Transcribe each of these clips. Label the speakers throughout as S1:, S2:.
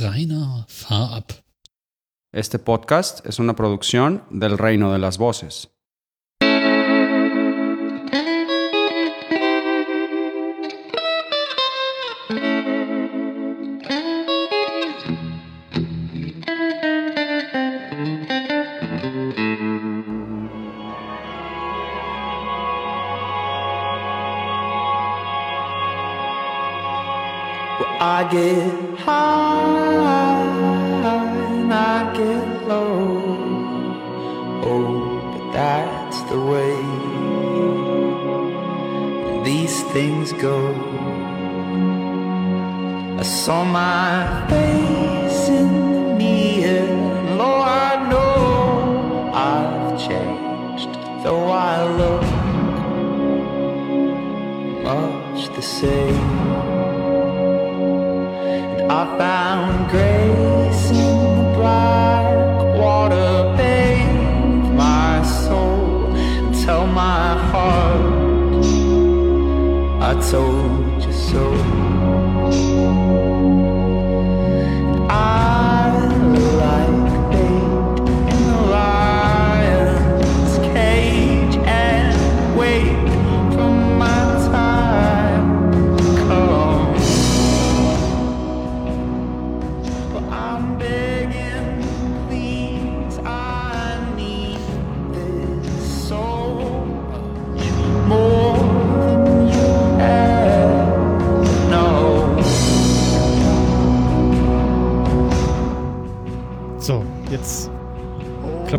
S1: Rainer, fahr ab.
S2: Este podcast es una producción del Reino de las Voces.
S3: I get I saw my face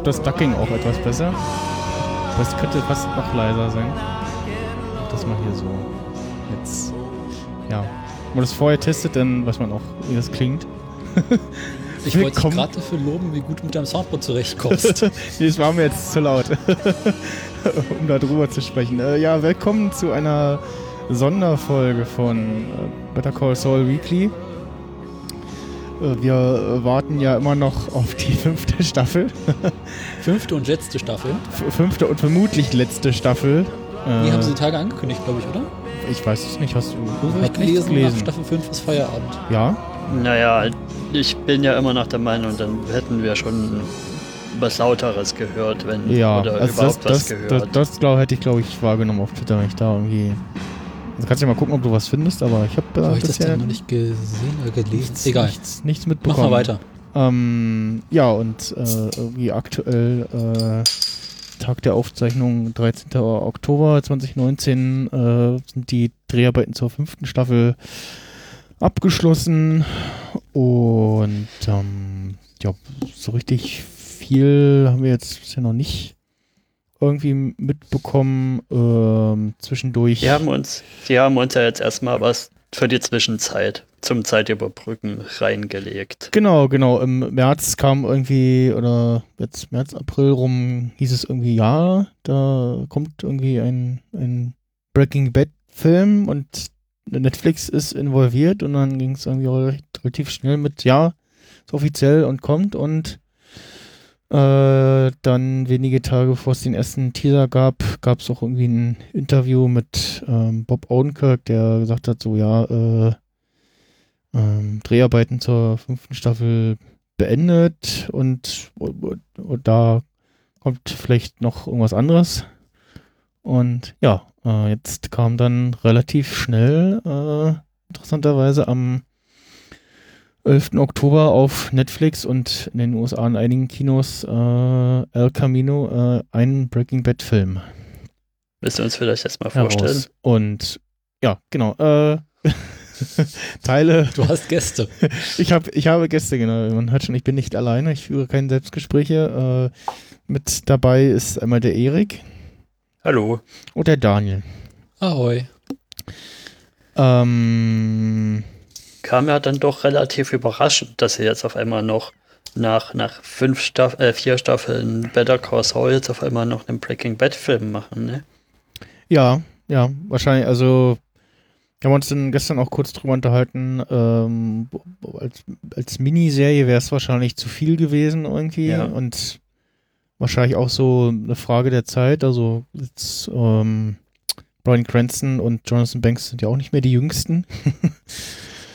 S4: das Ducking auch etwas besser. Das könnte fast noch leiser sein. Mach das mal hier so. Jetzt. Ja. Wenn man das vorher testet, dann weiß man auch, wie das klingt.
S1: Ich wollte dich gerade dafür loben, wie gut du mit deinem Soundboard zurechtkommst.
S4: nee, das war mir jetzt zu laut, um da drüber zu sprechen. Äh, ja, willkommen zu einer Sonderfolge von äh, Better Call Saul Weekly. Äh, wir warten ja immer noch auf die fünfte Staffel.
S1: Fünfte und letzte Staffel.
S4: F fünfte und vermutlich letzte Staffel. Äh,
S1: Die haben sie die Tage angekündigt, glaube ich, oder?
S4: ich weiß es nicht, hast du
S1: Ich
S4: nichts
S1: gelesen, nach Staffel 5 ist Feierabend.
S4: Ja,
S5: Naja, ich bin ja immer noch der Meinung, dann hätten wir schon was Lauteres gehört, wenn
S4: ja.
S5: oder
S4: Also das,
S5: überhaupt was
S4: das,
S5: gehört.
S4: das, das glaub, hätte ich, glaube ich, wahrgenommen auf Twitter, wenn ich da irgendwie. Also kannst du ja mal gucken, ob du was findest, aber ich habe
S1: Habe
S4: äh,
S1: ich das
S4: bisher
S1: denn noch nicht gesehen oder gelesen?
S4: nichts,
S1: Egal.
S4: nichts, nichts
S1: Mach
S4: mitbekommen.
S1: mal weiter.
S4: Ähm, ja, und äh, irgendwie aktuell äh, Tag der Aufzeichnung, 13. Oktober 2019, äh, sind die Dreharbeiten zur fünften Staffel abgeschlossen. Und ähm, ja, so richtig viel haben wir jetzt bisher noch nicht irgendwie mitbekommen. Ähm, zwischendurch.
S5: die, haben uns, die haben uns ja jetzt erstmal was für die Zwischenzeit zum Zeitüberbrücken reingelegt.
S4: Genau, genau. Im März kam irgendwie, oder jetzt März, April rum, hieß es irgendwie, ja, da kommt irgendwie ein, ein Breaking Bad Film und Netflix ist involviert und dann ging es irgendwie relativ schnell mit, ja, ist offiziell und kommt und äh, dann wenige Tage bevor es den ersten Teaser gab, gab es auch irgendwie ein Interview mit ähm, Bob Odenkirk, der gesagt hat, so ja, äh, ähm, Dreharbeiten zur fünften Staffel beendet und, und, und da kommt vielleicht noch irgendwas anderes. Und ja, äh, jetzt kam dann relativ schnell, äh, interessanterweise am 11. Oktober auf Netflix und in den USA in einigen Kinos äh, El Camino äh, ein Breaking Bad Film
S5: Willst du uns vielleicht erstmal vorstellen?
S4: heraus. Und ja, genau. Äh, Teile
S1: Du hast Gäste.
S4: ich, hab, ich habe Gäste, genau. Man hört schon, ich bin nicht alleine. Ich führe keine Selbstgespräche. Äh, mit dabei ist einmal der Erik
S5: Hallo.
S4: und der Daniel.
S1: Ahoi.
S4: Ähm,
S5: Kam ja dann doch relativ überraschend, dass sie jetzt auf einmal noch nach, nach fünf Staff äh, vier Staffeln Better Call Saul jetzt auf einmal noch einen Breaking Bad Film machen, ne?
S4: ja, ja, wahrscheinlich, also Wir haben uns dann gestern auch kurz drüber unterhalten, ähm, als, als Miniserie wäre es wahrscheinlich zu viel gewesen irgendwie
S5: Ja.
S4: und wahrscheinlich auch so eine Frage der Zeit. Also jetzt, ähm, Brian Cranston und Jonathan Banks sind ja auch nicht mehr die jüngsten.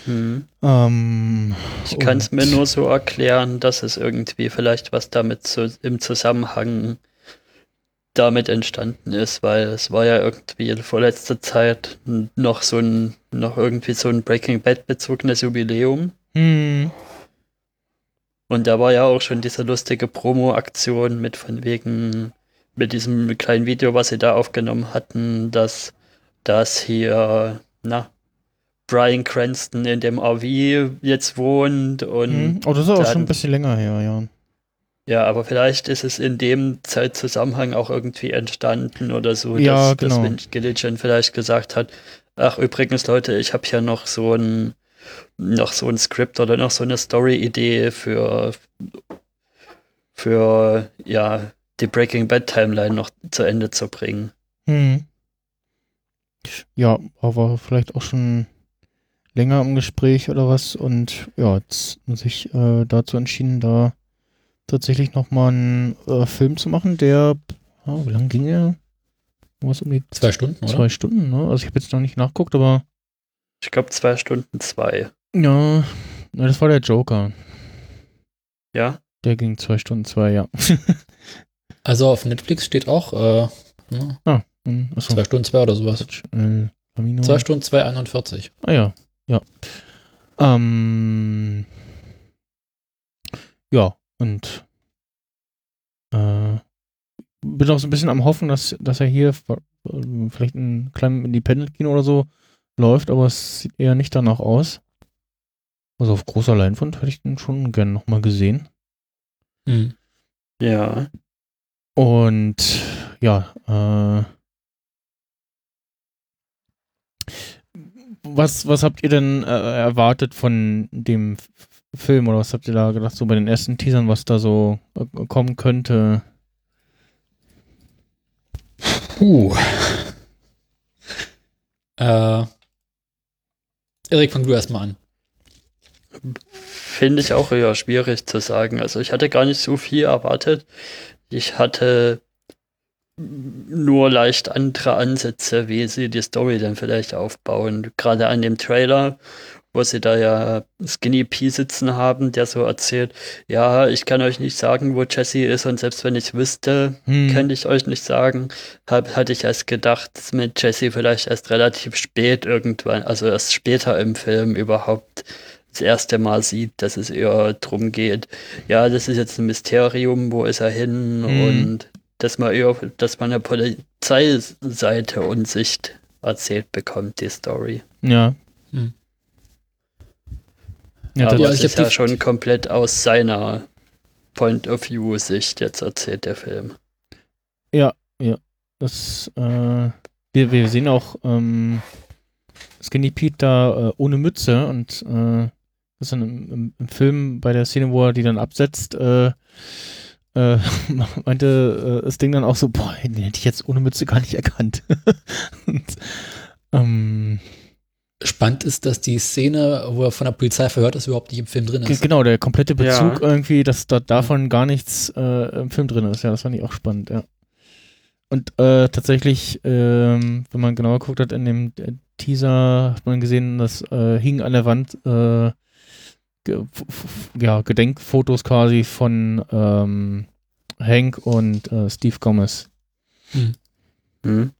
S5: Hm.
S4: Ähm,
S5: Ich kann es mir nur so erklären, dass es irgendwie vielleicht was damit zu, im Zusammenhang damit entstanden ist, weil es war ja irgendwie in vorletzter Zeit noch so ein, noch irgendwie so ein Breaking Bad bezogenes Jubiläum.
S4: hm,
S5: Und da war ja auch schon diese lustige Promo-Aktion mit von wegen, mit diesem kleinen Video, was sie da aufgenommen hatten, dass das hier, na, Brian Cranston in dem RV jetzt wohnt und
S4: hm. Oh, das ist auch schon ein bisschen länger her, ja.
S5: Ja, aber vielleicht ist es in dem Zeitzusammenhang auch irgendwie entstanden oder so,
S4: Ja,
S5: dass,
S4: genau.
S5: dass Vince Gilligan vielleicht gesagt hat, ach übrigens Leute, ich habe hier noch so ein noch so ein Skript oder noch so eine Story-Idee für für ja die Breaking Bad Timeline noch zu Ende zu bringen.
S4: Hm. Ja, aber vielleicht auch schon länger im Gespräch oder was und ja, jetzt haben sich äh, dazu entschieden, da tatsächlich nochmal einen äh, Film zu machen, der, oh, wie lang ging der? Was um die
S1: Zwei Stunden, oder?
S4: zwei Stunden, ne? Also ich habe jetzt noch nicht nachguckt, aber
S5: Ich glaube zwei Stunden zwei.
S4: ja, das war der Joker.
S5: Ja,
S4: Der ging zwei Stunden zwei, ja.
S1: Also auf Netflix steht auch äh, ne,
S4: Hm, Achso,
S1: zwei Stunden zwei oder sowas.
S4: Camino.
S1: Zwei Stunden 2,41.
S4: Ah ja, ja. Ähm, ja, und äh, bin auch so ein bisschen am Hoffen, dass, dass er hier äh, vielleicht in kleinem Independent-Kino oder so läuft, aber es sieht eher nicht danach aus. Also auf großer Leinwand hätte ich den schon gern nochmal gesehen.
S1: Hm.
S5: ja.
S4: Und ja, äh, was, was habt ihr denn äh, erwartet von dem Film oder was habt ihr da gedacht, so bei den ersten Teasern, was da so äh, kommen könnte?
S1: Uh. Äh, Erik, fang du erstmal an.
S5: Finde ich auch eher schwierig zu sagen. Also ich hatte gar nicht so viel erwartet. Ich hatte nur leicht andere Ansätze, wie sie die Story dann vielleicht aufbauen. Gerade an dem Trailer, wo sie da ja Skinny P sitzen haben, der so erzählt, ja, ich kann euch nicht sagen, wo Jesse ist und selbst wenn ich wüsste,
S4: Hm,
S5: könnte ich euch nicht sagen. Hab, hatte ich erst gedacht, dass mit Jesse vielleicht erst relativ spät irgendwann, also erst später im Film überhaupt das erste Mal sieht, dass es eher drum geht. Ja, das ist jetzt ein Mysterium, wo ist er hin
S4: Mhm.
S5: und dass man eher, dass man eine Polizeiseite und Sicht erzählt bekommt, die Story.
S4: ja. Ja,
S5: Aber
S1: Ja,
S5: es ist ja schon komplett aus seiner Point of View Sicht jetzt erzählt, der Film.
S4: das, äh, wir, wir sehen auch ähm, Skinny Pete da äh, ohne Mütze und äh, das ist dann im, im, im Film bei der Szene, wo er die dann absetzt, äh, äh, meinte äh, das Ding dann auch so, boah, den hätte ich jetzt ohne Mütze gar nicht erkannt. und, ähm,
S1: Spannend ist, dass die Szene, wo er von der Polizei verhört ist, überhaupt nicht im Film drin ist.
S4: genau, der komplette Bezug
S5: Ja.
S4: irgendwie, dass da davon gar nichts äh, im Film drin ist. Ja, das fand ich auch spannend, ja. Und äh, tatsächlich, ähm, wenn man genauer guckt hat, in dem äh, Teaser hat man gesehen, dass äh, hing an der Wand äh, ge ja, Gedenkfotos quasi von ähm, Hank und äh, Steve Gomez.
S5: Hm.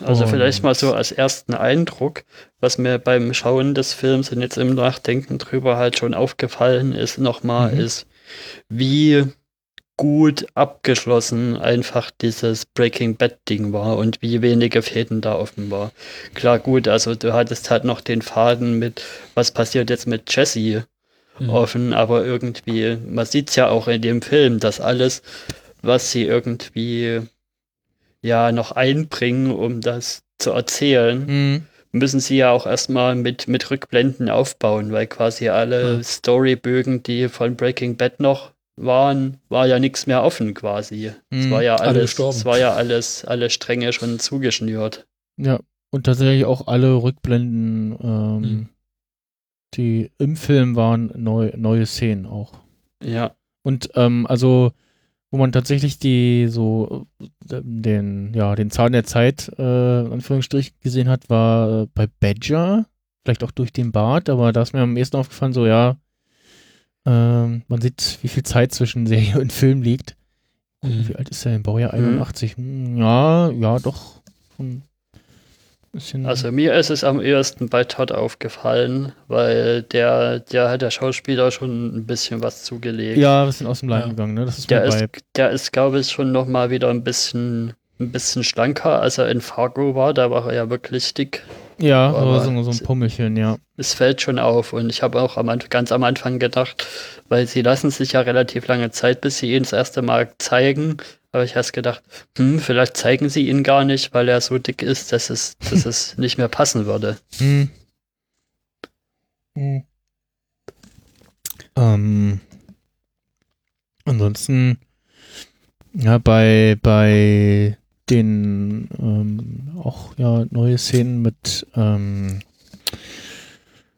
S5: Also
S4: Und-
S5: vielleicht mal so als ersten Eindruck, was mir beim Schauen des Films und jetzt im Nachdenken drüber halt schon aufgefallen ist, nochmal
S4: Mhm.
S5: ist, wie gut abgeschlossen einfach dieses Breaking Bad Ding war und wie wenige Fäden da offen war. Klar, gut, also du hattest halt noch den Faden mit, was passiert jetzt mit Jesse
S1: Hm.
S5: offen, aber irgendwie, man sieht es ja auch in dem Film, dass alles, was sie irgendwie ja noch einbringen, um das zu erzählen,
S4: Mhm.
S5: müssen sie ja auch erstmal mit, mit Rückblenden aufbauen, weil quasi alle
S1: Ja.
S5: Storybögen, die von Breaking Bad noch waren, war ja nichts mehr offen quasi. Es
S4: Mhm.
S5: war ja
S1: Alle
S5: alles, es war ja alles, alle Stränge schon zugeschnürt.
S4: Ja, und tatsächlich auch alle Rückblenden, ähm,
S1: Mhm.
S4: die im Film waren, neu, neue Szenen auch.
S5: Ja.
S4: Und ähm, also, wo man tatsächlich die so äh, den, ja, den Zahn der Zeit, äh, Anführungsstrich gesehen hat, war äh, bei Badger vielleicht auch durch den Bart, aber da ist mir am ehesten aufgefallen, so ja, ähm, man sieht, wie viel Zeit zwischen Serie und Film liegt.
S1: Mhm.
S4: Wie alt ist er denn? Baujahr 81. Hm, Ja, ja, doch. Ein bisschen.
S5: Also mir ist es am ehesten bei Todd aufgefallen, weil der, der hat der Schauspieler schon ein bisschen was zugelegt.
S4: ja, ein bisschen aus dem Leim
S1: Ja.
S4: gegangen, ne? Das ist
S5: Der ist, der ist, glaube ich, schon noch mal wieder ein bisschen, ein bisschen schlanker, als er in Fargo war. Da war er ja wirklich dick.
S4: Ja,
S5: aber-
S4: so, so, ein Pummelchen, ja.
S5: Es fällt schon auf. Und ich habe auch am, ganz am Anfang gedacht, weil sie lassen sich ja relativ lange Zeit, bis sie ihn das erste Mal zeigen. Aber ich erst gedacht, hm, vielleicht zeigen sie ihn gar nicht, weil er so dick ist, dass es, dass es nicht mehr passen würde.
S4: Hm. Hm. Ähm, ansonsten, ja, bei, bei den ähm, auch ja neue Szenen mit ähm,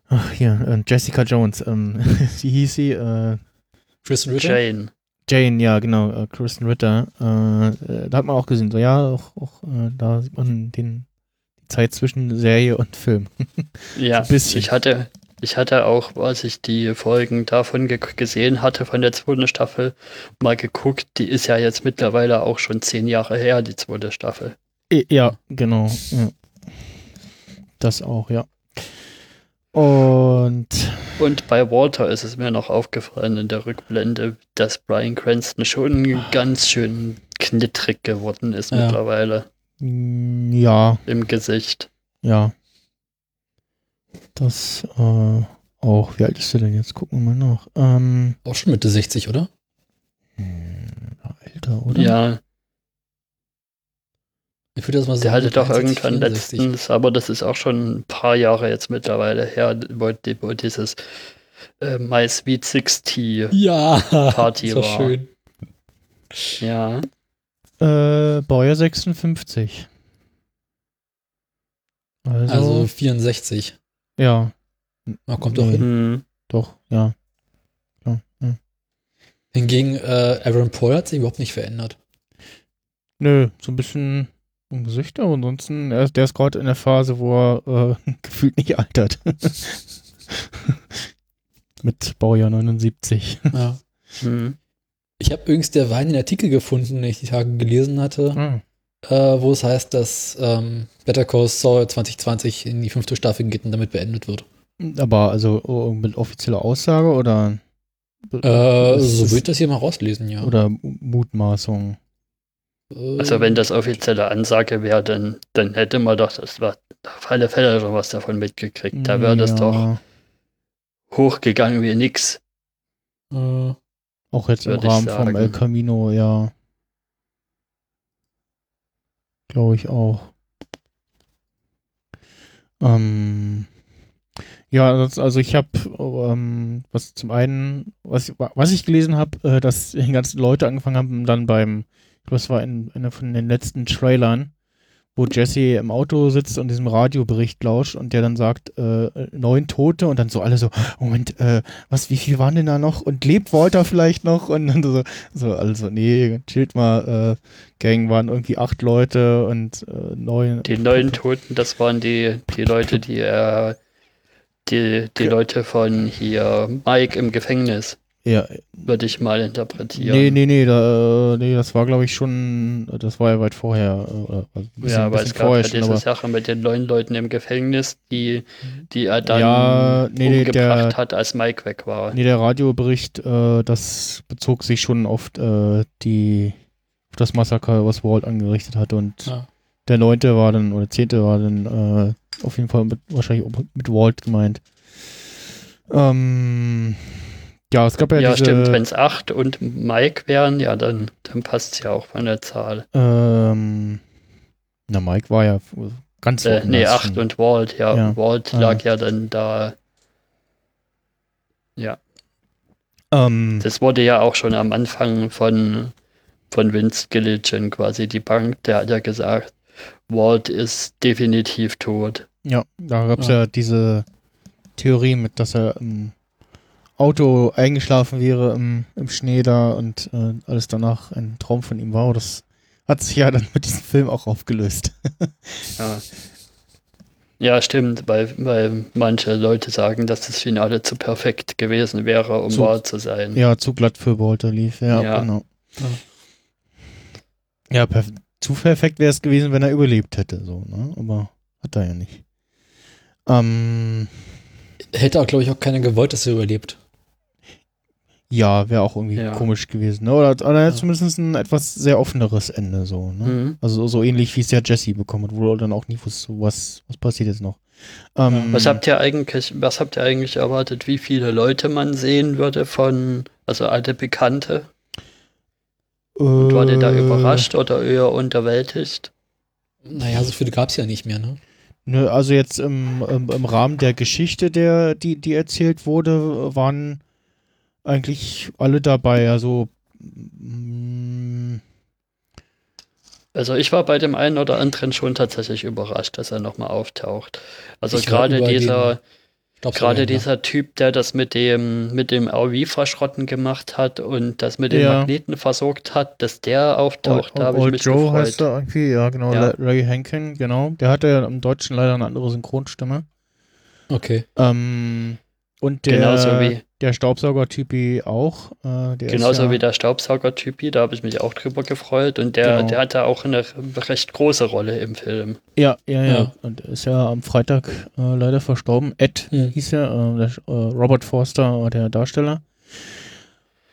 S4: ach, hier, äh, Jessica Jones, ähm, wie hieß sie? Äh,
S1: Kristen Ritter?
S5: Jane.
S4: Jane, ja, genau, äh, Kristen Ritter. Äh, äh, da hat man auch gesehen, so ja, auch, auch äh, da sieht man den, die Zeit zwischen Serie und Film.
S5: Ja,
S4: bisschen.
S5: ich hatte, ich hatte auch, als ich die Folgen davon ge gesehen hatte, von der zweiten Staffel, mal geguckt. Die ist ja jetzt mittlerweile auch schon zehn Jahre her, die zweite Staffel.
S4: Ja, genau. Ja. Das auch, ja. Und
S5: Und bei Walter ist es mir noch aufgefallen in der Rückblende, dass Brian Cranston schon ganz schön knittrig geworden ist
S1: Ja.
S5: mittlerweile
S4: mh, ja,
S5: im Gesicht.
S4: ja. Das äh, auch. Wie alt ist er denn jetzt? Gucken wir mal nach. Ähm,
S1: Auch schon Mitte 60, oder?
S4: hm, älter, oder?
S5: Ja,
S1: Ich würde das mal
S5: der hatte doch
S1: 61,
S5: irgendwann
S1: 64.
S5: letztens, aber das ist auch schon ein paar Jahre jetzt mittlerweile her, wo, die- wo dieses äh, My Sweet 60.
S1: Ja,
S5: Party
S1: das war schön.
S5: Ja,
S4: Äh, Baujahr 56. Also,
S1: Also 64.
S4: ja,
S1: Na, kommt doch
S4: Nee.
S1: hin.
S4: doch, ja. ja, ja.
S1: Hingegen, äh, Aaron Paul hat sich überhaupt nicht verändert.
S4: Nö, so ein bisschen im Gesicht, aber ansonsten, er, der ist gerade in der Phase, wo er äh, gefühlt nicht altert. Mit Baujahr 79.
S1: Ja.
S5: Hm.
S1: Ich habe übrigens derweil einen Artikel gefunden, den ich die Tage gelesen hatte,
S4: Ah,
S1: äh, wo es heißt, dass ähm, Better Call Saul 2020 in die fünfte Staffel geht und damit beendet wird.
S4: Aber also oh, mit offizieller Aussage oder?
S1: Äh, so würde ich das hier mal rauslesen, ja.
S4: Oder Mutmaßung.
S5: Also wenn das offizielle Ansage wäre, dann, dann hätte man doch das war auf alle Fälle schon was davon mitgekriegt. Da wäre das
S4: Ja,
S5: doch hochgegangen wie nix.
S1: äh,
S4: Auch jetzt im Rahmen vom. El Camino, ja. Glaube ich auch. Ähm, ja, das, also ich habe, ähm, was zum einen, was, was ich gelesen habe, äh, dass die ganzen Leute angefangen haben, dann beim, ich glaube, es war in einer von den letzten Trailern, wo Jesse im Auto sitzt und diesem Radiobericht lauscht und der dann sagt, äh, neun Tote und dann so alle so, Moment, äh, was, wie viel waren denn da noch? Und lebt Walter vielleicht noch? Und dann so, so also, nee, chillt mal, äh, Gang waren irgendwie acht Leute und äh, neun.
S5: Die neuen Toten, das waren die, die Leute, die er, die, die Leute von hier Mike im Gefängnis,
S4: Ja,
S5: würde ich mal interpretieren.
S4: nee, nee, nee, da, äh, nee, das war glaube ich schon, das war ja weit vorher. Äh, oder, also ein bisschen,
S5: ja, aber es gab
S4: vorher
S5: ja
S4: schon,
S5: diese
S4: aber,
S5: Sache mit den neuen Leuten im Gefängnis, die, die er dann
S4: Ja, nee, nee,
S5: umgebracht
S4: der-
S5: hat, als Mike weg war.
S4: Nee, der Radiobericht, äh, das bezog sich schon auf äh, die auf das Massaker, was Walt angerichtet hat und
S1: Ja.
S4: der neunte war dann, oder zehnte war dann äh, auf jeden Fall mit, wahrscheinlich mit Walt gemeint. Ähm, ja, es gab ja,
S5: Ja,
S4: diese,
S5: stimmt, wenn es 8 und Mike wären, ja, dann, dann passt es ja auch von der Zahl.
S4: ähm, na, Mike war ja ganz
S5: Äh, nee, 8
S4: schon.
S5: und Walt, ja.
S4: Ja.
S5: Walt
S4: Ah.
S5: lag ja dann da. Ja,
S4: ähm,
S5: das wurde ja auch schon am Anfang von, von Vince Gilligan quasi die Bank, der hat ja gesagt, Walt ist definitiv tot.
S4: Ja, da gab es
S1: Ja.
S4: ja. diese Theorie mit, dass er im Auto eingeschlafen wäre im, im Schnee da und äh, alles danach ein Traum von ihm war. Das hat sich ja dann mit diesem Film auch aufgelöst.
S5: Ja. Ja, stimmt, weil, weil manche Leute sagen, dass das Finale zu perfekt gewesen wäre, um
S4: Zu-
S5: wahr zu sein.
S4: Ja, zu glatt für Walter Leaf, ja,
S5: Ja.
S4: genau. Ja, perf zu perfekt wäre es gewesen, wenn er überlebt hätte, so, ne? Aber hat er ja nicht. Ähm,
S1: Hätte auch, glaube ich, auch keiner gewollt, dass er überlebt.
S4: Ja, wäre auch irgendwie
S5: Ja.
S4: komisch gewesen, ne? Oder, oder
S1: Ja.
S4: zumindest ein etwas sehr offeneres Ende, so, ne?
S5: Mhm.
S4: Also so ähnlich wie es ja Jesse bekommen hat, wo er dann auch nie wusste, was, was passiert jetzt noch. Ähm,
S5: Was habt ihr eigentlich, was habt ihr eigentlich erwartet, wie viele Leute man sehen würde von, also alte Bekannte? Und war der da
S4: äh,
S5: überrascht oder eher unterwältigt?
S1: Naja, so viele gab es ja nicht mehr, ne?
S4: Ne, also jetzt im, im, im Rahmen der Geschichte, der, die, die erzählt wurde, waren eigentlich alle dabei. Also mm,
S5: Also ich war bei dem einen oder anderen schon tatsächlich überrascht, dass er nochmal auftaucht. Also
S1: Ich
S5: gerade dieser, gerade dieser Typ, der das mit dem, mit dem RV-Verschrotten gemacht hat und das mit den
S4: Ja.
S5: Magneten versorgt hat, dass der auftaucht, da habe ich
S4: Old
S5: mich
S4: Joe
S5: gefreut.
S4: heißt er irgendwie, ja genau,
S5: Ja.
S4: La- Ray Hankin, genau. Der hatte ja im Deutschen leider eine andere Synchronstimme.
S1: Okay.
S4: Ähm, und der,
S5: Genauso wie,
S4: der Staubsauger-Typi auch. Äh,
S5: genauso
S4: ja,
S5: wie der Staubsauger-Typi, da habe ich mich auch drüber gefreut. Und der,
S4: Genau.
S5: der hatte auch eine recht große Rolle im Film.
S4: Ja, ja, ja,
S1: Ja.
S4: Und ist ja am Freitag äh, leider verstorben. Ed
S1: Hm.
S4: hieß er, äh, der, äh, Robert Forster war der Darsteller.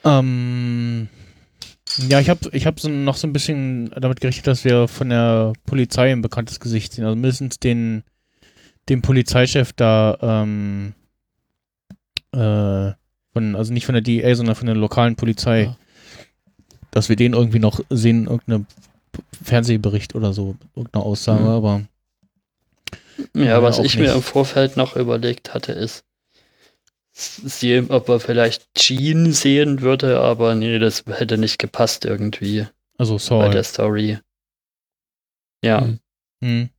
S4: Ähm, ja, ich habe ich hab so noch so ein bisschen damit gerechnet, dass wir von der Polizei ein bekanntes Gesicht sehen. Also mindestens den, den Polizeichef da, ähm, äh, von, also nicht von der DEA, sondern von der lokalen Polizei.
S1: Ja.
S4: Dass wir den irgendwie noch sehen, irgendeine Fernsehbericht oder so, irgendeine Aussage,
S5: Mhm.
S4: aber
S5: Ja,
S4: Ja,
S5: was ich mir
S4: nicht.
S5: im Vorfeld noch überlegt hatte, ist, sehen, ob er vielleicht Jean sehen würde, aber nee, das hätte nicht gepasst irgendwie
S4: also
S5: bei
S4: Saul.
S5: der Story. Ja,
S1: Hm.
S4: Hm.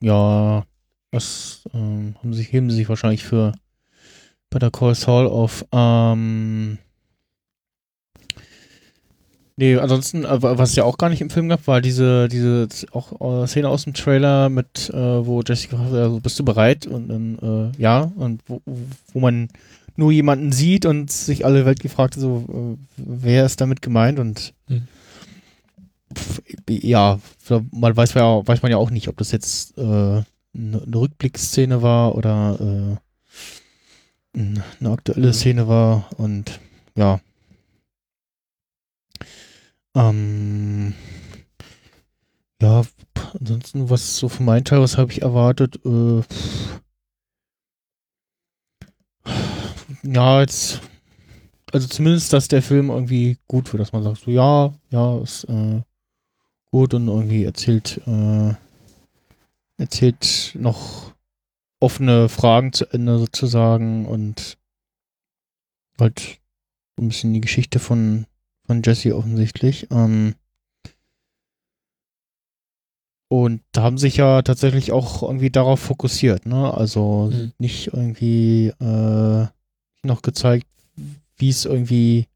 S4: Ja, das ähm, haben sie, heben sie sich wahrscheinlich für Better Call Saul auf. Ähm, nee, ansonsten, äh, was es ja auch gar nicht im Film gab, war diese, diese auch äh, Szene aus dem Trailer mit, äh, wo Jessica fragt, also, bist du bereit? Und dann, äh, ja, und wo, wo man nur jemanden sieht und sich alle Welt gefragt, hat, so, äh, wer ist damit gemeint? Und
S1: Hm.
S4: pf, ja, man weiß, ja, weiß man ja auch nicht, ob das jetzt äh, eine, eine Rückblickszene war oder äh, eine aktuelle
S1: Mhm.
S4: Szene war und ja. Ähm, ja, ansonsten, was so für meinen Teil, was habe ich erwartet? Äh, ja, jetzt, also zumindest, dass der Film irgendwie gut wird, dass man sagt, so ja, ja, ist äh, gut und irgendwie erzählt, äh, erzählt noch offene Fragen zu Ende sozusagen und halt so ein bisschen die Geschichte von, von Jesse offensichtlich. Ähm, und da haben sich ja tatsächlich auch irgendwie darauf fokussiert, ne? Also
S1: Mhm.
S4: nicht irgendwie äh, noch gezeigt, wie es irgendwie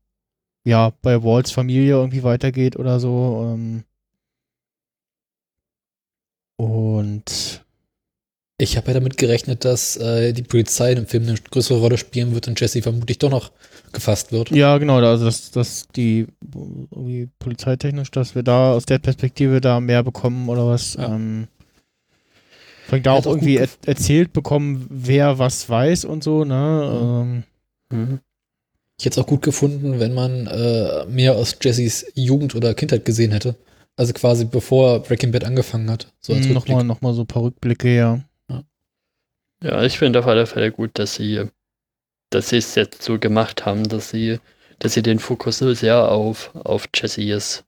S4: ja bei Walls Familie irgendwie weitergeht oder so. Ähm, und
S1: Ich habe ja damit gerechnet, dass äh, die Polizei in dem Film eine größere Rolle spielen wird und Jesse vermutlich doch noch gefasst wird.
S4: ja, genau, also dass, dass die irgendwie polizeitechnisch, dass wir da aus der Perspektive da mehr bekommen oder was.
S1: Ja.
S4: Ähm, da auch
S1: auch
S4: irgendwie er erzählt bekommen, wer was weiß und so, ne? Ähm,
S5: Mhm.
S1: Ich hätte es auch gut gefunden, wenn man äh, mehr aus Jessys Jugend oder Kindheit gesehen hätte. Also quasi bevor Breaking Bad angefangen hat. So als Rückblick.
S4: nochmal noch mal so ein paar Rückblicke, ja.
S5: Ja, ich finde auf alle Fälle gut, dass sie, dass sie es jetzt so gemacht haben, dass sie, dass sie den Fokus so sehr auf, auf Jessies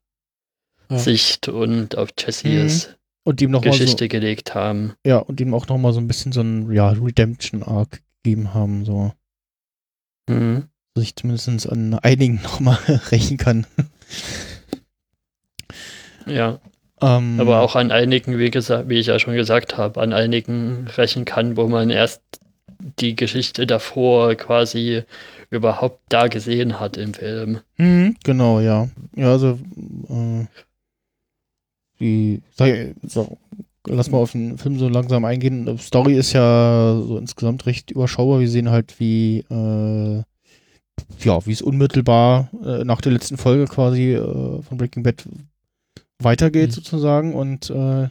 S1: Ja.
S5: Sicht und auf Jessies
S4: Und ihm nochmal so,
S5: Geschichte gelegt haben.
S4: ja, und ihm auch nochmal so ein bisschen so ein, ja, Redemption-Arc gegeben haben, so.
S5: Mhm.
S4: dass ich zumindest an einigen nochmal rächen kann.
S5: Ja,
S4: Ähm,
S5: aber auch an einigen, wie gesagt, wie ich ja schon gesagt habe, an einigen rächen kann, wo man erst die Geschichte davor quasi überhaupt da gesehen hat im Film.
S4: Mhm, genau, ja. Ja, also, äh, die, sag so, lass mal auf den Film so langsam eingehen. Die Story ist ja so insgesamt recht überschaubar. Wir sehen halt, wie, äh, ja, wie es unmittelbar äh, nach der letzten Folge quasi äh, von Breaking Bad weitergeht
S1: Mhm.
S4: sozusagen und äh,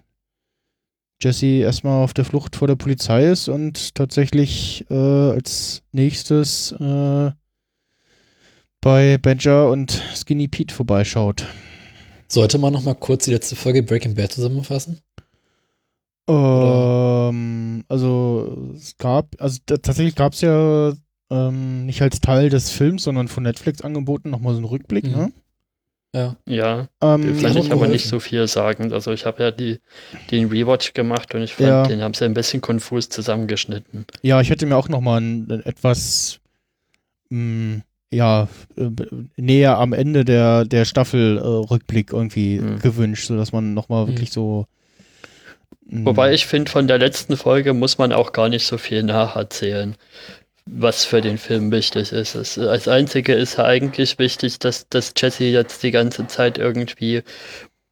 S4: Jesse erstmal auf der Flucht vor der Polizei ist und tatsächlich äh, als nächstes äh, bei Badger und Skinny Pete vorbeischaut.
S1: Sollte man noch mal kurz die letzte Folge Breaking Bad zusammenfassen?
S4: Ähm, also es gab, also tatsächlich gab es ja ähm, nicht als Teil des Films, sondern von Netflix angeboten nochmal so einen Rückblick,
S1: Mhm.
S4: ne?
S1: Ja.
S5: Ja,
S4: Ähm,
S5: fand ich aber nicht so viel sagen. Also ich habe ja die, den Rewatch gemacht und ich fand,
S4: Ja.
S5: den haben sie ein bisschen konfus zusammengeschnitten.
S4: ja, ich hätte mir auch nochmal etwas mh, ja, äh, näher am Ende der, der Staffel äh, Rückblick irgendwie
S5: Mhm.
S4: gewünscht, sodass man nochmal
S1: Mhm.
S4: wirklich so mh,
S5: Wobei ich finde, von der letzten Folge muss man auch gar nicht so viel nacherzählen, was für den Film wichtig ist. Es, als einzige ist eigentlich wichtig, dass, dass Jesse jetzt die ganze Zeit irgendwie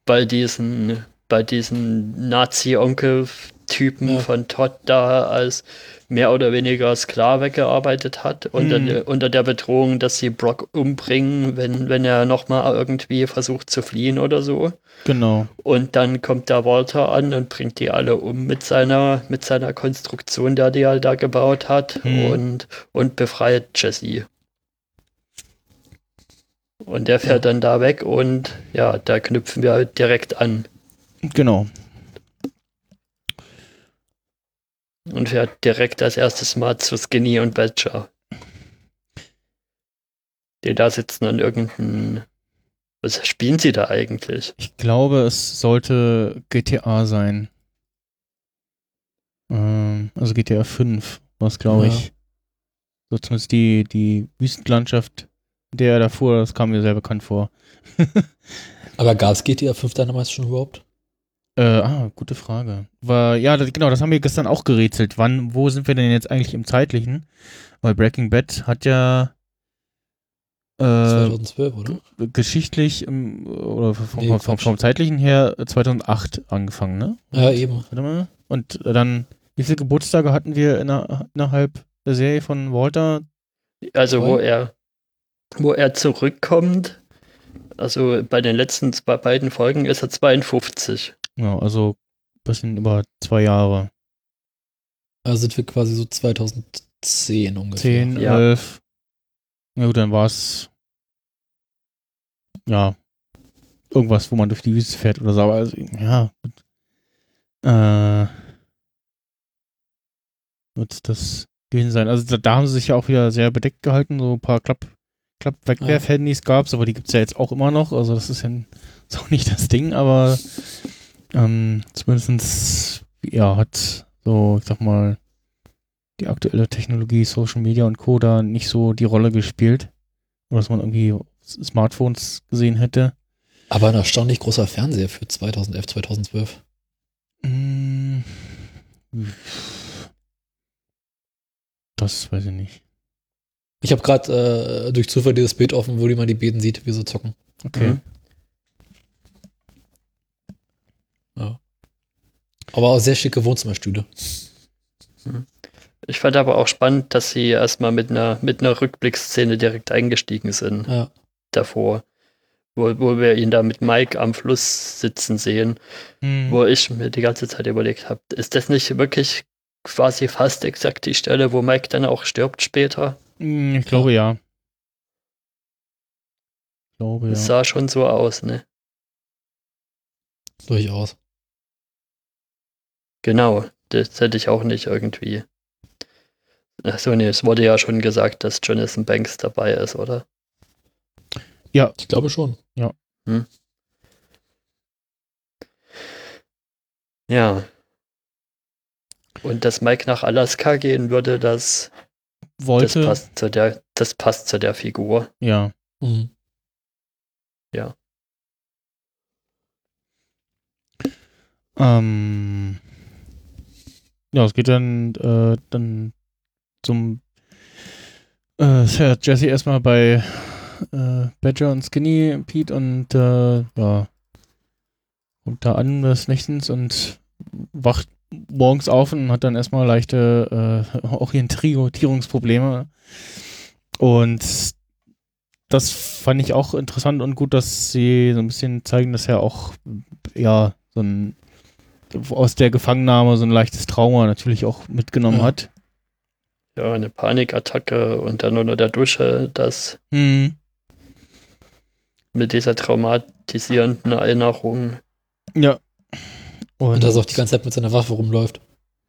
S5: bei diesen, bei diesen Nazi-Onkel-Typen
S1: Ja.
S5: von Todd da als mehr oder weniger Sklave gearbeitet hat, unter,
S4: Mhm.
S5: unter der Bedrohung, dass sie Brock umbringen, wenn, wenn er nochmal irgendwie versucht zu fliehen oder so.
S4: Genau.
S5: Und dann kommt der Walter an und bringt die alle um mit seiner, mit seiner Konstruktion, der die er da gebaut hat
S4: Hm.
S5: und, und befreit Jesse. Und der fährt dann da weg und ja, da knüpfen wir halt direkt an
S4: Genau.
S5: Und fährt direkt als erstes Mal zu Skinny und Badger. Die da sitzen und irgendein. Was spielen sie da eigentlich?
S4: Ich glaube, es sollte GTA sein. Ähm, also GTA 5, was glaube
S1: Ja.
S4: ich. So zumindest die, die Wüstenlandschaft, der er da fuhr, das kam mir sehr bekannt vor.
S1: Aber gab es GTA 5 damals schon überhaupt?
S4: Äh, ah, gute Frage. War, ja, das, genau, das haben wir gestern auch gerätselt. Wann, wo sind wir denn jetzt eigentlich im zeitlichen? Weil Breaking Bad hat ja äh,
S1: 2012, oder?
S4: geschichtlich ähm, oder vom,
S1: Nee,
S4: vom, vom, zeitlichen her 2008 angefangen, ne?
S1: Ja, eben.
S4: Warte mal. Und äh, dann, wie viele Geburtstage hatten wir inner, innerhalb der Serie von Walter?
S5: Also, wo er, wo er zurückkommt, also bei den letzten zwei, beiden Folgen ist er 52.
S4: Ja, also ein bisschen über zwei Jahre.
S1: Also sind wir quasi so 2010 ungefähr.
S4: Zehn,
S5: Ja.
S4: elf. Ja gut, dann war es ja irgendwas, wo man durch die Wüste fährt oder so. Aber also, ja. Äh, wird das gewesen sein. Also da, da haben sie sich ja auch wieder sehr bedeckt gehalten. So ein paar Klapp, Klapp-Wegwerf-Handys gab's, aber die gibt's ja jetzt auch immer noch. Also das ist ja auch nicht das Ding, aber ähm, zumindestens ja, hat so, ich sag mal, die aktuelle Technologie, Social Media und Co. da nicht so die Rolle gespielt. Oder dass man irgendwie Smartphones gesehen hätte.
S1: Aber ein erstaunlich großer Fernseher für 2011, 2012.
S4: Mm, Das weiß ich nicht.
S1: Ich habe gerade äh, durch Zufall dieses Bild offen, wo die man die Beten sieht, wie sie zocken.
S4: Okay.
S5: Mhm.
S1: Aber auch sehr schicke Wohnzimmerstühle.
S5: Ich fand aber auch spannend, dass sie erstmal mit einer, mit einer Rückblickszene direkt eingestiegen sind
S1: Ja.
S5: davor. Wo, wo wir ihn da mit Mike am Fluss sitzen sehen,
S4: Hm.
S5: wo ich mir die ganze Zeit überlegt habe, ist das nicht wirklich quasi fast exakt die Stelle, wo Mike dann auch stirbt später?
S4: Mm, Ich glaube ja. Ich glaube
S5: Es
S4: ja.
S5: sah schon so aus, ne?
S1: Durchaus.
S5: Genau, das hätte ich auch nicht irgendwie. Achso, nee, es wurde ja schon gesagt, dass Jonathan Banks dabei ist, oder?
S1: Ich glaube schon.
S5: Ja. Und dass Mike nach Alaska gehen würde, das, das
S4: Wollte.
S5: passt zu der, das passt zu der Figur.
S4: Ja.
S1: Mhm.
S4: Ähm, ja, es geht dann, äh, dann zum äh, Jesse erstmal bei äh, Badger und Skinny Pete und äh, ja, kommt da an des Nächtens und wacht morgens auf und hat dann erstmal leichte äh, Orientierungsprobleme. Und das fand ich auch interessant und gut, dass sie so ein bisschen zeigen, dass er auch ja so ein aus der Gefangennahme so ein leichtes Trauma natürlich auch mitgenommen
S1: Ja.
S4: hat.
S5: Ja, eine Panikattacke und dann unter der Dusche, das
S4: Hm.
S5: mit dieser traumatisierenden Erinnerung.
S4: Ja.
S1: Und dass er auch die ganze Zeit mit seiner Waffe rumläuft.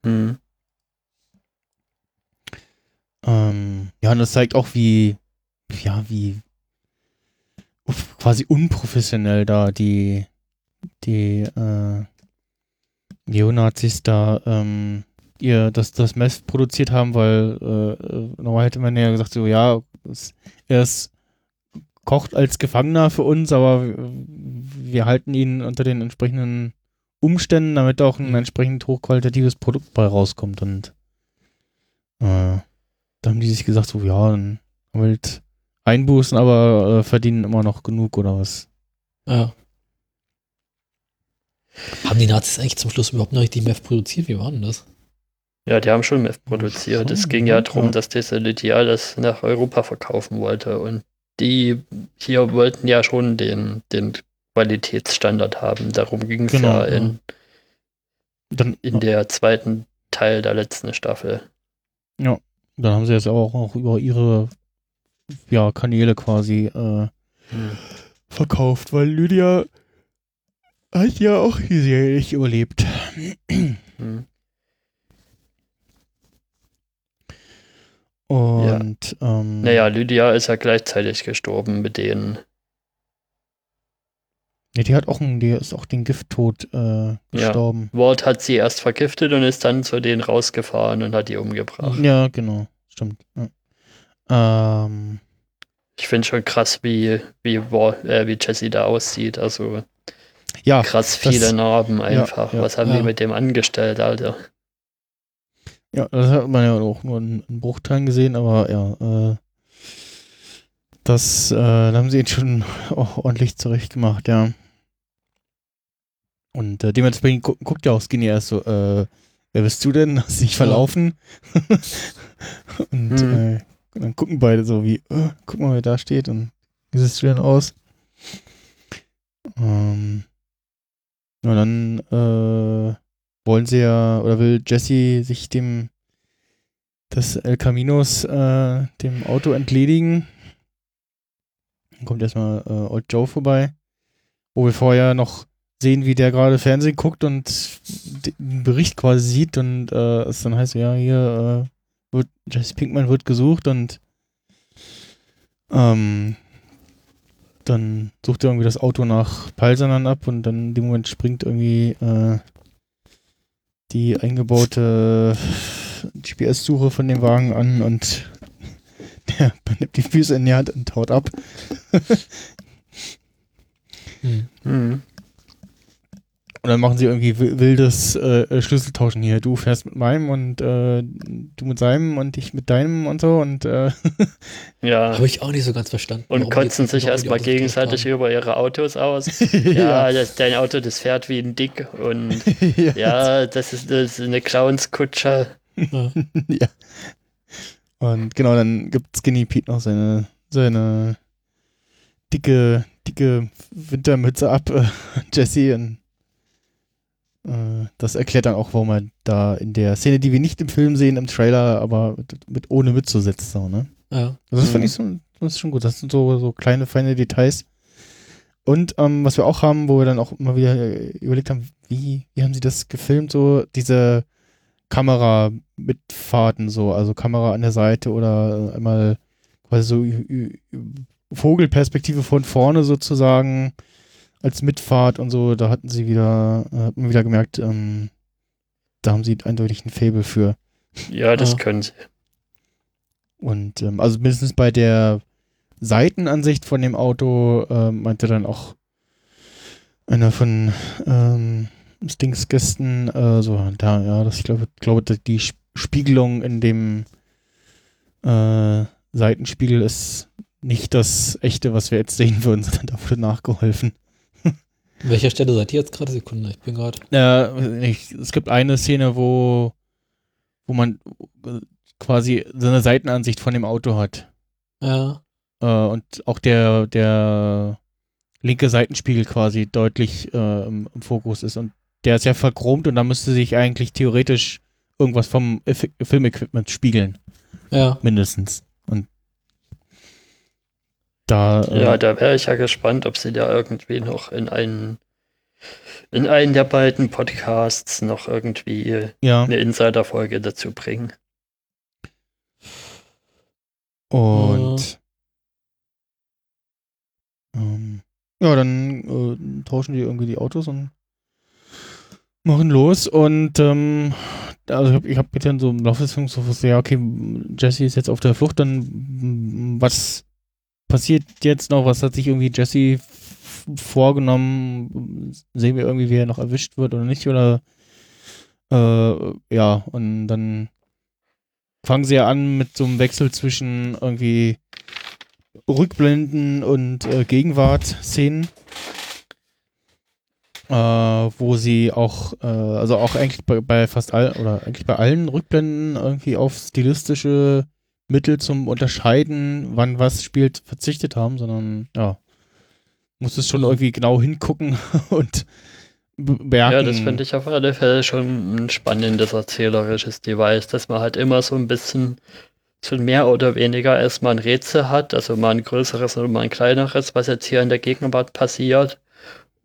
S5: Hm.
S4: Ähm, ja, und das zeigt auch, wie, ja, wie quasi unprofessionell da die, die äh, Neonazis da ähm, ihr das, das Meth produziert haben, weil äh, normal hätte man ja gesagt, so ja, es, er ist, kocht als Gefangener für uns, aber wir, wir halten ihn unter den entsprechenden Umständen, damit auch ein entsprechend hochqualitatives Produkt bei rauskommt und äh, da haben die sich gesagt, so, ja, dann haben wir halt Einbußen, aber äh, verdienen immer noch genug oder was.
S1: Ja. Haben die Nazis eigentlich zum Schluss überhaupt noch richtig Meth produziert? Wie war denn das?
S5: Ja, die haben schon Meth produziert. Es ging ja
S4: ja.
S5: darum, dass diese Lydia das nach Europa verkaufen wollte. Und die hier wollten ja schon den, den Qualitätsstandard haben. Darum ging es
S4: Genau,
S5: ja in,
S4: Dann,
S5: in der zweiten Teil der letzten Staffel.
S4: dann haben sie jetzt auch, auch über ihre ja, Kanäle quasi äh, verkauft, weil Lydia hat ja auch die Serie nicht überlebt.
S5: Hm.
S4: Und ähm,
S5: Naja, Lydia ist ja gleichzeitig gestorben mit denen.
S4: nee, die hat auch einen, die ist auch den Gifttod äh, gestorben.
S5: Ward hat sie erst vergiftet und ist dann zu denen rausgefahren und hat die umgebracht.
S4: Ja, genau. Stimmt. Ja. Ähm,
S5: Ich finde schon krass, wie, wie, Ward, äh, wie Jesse da aussieht. Also
S4: ja,
S5: krass viele
S4: das-
S5: Narben einfach.
S4: ja,
S5: Was haben
S1: ja.
S5: die mit dem angestellt, Alter?
S4: Ja, das hat man ja auch nur in, Bruchteilen gesehen, aber ja, äh, das, äh, da haben sie ihn schon auch ordentlich zurecht gemacht, ja. Und äh, dementsprechend gu guckt ja auch Skinny erst so, äh, wer bist du denn? Hast dich verlaufen? und
S5: Hm.
S4: dann gucken beide so wie, äh, guck mal, wer da steht und wie siehst du denn aus? Ähm, ja, dann äh, wollen sie ja, oder will Jesse sich dem des El Caminos, äh, dem Auto entledigen. Dann kommt erstmal äh, Old Joe vorbei, wo wir vorher noch sehen, wie der gerade Fernsehen guckt und den Bericht quasi sieht und äh, es dann heißt, ja, hier äh, wird, Jesse Pinkman wird gesucht und ähm, dann sucht er irgendwie das Auto nach Peilsandern ab und dann in dem Moment springt irgendwie äh, die eingebaute GPS-Suche von dem Wagen an und der nimmt die Füße in die Hand und haut ab.
S1: Hm.
S5: Hm.
S4: Und dann machen sie irgendwie wi- wildes äh, Schlüsseltauschen hier. Du fährst mit meinem und äh, du mit seinem und ich mit deinem und so und äh,
S5: Ja.
S1: Habe ich auch nicht so ganz verstanden.
S5: Und kotzen sich
S1: die
S5: erstmal gegenseitig über ihre Autos aus. Ja, das, dein Auto, das fährt wie ein Dick. Und
S4: ja.
S5: ja, das ist, das ist eine Clownskutsche.
S1: Ja.
S4: ja. Und genau, dann gibt Skinny Pete noch seine, seine dicke, dicke Wintermütze ab, äh, Jesse. Und, äh, das erklärt dann auch, warum er da in der Szene, die wir nicht im Film sehen, im Trailer, aber mit, mit ohne Mütze sitzt. So, ne?
S1: Ja.
S4: Also das fand
S5: Mhm.
S4: ich so, das ist schon gut. Das sind so, so kleine, feine Details. Und ähm, was wir auch haben, wo wir dann auch immer wieder äh, überlegt haben, wie, wie haben sie das gefilmt, so diese Kamera-Mitfahrten, so, also Kamera an der Seite oder äh, einmal quasi so Vogelperspektive von vorne sozusagen als Mitfahrt und so, da hatten sie wieder, äh, hat man wieder gemerkt, ähm, da haben sie eindeutig ein Fable für.
S5: Ja, das
S1: Ja.
S5: können sie.
S4: Und ähm, also mindestens bei der Seitenansicht von dem Auto äh, meinte dann auch einer von ähm, Stings Gästen, äh, so da, ja, das ich glaube, glaube die Sp- Spiegelung in dem äh, Seitenspiegel ist nicht das echte, was wir jetzt sehen würden, sondern da wurde nachgeholfen.
S1: An welcher Stelle seid ihr jetzt gerade? Sekunde, ich bin gerade.
S4: Äh, es gibt eine Szene, wo, wo man äh, quasi so eine Seitenansicht von dem Auto hat.
S1: Ja.
S4: Äh, und auch der, der linke Seitenspiegel quasi deutlich äh, im, im Fokus ist. Und der ist ja verchromt und da müsste sich eigentlich theoretisch irgendwas vom Filmequipment spiegeln,
S1: Ja.
S4: mindestens. Da, äh,
S5: Ja, da wäre ich ja gespannt, ob sie da irgendwie noch in einen in einen der beiden Podcasts noch irgendwie
S4: ja.
S5: eine Insider-Folge dazu bringen.
S4: Und ähm, ja, dann äh, tauschen die irgendwie die Autos und machen los. Und ähm, also ich habe ich hab jetzt dann so im Laufe des Films so ja, okay, Jesse ist jetzt auf der Flucht, dann was passiert jetzt noch? Was hat sich irgendwie Jesse vorgenommen? Sehen wir irgendwie, wie er noch erwischt wird oder nicht? Oder äh, ja, und dann fangen sie ja an mit so einem Wechsel zwischen irgendwie Rückblenden und äh, Gegenwart-Szenen. Äh, wo sie auch, äh, also auch eigentlich bei, bei fast allen, oder eigentlich bei allen Rückblenden irgendwie auf stilistische Mittel zum Unterscheiden, wann was spielt, verzichtet haben, sondern ja, muss es schon irgendwie genau hingucken und be- merken.
S5: Ja, das finde ich auf alle Fälle schon ein spannendes erzählerisches Device, dass man halt immer so ein bisschen so mehr oder weniger erstmal ein Rätsel hat, also mal ein größeres oder mal ein kleineres, was jetzt hier in der Gegenwart passiert.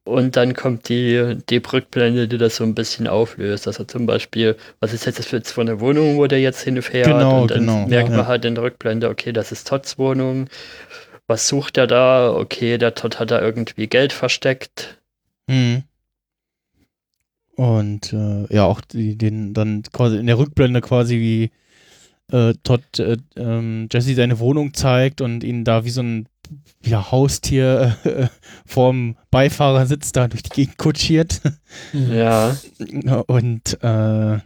S5: Und dann kommt die, die Rückblende, die das so ein bisschen auflöst. Also zum Beispiel, was ist jetzt das für jetzt eine Wohnung, wo der jetzt hinfährt?
S4: Genau,
S5: und dann
S4: genau,
S5: merkt
S4: ja.
S5: man halt in der Rückblende, okay, das ist Todds Wohnung. Was sucht er da? Okay, der Todd hat da irgendwie Geld versteckt.
S4: Mhm. Und äh, ja, auch die, den dann quasi in der Rückblende quasi wie äh, Todd äh, ähm, Jesse seine Wohnung zeigt und ihn da wie so ein ja, Haustier äh, vorm Beifahrersitz da durch die Gegend kutschiert.
S1: Mhm.
S5: Ja.
S4: Und äh,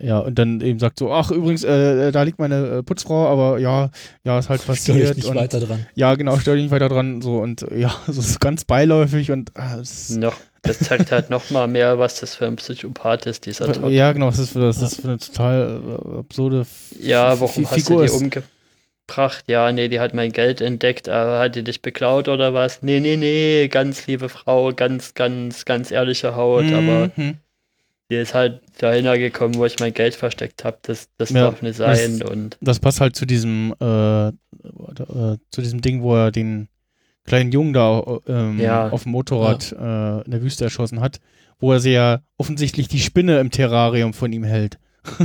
S4: ja, und dann eben sagt so, ach übrigens, äh, da liegt meine äh, Putzfrau, aber ja, ja, ist halt
S1: Stör
S4: passiert.
S1: ich nicht
S4: und,
S1: weiter dran.
S4: Ja, genau, stör dich nicht weiter dran. So und äh, ja, so ist ganz beiläufig und äh,
S5: Noch, das zeigt halt noch mal mehr, was das für ein Psychopath ist, dieser Todd.
S4: Ja, genau, das ist für, das ist für eine total äh, absurde F
S5: Ja, warum
S4: F-
S5: hast
S4: Figur
S5: du die
S4: ist.
S5: Umgebracht? Ja, nee, die hat mein Geld entdeckt, aber hat die dich beklaut oder was? Nee, nee, nee, ganz liebe Frau, ganz, ganz, ganz ehrliche Haut, aber
S4: Mhm.
S5: die ist halt dahin gekommen, wo ich mein Geld versteckt habe. Das, das
S4: Ja,
S5: darf nicht sein.
S4: das-
S5: Und
S4: Das passt halt zu diesem äh, äh, zu diesem Ding, wo er den kleinen Jungen da ähm,
S5: Ja.
S4: auf dem Motorrad äh, in der Wüste erschossen hat, wo er sie ja offensichtlich die Spinne im Terrarium von ihm hält.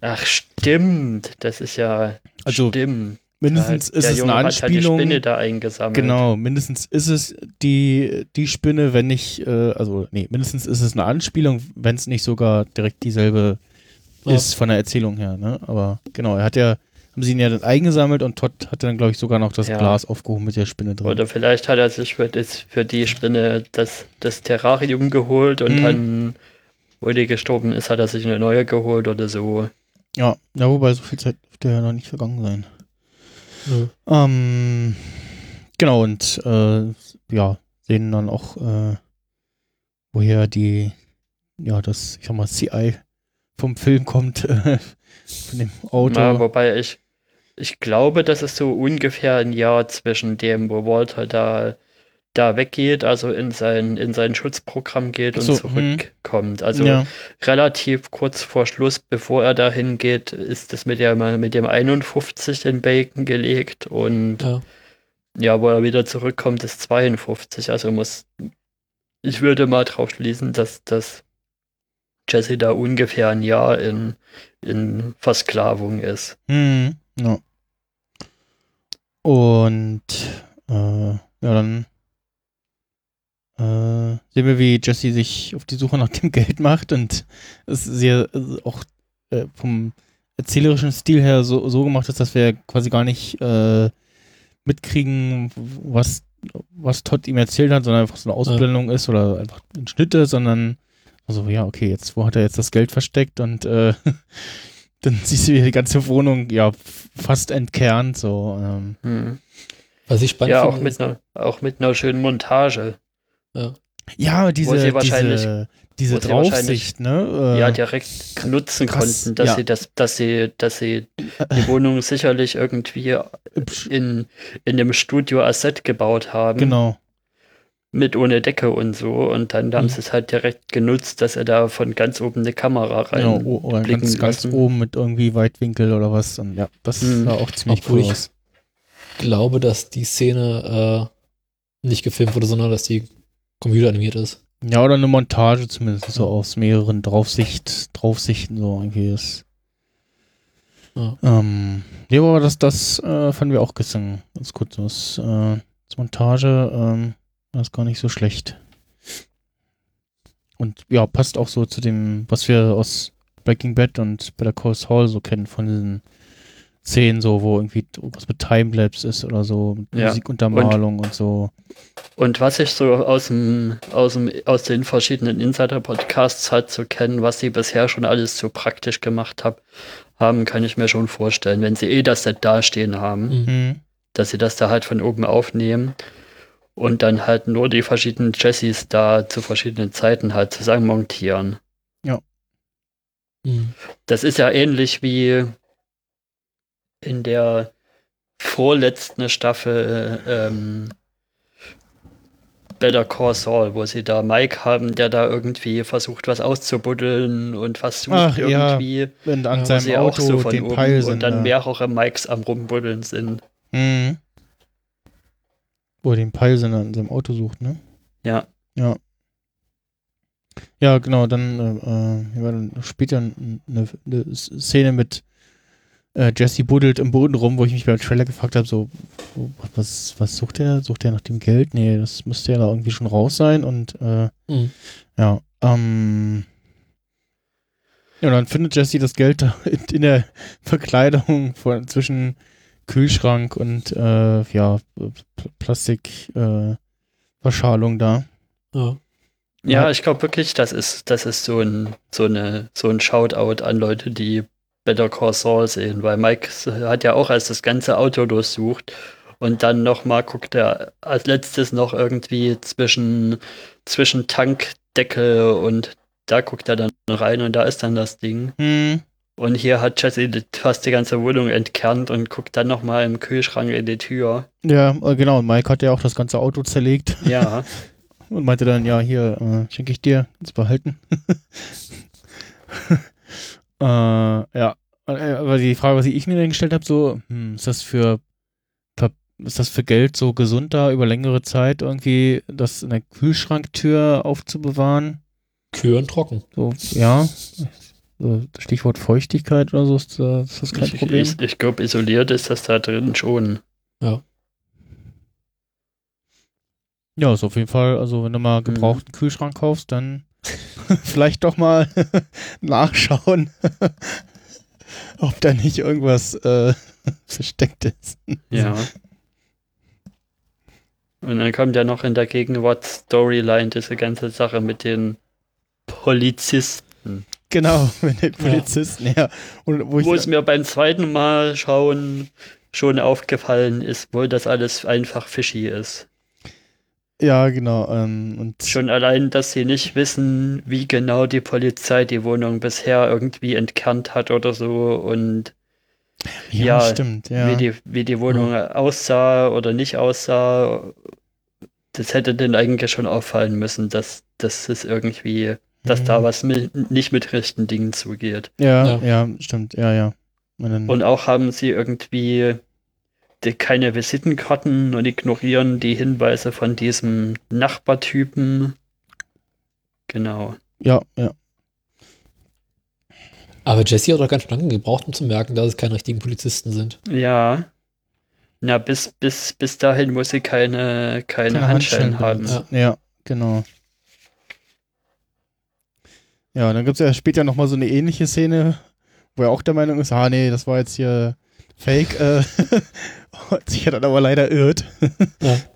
S5: ach, stimmt, das ist ja
S4: Also
S5: stimmt.
S4: mindestens
S5: Der
S4: ist es
S5: Junge
S4: eine
S5: hat halt die
S4: Anspielung.
S5: Spinne da eingesammelt.
S4: Genau, mindestens ist es die, die Spinne, wenn nicht, äh, also nee, mindestens ist es eine Anspielung, wenn es nicht sogar direkt dieselbe
S1: Ja.
S4: ist von der Erzählung her, ne? Aber genau, er hat ja, haben sie ihn ja dann eingesammelt und Todd hatte dann, glaube ich, sogar noch das
S5: Ja.
S4: Glas aufgehoben mit der Spinne drin.
S5: Oder vielleicht hat er sich für, das, für die Spinne das, das Terrarium geholt und
S4: Mhm.
S5: dann, wo die gestorben ist, hat er sich eine neue geholt oder so.
S4: Ja, ja, wobei so viel Zeit dürfte ja noch nicht vergangen sein.
S1: Nö.
S4: Ähm, genau, und äh, ja, sehen dann auch, äh, woher die, ja, das, ich sag mal, CI vom Film kommt, äh, von dem Auto.
S5: Ja, wobei ich, ich glaube, das ist so ungefähr ein Jahr zwischen dem, wo Walter da, da weggeht, also in sein, in sein Schutzprogramm geht und
S4: so, hm.
S5: zurückkommt. Also
S4: ja,
S5: relativ kurz vor Schluss, bevor er dahin geht, ist das mit dem, mit dem 51 in Bacon gelegt und
S1: Ja.
S5: ja, wo er wieder zurückkommt, ist 52. Also muss, ich würde mal drauf schließen, dass, dass Jesse da ungefähr ein Jahr in, in Versklavung ist.
S4: hm, ja. Und äh, ja, dann äh, sehen wir, wie Jesse sich auf die Suche nach dem Geld macht und es sehr äh, auch äh, vom erzählerischen Stil her so, so gemacht ist, dass wir quasi gar nicht äh, mitkriegen, was, was Todd ihm erzählt hat, sondern einfach so eine Ausblendung ist oder einfach ein Schnitte, sondern also ja, okay, jetzt, wo hat er jetzt das Geld versteckt und äh, dann siehst du, wie die ganze Wohnung ja fast entkernt, so. Ähm,
S5: Hm.
S1: Was ich spannend
S5: Ja, auch
S1: finde,
S5: mit, einer, auch mit einer schönen Montage.
S4: Ja, diese,
S5: sie wahrscheinlich-
S4: diese, diese
S5: wo sie
S4: Draufsicht, ne? Äh,
S5: ja, direkt nutzen
S4: krass,
S5: konnten, dass
S4: ja.
S5: sie das, dass sie, dass sie die Wohnung sicherlich irgendwie in, in dem Studio Asset gebaut haben.
S4: Genau.
S5: Mit ohne Decke und so. Und dann haben
S1: Mhm.
S5: sie es halt direkt genutzt, dass er da von ganz oben eine Kamera rein.
S4: Genau, oder
S5: blicken
S4: ganz, ganz oben mit irgendwie Weitwinkel oder was. Und ja, das
S5: Mhm.
S4: sah auch ziemlich
S1: Obwohl
S4: cool
S1: ich-
S4: aus.
S1: glaube, dass die Szene äh, nicht gefilmt wurde, sondern dass die computeranimiert ist.
S4: Ja, oder eine Montage zumindest, so aus mehreren Draufsicht, Draufsichten, so irgendwie ist.
S1: Ja.
S4: Ähm, ja, aber das, das äh, fanden wir auch gestern ganz gut. Das, äh, das Montage ähm, war ist gar nicht so schlecht. Und ja, passt auch so zu dem, was wir aus Breaking Bad und Better Call Saul so kennen, von diesen Szenen, so, wo irgendwie was mit Timelapse ist oder so, mit
S5: Ja.
S4: Musikuntermalung und, so.
S5: Und was ich so aus dem, aus dem, aus den verschiedenen Insider-Podcasts halt so kenne, was sie bisher schon alles so praktisch gemacht hab, haben, kann ich mir schon vorstellen, wenn sie eh das Set dastehen haben,
S1: Mhm.
S4: Mhm.
S5: dass sie das da halt von oben aufnehmen und dann halt nur die verschiedenen Jessies da zu verschiedenen Zeiten halt zusammen montieren.
S1: Mhm.
S5: Das ist ja ähnlich wie in der vorletzten Staffel ähm, Better Call Saul, wo sie da Mike haben, der da irgendwie versucht, was auszubuddeln und was sucht
S4: Ach, ja.
S5: irgendwie,
S4: Wenn an
S1: Ja,
S4: seinem
S5: sie auch
S4: Auto
S5: so von oben
S4: Peil sind.
S5: und dann
S4: ja.
S5: mehrere Mikes am Rumbuddeln sind.
S4: Mhm. Wo er den Peilsender in seinem Auto sucht, ne?
S5: Ja.
S4: Ja. Ja, genau, dann äh, äh, später eine, eine Szene mit äh, Jesse buddelt im Boden rum, wo ich mich beim Trailer gefragt habe, so, was, was sucht er? Sucht er nach dem Geld? Nee, das müsste ja da irgendwie schon raus sein und äh,
S1: Mhm.
S4: ja, ähm, ja, dann findet Jesse das Geld da in, in der Verkleidung von, zwischen Kühlschrank und äh, ja, Pl Plastik äh, da.
S1: Ja.
S5: Ja,
S4: Ja.
S5: ich glaube wirklich, das ist, das ist so ein, so eine, so ein Shoutout an Leute, die Better Call Saul sehen, weil Mike hat ja auch erst das ganze Auto durchsucht und dann nochmal guckt er als letztes noch irgendwie zwischen, zwischen Tankdeckel und da guckt er dann rein und da ist dann das Ding.
S4: Hm.
S5: Und hier hat Jesse fast die ganze Wohnung entkernt und guckt dann nochmal im Kühlschrank in die Tür.
S4: Ja, äh, genau. Und Mike hat ja auch das ganze Auto zerlegt
S5: Ja,
S4: und meinte dann, ja, hier, äh, schenke ich dir, kannst behalten. äh, ja. Äh, Aber die Frage, was ich mir dann gestellt habe, so, hm, ist das für ist das für Geld so gesund da über längere Zeit irgendwie das in der Kühlschranktür aufzubewahren?
S1: Kühlen trocken.
S4: So, ja. So, Stichwort Feuchtigkeit oder so, ist, äh, ist das kein
S5: ich,
S4: Problem?
S5: ich, ich glaube, isoliert ist das da drin schon.
S4: Ja, ist auf jeden Fall, also wenn du mal gebrauchten Kühlschrank kaufst, dann vielleicht doch mal nachschauen, ob da nicht irgendwas äh, versteckt ist.
S5: Ja. Und dann kommt ja noch in der Gegenwart-Storyline diese ganze Sache mit den Polizisten.
S4: Genau, mit den Polizisten, ja. Und wo
S5: Wo es mir beim zweiten Mal schauen schon aufgefallen ist, wo das alles einfach fishy ist.
S4: Ja, genau. Ähm, und
S5: Schon allein, dass sie nicht wissen, wie genau die Polizei die Wohnung bisher irgendwie entkernt hat oder so und
S4: ja,
S5: ja,
S4: stimmt, ja.
S5: wie, die, wie die Wohnung aussah oder nicht aussah. Das hätte denen eigentlich schon auffallen müssen, dass, dass es irgendwie, dass da
S4: Mhm.
S5: was mit, nicht mit rechten Dingen zugeht.
S4: Ja,
S1: Ja.
S4: ja, stimmt, ja, ja. Und dann,
S5: Und auch haben sie irgendwie die, keine Visitenkarten und ignorieren die Hinweise von diesem Nachbartypen. Genau.
S4: ja, ja.
S1: Aber Jesse hat doch ganz schön lange gebraucht, um zu merken, dass es keine richtigen Polizisten sind.
S5: Ja. Na, bis, bis, bis dahin muss sie keine, keine,
S4: Keine
S5: Handschellen,
S4: Handschellen
S5: haben.
S4: benutzen. Ja, genau. Ja, dann gibt es ja später nochmal so eine ähnliche Szene, wo er auch der Meinung ist, ah nee, das war jetzt hier Fake, äh, und sich hat dann aber leider irrt.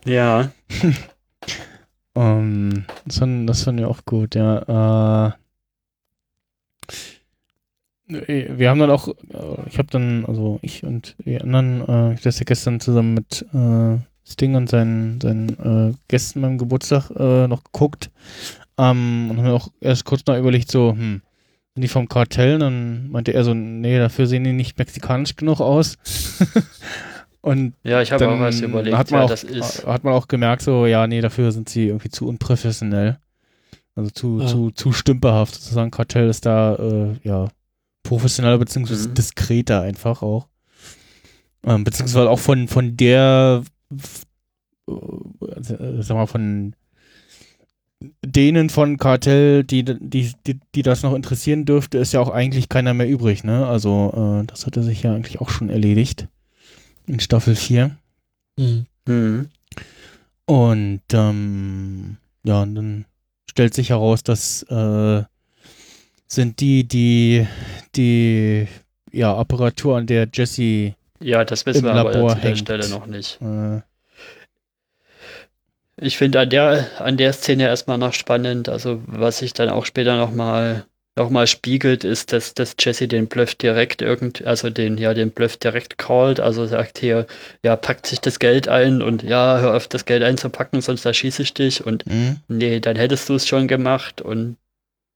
S5: Ja.
S4: Ähm, das, fand, das fand ich auch gut, ja. Äh, wir haben dann auch, äh, ich habe dann, also ich und die anderen, äh, ich das ja gestern zusammen mit, äh, Sting und seinen, seinen äh, Gästen beim Geburtstag äh, noch geguckt. Ähm, und haben auch erst kurz noch überlegt, so, hm, sind die vom Kartell? Und dann meinte er so, nee, dafür sehen die nicht mexikanisch genug aus. und
S5: Ja, ich habe auch was überlegt,
S4: hat man auch,
S5: das ist.
S4: Hat man auch gemerkt, so, ja, nee, dafür sind sie irgendwie zu unprofessionell. Also zu,
S1: Ja.
S4: zu, zu stümperhaft sozusagen. Kartell ist da, äh, ja, professioneller beziehungsweise
S5: Mhm.
S4: diskreter einfach auch. Ähm, beziehungsweise auch von, von der, äh, sag mal, von denen von Kartell, die, die, die, die das noch interessieren dürfte, ist ja auch eigentlich keiner mehr übrig, ne? Also, äh, das hatte sich ja eigentlich auch schon erledigt. In Staffel 4.
S1: Mhm.
S5: Hm.
S4: Und ähm, ja, und dann stellt sich heraus, dass äh, sind die, die die ja, Apparatur, an der Jesse
S5: Ja, das wissen
S4: Im
S5: wir aber
S4: Labor
S5: zu der
S4: hängt.
S5: Stelle noch nicht.
S4: äh,
S5: Ich finde an der, an der Szene erstmal noch spannend, also was sich dann auch später nochmal noch mal spiegelt, ist, dass, dass Jesse den Bluff direkt irgend, also den, ja, den Bluff direkt callt, also sagt hier, ja, packt sich das Geld ein und ja, hör auf, das Geld einzupacken, sonst erschieße ich dich und
S4: mh,
S5: nee, dann hättest du es schon gemacht und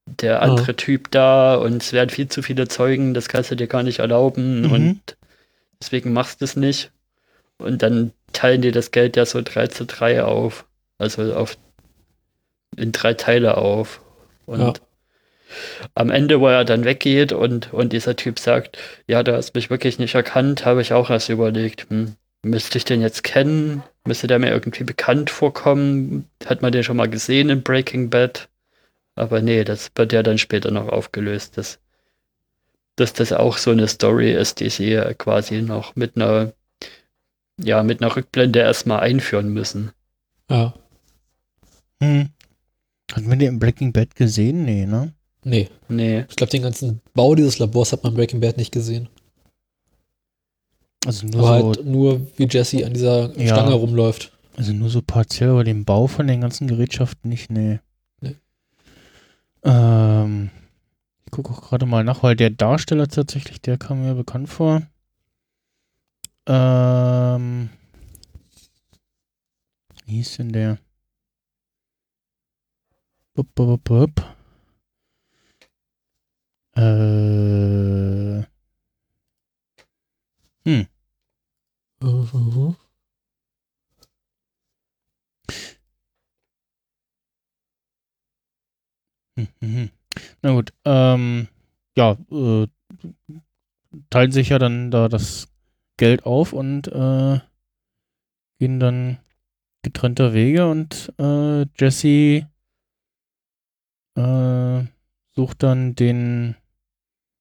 S5: der andere Typ da und es wären viel zu viele Zeugen, das kannst du dir gar nicht erlauben
S4: Mhm.
S5: und deswegen machst du es nicht. Und dann teilen die das Geld ja so 3 zu 3 auf. Also auf in drei Teile auf. Und
S1: Ja.
S5: am Ende, wo er dann weggeht und, und dieser Typ sagt, ja, du hast mich wirklich nicht erkannt, habe ich auch erst überlegt, hm, müsste ich den jetzt kennen? Müsste der mir irgendwie bekannt vorkommen? Hat man den schon mal gesehen in Breaking Bad? Aber nee, das wird ja dann später noch aufgelöst, dass, dass das auch so eine Story ist, die sie quasi noch mit einer, ja, mit einer Rückblende erstmal einführen müssen.
S1: Ja.
S4: Hm. Hatten wir den im Breaking Bad gesehen? Nee, ne?
S1: Nee.
S5: Nee.
S1: Ich glaube, den ganzen Bau dieses Labors hat man in Breaking Bad nicht gesehen.
S4: Also nur
S1: Aber
S4: so,
S1: halt nur, wie Jesse an dieser
S4: Ja.
S1: Stange rumläuft.
S4: also nur so partiell über den Bau von den ganzen Gerätschaften nicht, nee.
S1: Nee.
S4: Ähm, ich gucke auch gerade mal nach, weil der Darsteller tatsächlich, der kam mir bekannt vor. Ähm, wie hieß denn der? Bup, bup, bup. Äh,
S1: Mhm.
S4: Hm, mhm. Na gut, ähm, ja, äh, teilen sich ja dann da das Geld auf und äh, gehen dann getrennter Wege und äh, Jesse äh, sucht dann den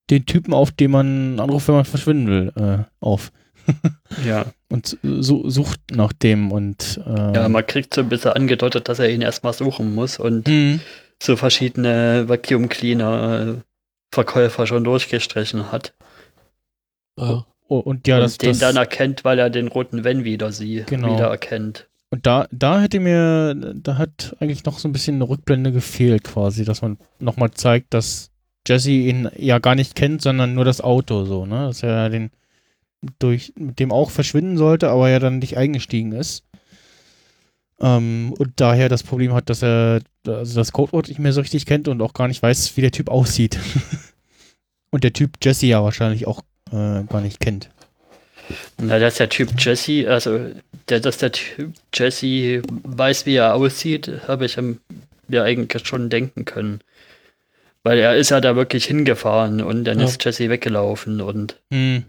S4: den Typen auf, den man anruft, wenn man verschwinden will, äh, auf.
S5: Ja.
S4: Und su sucht nach dem und äh,
S5: Ja, man kriegt so ein bisschen angedeutet, dass er ihn erstmal suchen muss und
S4: hm,
S5: so verschiedene Vacuum Cleaner äh, Verkäufer schon durchgestrichen hat.
S1: Ja.
S4: oh, und ja,
S5: und
S4: das,
S5: den
S4: das,
S5: dann erkennt, weil er den roten Wenn wieder sie
S4: Genau.
S5: wieder erkennt.
S4: Und da, da hätte mir, da hat eigentlich noch so ein bisschen eine Rückblende gefehlt, quasi, dass man nochmal zeigt, dass Jesse ihn ja gar nicht kennt, sondern nur das Auto so, ne? Dass er den durch mit dem auch verschwinden sollte, aber er dann nicht eingestiegen ist. Ähm, und daher das Problem hat, dass er also das Codewort nicht mehr so richtig kennt und auch gar nicht weiß, wie der Typ aussieht. und der Typ Jesse ja wahrscheinlich auch äh, gar nicht kennt.
S5: Na, dass der Typ Jesse, also der, dass der Typ Jesse weiß, wie er aussieht, habe ich mir eigentlich schon denken können. Weil er ist ja da wirklich hingefahren und dann
S1: Ja.
S5: ist Jesse weggelaufen und
S4: Hm.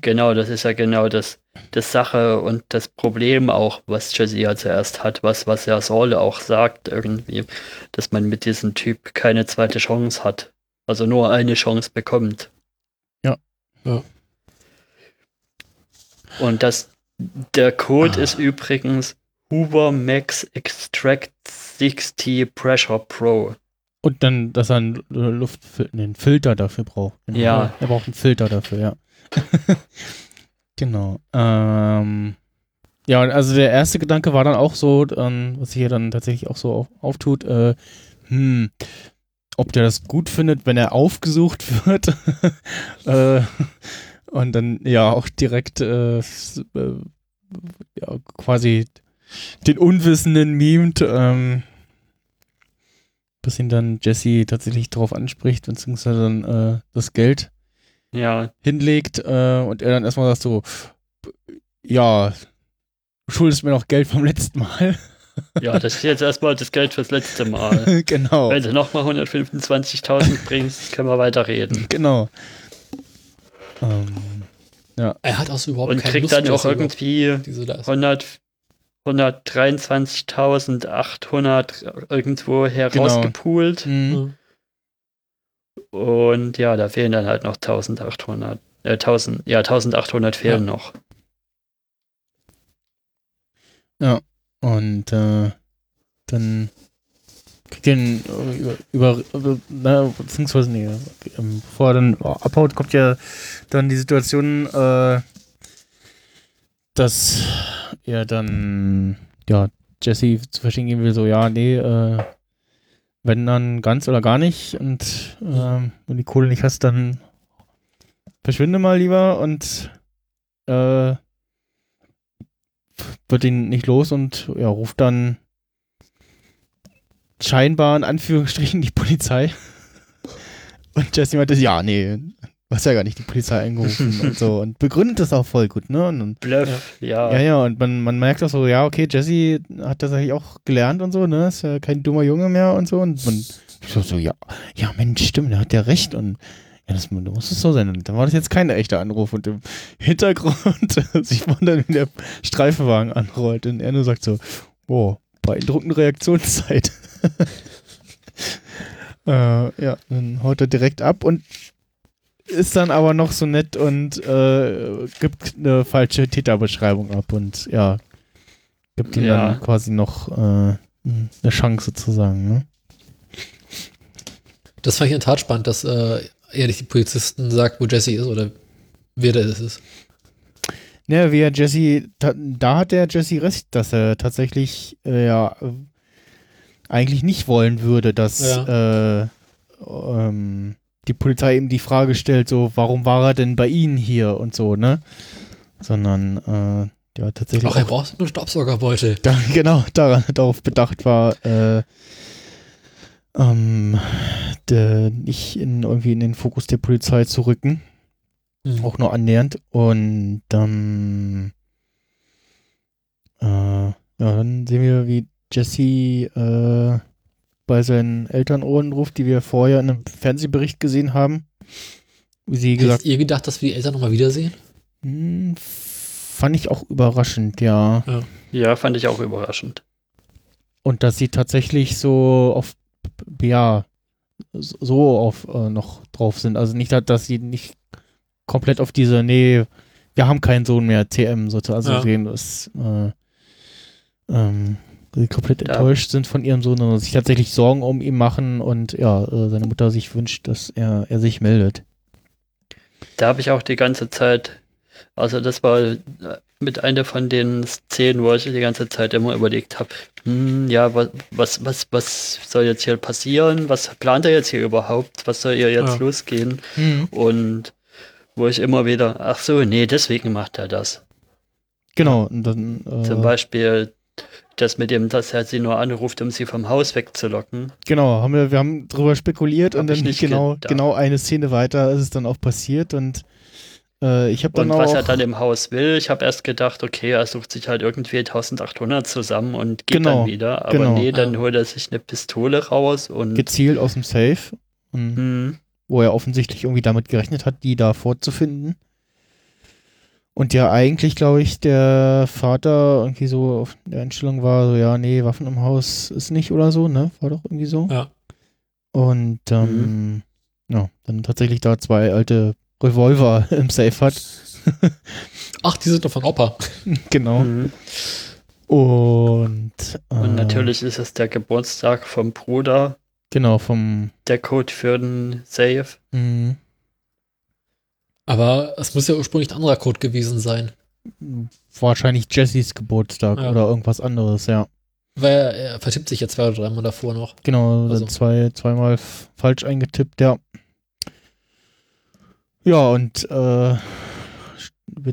S5: genau, das ist ja genau das, das Sache und das Problem auch, was Jesse ja zuerst hat, was, was ja Saul auch sagt irgendwie, dass man mit diesem Typ keine zweite Chance hat. Also nur eine Chance bekommt.
S4: Ja.
S1: Ja.
S5: Und das, der Code
S4: Ah.
S5: ist übrigens Hoover Max Extract 60 Pressure Pro.
S4: Und dann, dass er einen Luft, einen Filter dafür braucht. Genau.
S5: Ja.
S4: Er braucht einen Filter dafür, ja. genau. Ähm, ja, also der erste Gedanke war dann auch so, ähm, was sich hier dann tatsächlich auch so auf, auftut, äh, hm, ob der das gut findet, wenn er aufgesucht wird. äh, und dann ja auch direkt äh, äh, ja, quasi den Unwissenden mimt, ähm, bis ihn dann Jesse tatsächlich darauf anspricht, beziehungsweise dann äh, das Geld
S5: Ja,
S4: hinlegt äh, und er dann erstmal sagt so, ja, du schuldest mir noch Geld vom letzten Mal.
S5: ja, das ist jetzt erstmal das Geld fürs letzte Mal.
S4: genau,
S5: Wenn du nochmal 125.000 bringst, können wir weiterreden.
S4: genau. Ähm,
S1: Er hat auch so überhaupt
S5: Und
S1: keine
S5: kriegt
S1: Lust
S5: dann
S1: mehr,
S5: auch irgendwie
S1: diese Leistung.
S5: 100, 123.800 irgendwo herausgepoolt.
S4: mhm.
S5: Und ja, da fehlen dann halt noch 1800. Äh, 1000, ja, 1800 fehlen noch.
S4: Und äh, dann kriegt einen, äh, über, über, na, beziehungsweise, nee, ähm, bevor er dann abhaut, kommt ja dann die Situation, äh, dass er dann, ja, Jesse zu verstehen geben will, so, ja, nee, äh, wenn dann ganz oder gar nicht und ähm, wenn die Kohle nicht hast, dann verschwinde mal lieber und äh, wird ihn nicht los und ja, ruft dann scheinbar in Anführungsstrichen die Polizei. Und Jesse meinte, ja, nee, du hast ja gar nicht die Polizei eingerufen und so. Und begründet das auch voll gut, ne? Und, und,
S5: Bluff, ja.
S4: ja, ja, und man, man merkt auch so, ja, okay, Jesse hat das eigentlich auch gelernt und so, ne? Ist ja kein dummer Junge mehr und so. Und man so, so ja, ja, Mensch, stimmt, der hat ja recht. Und ja, das muss es so sein. Und dann war das jetzt kein echter Anruf. Und im Hintergrund sieht man dann, wie der Streifenwagen anrollt. Und er nur sagt so, wow, beeindruckende Reaktionszeit. äh, ja, dann haut er direkt ab und ist dann aber noch so nett und äh, gibt eine falsche Täterbeschreibung ab und ja, gibt ihm
S5: Ja.
S4: dann quasi noch äh, eine Chance sozusagen. Ne?
S1: Das fand ich in der Tat spannend, dass äh, er nicht die Polizisten sagt, wo Jesse ist oder wer das ist.
S4: Ja, wie er Jesse, da, hat der Jesse recht, dass er tatsächlich äh, ja eigentlich nicht wollen würde, dass äh, ähm, die Polizei ihm die Frage stellt, so, warum war er denn bei Ihnen hier und so, ne? Sondern äh, ja, tatsächlich
S1: Ach, er
S4: auch
S1: braucht nur Staubsaugerbeutel.
S4: da, genau daran, darauf bedacht war, äh, ähm, de, nicht in, irgendwie in den Fokus der Polizei zu rücken
S1: Hm.
S4: auch nur annähernd. Und ähm, äh, ja, dann sehen wir, wie Jesse äh, bei seinen Eltern Ohren ruft, die wir vorher in einem Fernsehbericht gesehen haben. Wie sie gesagt,
S1: Hättet ihr gedacht, dass wir die Eltern nochmal wiedersehen?
S4: hm, fand ich auch überraschend, ja.
S5: Ja, fand ich auch überraschend.
S4: Und dass sie tatsächlich so auf, ja, so auf äh, noch drauf sind. Also nicht, dass sie nicht komplett auf diese, nee, wir haben keinen Sohn mehr, TM sozusagen. Also
S1: Ja.
S4: sehen, dass äh, ähm, sie komplett
S5: Da-
S4: enttäuscht sind von ihrem Sohn und sich tatsächlich Sorgen um ihn machen und ja, äh, seine Mutter sich wünscht, dass er, er sich meldet.
S5: Da habe ich auch die ganze Zeit, also das war äh, mit einer von den Szenen, wo ich die ganze Zeit immer überlegt habe, hm, ja, was, was, was, was soll jetzt hier passieren? Was plant er jetzt hier überhaupt? Was soll hier jetzt
S1: Ja.
S5: losgehen? Und wo ich immer wieder, ach so, nee, deswegen macht er das.
S4: Genau, und dann äh,
S5: Zum Beispiel das mit dem, dass er sie nur anruft, um sie vom Haus wegzulocken.
S4: Genau, haben wir, wir haben drüber spekuliert
S5: Hab
S4: und dann
S5: nicht
S4: genau,
S5: gedacht.
S4: genau eine Szene weiter ist es dann auch passiert und äh, ich habe dann
S5: Und
S4: auch
S5: was er dann im Haus will, ich habe erst gedacht, okay, er sucht sich halt irgendwie 1800 zusammen und geht
S4: Genau,
S5: dann wieder. Aber
S4: genau.
S5: nee, dann holt er sich eine Pistole raus und
S4: gezielt aus dem Safe, und,
S5: hm,
S4: wo er offensichtlich irgendwie damit gerechnet hat, die da vorzufinden. Und ja, eigentlich glaube ich, der Vater irgendwie so auf der Einstellung war, so, ja, nee, Waffen im Haus ist nicht oder so, ne? War doch irgendwie so.
S1: Ja.
S4: Und ähm, ja, dann tatsächlich da zwei alte Revolver im Safe hat.
S1: Ach, die sind doch von Opa.
S4: genau.
S5: hm.
S4: Und, äh,
S5: Und natürlich ist es der Geburtstag vom Bruder,
S4: Genau, vom
S5: der Code für den Safe.
S4: mh,
S1: Aber es muss ja ursprünglich ein anderer Code gewesen sein.
S4: wahrscheinlich Jessys Geburtstag
S1: Ja.
S4: oder irgendwas anderes, ja.
S1: Weil er, er vertippt sich ja zwei oder dreimal davor noch.
S4: Genau,
S1: Also.
S4: zwei, zweimal falsch eingetippt, ja. Ja, und äh,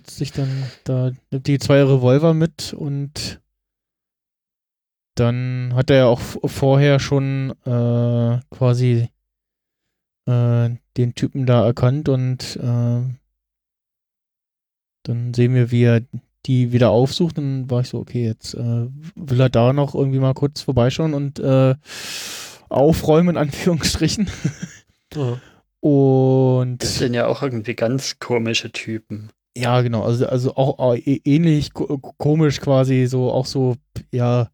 S4: sich dann, da nimmt die zwei Revolver mit und dann hat er ja auch vorher schon äh, quasi äh, den Typen da erkannt und äh, dann sehen wir, wie er die wieder aufsucht. Dann war ich so, okay, jetzt äh, will er da noch irgendwie mal kurz vorbeischauen und äh, aufräumen, in Anführungsstrichen. Und
S5: Das sind ja auch irgendwie ganz komische Typen.
S4: ja, genau, also, also auch, auch ä- ähnlich ko komisch quasi, so auch so, ja,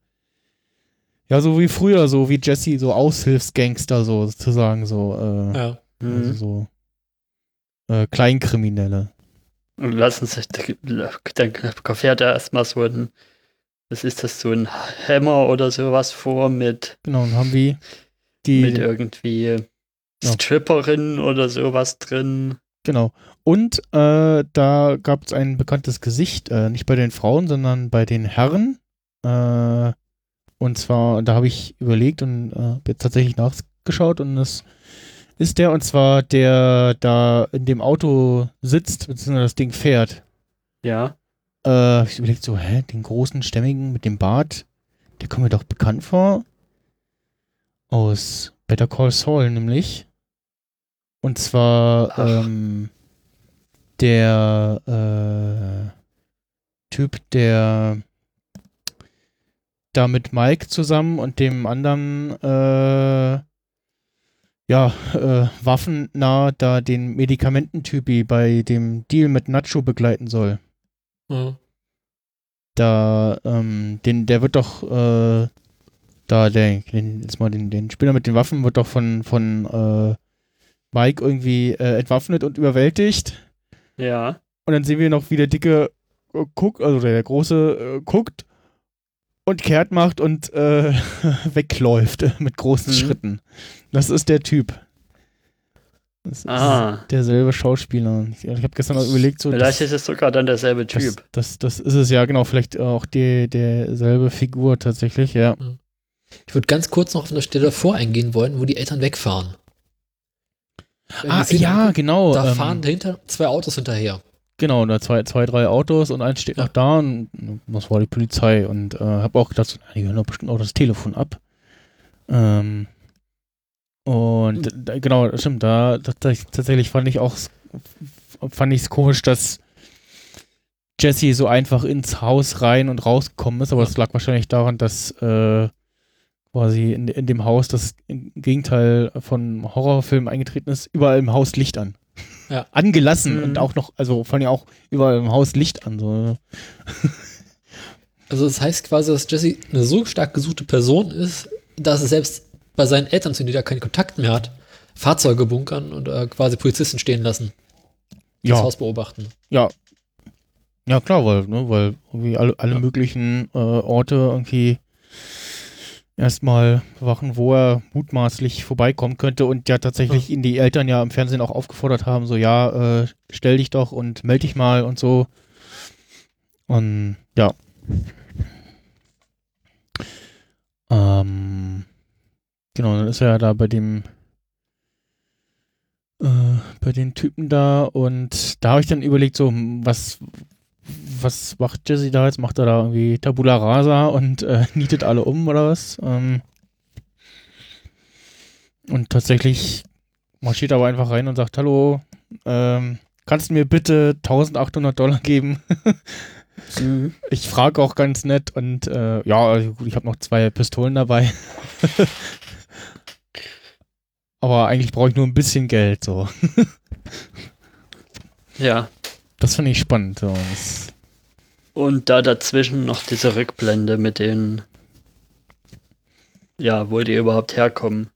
S4: ja, so wie früher, so wie Jesse, so Aushilfsgangster, so sozusagen, so, äh,
S1: Ja.
S5: Mhm.
S4: also so äh, Kleinkriminelle.
S5: Und lassen sich, dann fährt er erstmal so ein, was ist das, so ein Hammer oder sowas vor mit,
S4: Genau, und haben wir die,
S5: mit irgendwie
S4: Ja.
S5: Stripperinnen oder sowas drin.
S4: genau. Und äh, da gab es ein bekanntes Gesicht, äh, nicht bei den Frauen, sondern bei den Herren. Äh, und zwar, da habe ich überlegt und äh, tatsächlich nachgeschaut und es ist der, und zwar der da in dem Auto sitzt, beziehungsweise das Ding fährt.
S5: Ja.
S4: Äh, ich überlegt so, hä, den großen, stämmigen mit dem Bart, der kommt mir doch bekannt vor. Aus Better Call Saul nämlich. Und zwar
S5: Ach.
S4: ähm, der äh, Typ, der da mit Mike zusammen und dem anderen äh, ja, äh, waffennah da den Medikamententypi bei dem Deal mit Nacho begleiten soll
S1: Mhm.
S4: da, ähm, den, der wird doch, äh, da, der, den, jetzt mal den, den Spinner mit den Waffen wird doch von, von, äh, Mike irgendwie äh, entwaffnet und überwältigt.
S5: Ja.
S4: Und dann sehen wir noch, wie der Dicke äh, guckt, also der, der Große äh, guckt und kehrt macht und äh, wegläuft mit großen
S5: Mhm.
S4: Schritten. Das ist der Typ. Das ist
S5: Ah.
S4: derselbe Schauspieler. Ich, ich habe gestern noch überlegt, so.
S5: Vielleicht
S4: das-
S5: ist es sogar dann derselbe
S4: das,
S5: Typ.
S4: das, das ist es ja, genau. Vielleicht auch die, derselbe Figur tatsächlich, ja.
S1: Ich würde ganz kurz noch auf eine Stelle voreingehen wollen, wo die Eltern wegfahren.
S4: Ah, ja, genau.
S1: Da
S4: ähm,
S1: fahren dahinter zwei Autos hinterher.
S4: Genau, da zwei, zwei, drei Autos und eins steht
S1: Ja.
S4: noch da und das war die Polizei und äh, habe auch gedacht, na, die hören doch bestimmt auch das Telefon ab. Ähm, und da, genau, das stimmt, da tatsächlich, tatsächlich fand ich auch fand ich es komisch, dass Jesse so einfach ins Haus rein und rausgekommen ist, aber das lag wahrscheinlich daran, dass äh, quasi in, in dem Haus das im Gegenteil von Horrorfilmen eingetreten ist, überall im Haus Licht an.
S1: Ja.
S4: Angelassen
S5: Mhm.
S4: und auch noch, also vor allem auch überall im Haus Licht an. So.
S1: Also das heißt quasi, dass Jesse eine so stark gesuchte Person ist, dass er selbst bei seinen Eltern, zu denen er keinen Kontakt mehr hat, Fahrzeuge bunkern und äh, quasi Polizisten stehen lassen, die das
S4: Ja,
S1: Haus beobachten.
S4: ja. Ja, klar, weil, ne, weil irgendwie alle, alle
S1: Ja.
S4: möglichen äh, Orte irgendwie erstmal bewachen, wo er mutmaßlich vorbeikommen könnte und ja tatsächlich ihn die Eltern ja im Fernsehen auch aufgefordert haben, so ja, äh, stell dich doch und melde dich mal und so. Und ja. Ähm, genau, dann ist er ja da bei dem äh, bei den Typen da und da habe ich dann überlegt, so, hm, was, was macht Jesse da jetzt? Macht er da irgendwie Tabula Rasa und äh, nietet alle um oder was? Ähm, und tatsächlich marschiert er aber einfach rein und sagt, hallo, ähm, kannst du mir bitte 1800 Dollar geben?
S5: Mhm.
S4: Ich frage auch ganz nett und äh, ja, also gut, ich habe noch zwei Pistolen dabei. Aber eigentlich brauche ich nur ein bisschen Geld, so.
S5: Ja.
S4: Das finde ich spannend. So.
S5: Und da dazwischen noch diese Rückblende mit den, ja, wo die überhaupt herkommen.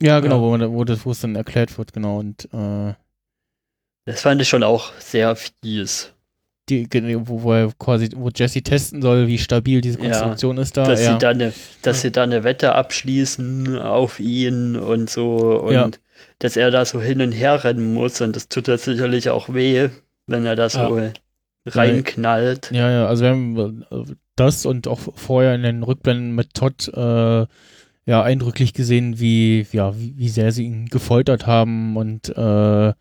S4: ja, genau,
S1: Ja.
S4: Wo, man, wo, das, wo es dann erklärt wird, genau. Und äh,
S5: Das fand ich schon auch sehr fies.
S4: die, ge- wo, wo er quasi, wo Jesse testen soll, wie stabil diese
S5: Ja,
S4: Konstruktion ist da.
S5: dass
S4: ja.
S5: sie da eine, dass sie da eine Wette abschließen auf ihn und so und
S4: Ja.
S5: dass er da so hin und her rennen muss und das tut er sicherlich auch weh, wenn er da so reinknallt.
S4: Ja, ja, also wir haben äh, das und auch vorher in den Rückblenden mit Todd äh, ja eindrücklich gesehen, wie, ja, wie, wie sehr sie ihn gefoltert haben und äh,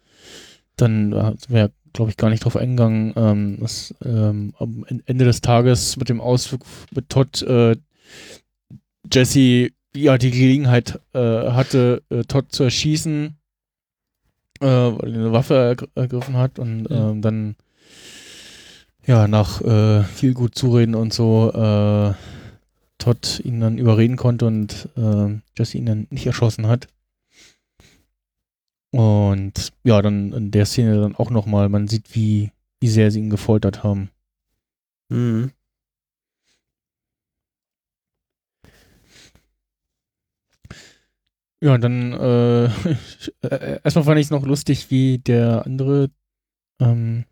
S4: dann äh, ja, glaube ich, gar nicht drauf eingegangen, ähm, dass ähm, am Ende des Tages mit dem Ausflug mit Todd äh, Jesse ja die Gelegenheit äh, hatte, äh, Todd zu erschießen, äh, weil er eine Waffe ergr ergriffen hat und
S1: Ja.
S4: ähm, dann ja nach äh, viel gut zureden und so äh, Todd ihn dann überreden konnte und äh, Jesse ihn dann nicht erschossen hat. Und ja, dann in der Szene dann auch nochmal, man sieht, wie, wie sehr sie ihn gefoltert haben.
S5: Mhm.
S4: Ja, dann äh, äh, erstmal fand ich es noch lustig, wie der andere, ähm,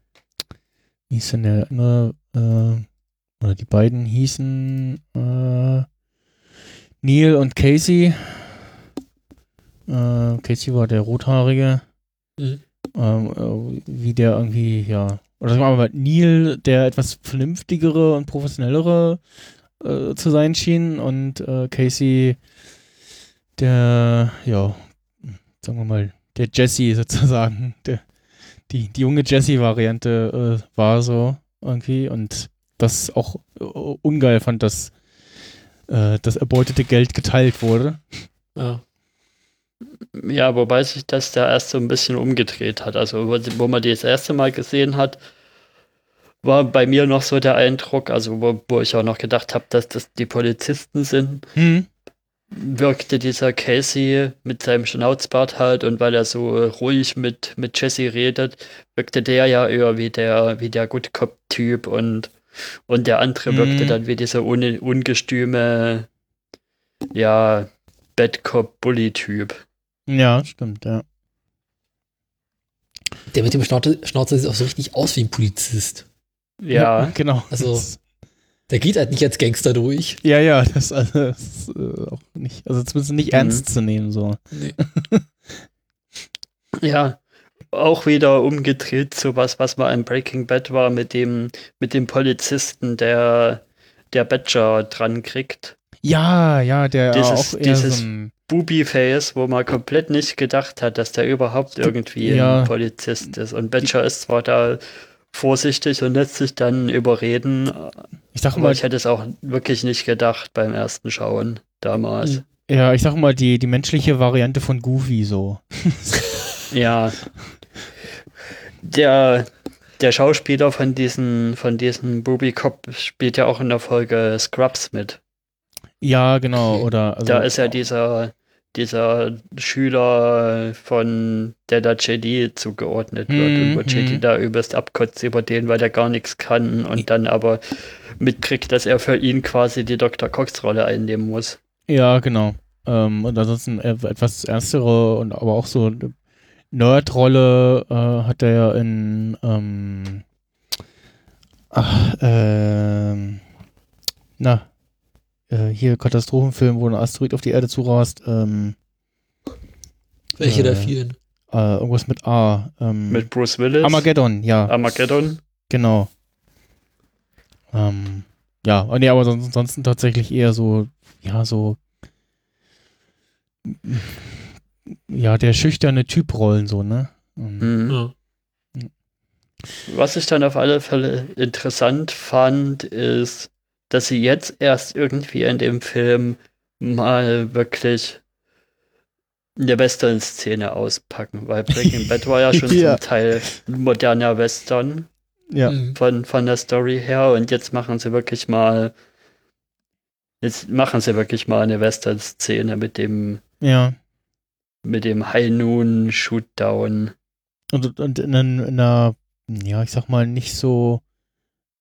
S4: wie hieß denn der andere, äh, oder die beiden hießen äh, Neil und Casey. Äh, Casey war der Rothaarige.
S1: Mhm.
S4: Ähm, äh, wie der irgendwie, ja. Oder sagen wir mal, Neil, der etwas vernünftigere und professionellere äh, zu sein schien und äh, Casey, der, ja, sagen wir mal, der Jesse sozusagen, der, die, die junge Jesse-Variante äh, war so irgendwie und das auch äh, ungeil fand, dass äh, das erbeutete Geld geteilt wurde.
S1: Ja.
S5: Ja, wobei sich das da erst so ein bisschen umgedreht hat. Also, wo, wo man die das erste Mal gesehen hat, war bei mir noch so der Eindruck, also wo, wo ich auch noch gedacht habe, dass das die Polizisten sind,
S4: Hm.
S5: Wirkte dieser Casey mit seinem Schnauzbart halt und weil er so ruhig mit, mit Jesse redet, wirkte der ja eher wie der, wie der Good Cop-Typ und, und der andere wirkte
S4: Mhm.
S5: dann wie dieser un, ungestüme, ja, Bad Cop-Bully-Typ.
S4: Ja, stimmt, ja.
S1: Der mit dem Schnauze, Schnauzer sieht auch so richtig aus wie ein Polizist.
S5: Ja,
S4: genau.
S1: Also-
S4: Das-
S1: Der geht halt nicht als Gangster durch.
S4: ja, ja, das, also, das ist äh, auch nicht, also zumindest nicht
S5: Mhm.
S4: ernst zu nehmen, so.
S1: Nee.
S5: ja. Auch wieder umgedreht zu was, was mal in Breaking Bad war mit dem, mit dem Polizisten, der der Badger dran kriegt.
S4: Ja, ja, der
S5: Dieses-
S4: auch eher
S5: dieses-
S4: so ein,
S5: Booby-Face, wo man komplett nicht gedacht hat, dass der überhaupt irgendwie
S4: Ja.
S5: ein Polizist ist. Und Badger ist zwar da vorsichtig und lässt sich dann überreden,
S4: ich sag
S5: aber
S4: mal,
S5: ich hätte es auch wirklich nicht gedacht beim ersten Schauen damals.
S4: Ja, ich sag mal, die, die menschliche Variante von Goofy, so.
S5: Ja. Der, der Schauspieler von diesen, von diesen Booby Cop spielt ja auch in der Folge Scrubs mit.
S4: Ja, genau, oder, also,
S5: da ist ja dieser, dieser Schüler von der da JD zugeordnet wird
S4: Mhm,
S5: und wo JD
S4: mhm.
S5: da übelst abkotzt über den, weil der gar nichts kann und dann aber mitkriegt, dass er für ihn quasi die Dr. Cox-Rolle einnehmen muss.
S4: Ja, genau. Ähm, und ansonsten äh, etwas ernstere und aber auch so eine Nerd-Rolle äh, hat er ja in ähm, ach, ähm, na, äh, hier Katastrophenfilm, wo ein Asteroid auf die Erde zurast, ähm,
S1: Welche
S4: Äh,
S1: der vielen?
S4: äh, irgendwas mit A. Ähm,
S5: Mit Bruce Willis.
S4: Armageddon, ja.
S5: Armageddon.
S4: Genau. Ähm, ja, nee, aber sonst, ansonsten tatsächlich eher so, ja, so, ja, der schüchterne Typrollen so, ne? Ähm,
S5: Mhm.
S1: Ja.
S5: Was ich dann auf alle Fälle interessant fand, ist, dass sie jetzt erst irgendwie in dem Film mal wirklich eine Western-Szene auspacken, weil Breaking Bad war ja schon
S4: Ja.
S5: zum Teil ein moderner Western
S4: Ja.
S1: Mhm.
S5: von, von der Story her und jetzt machen sie wirklich mal jetzt machen sie wirklich mal eine Western-Szene mit dem
S4: Ja.
S5: mit dem High Noon Shootdown.
S4: Und, und in, in einer, ja, ich sag mal, nicht so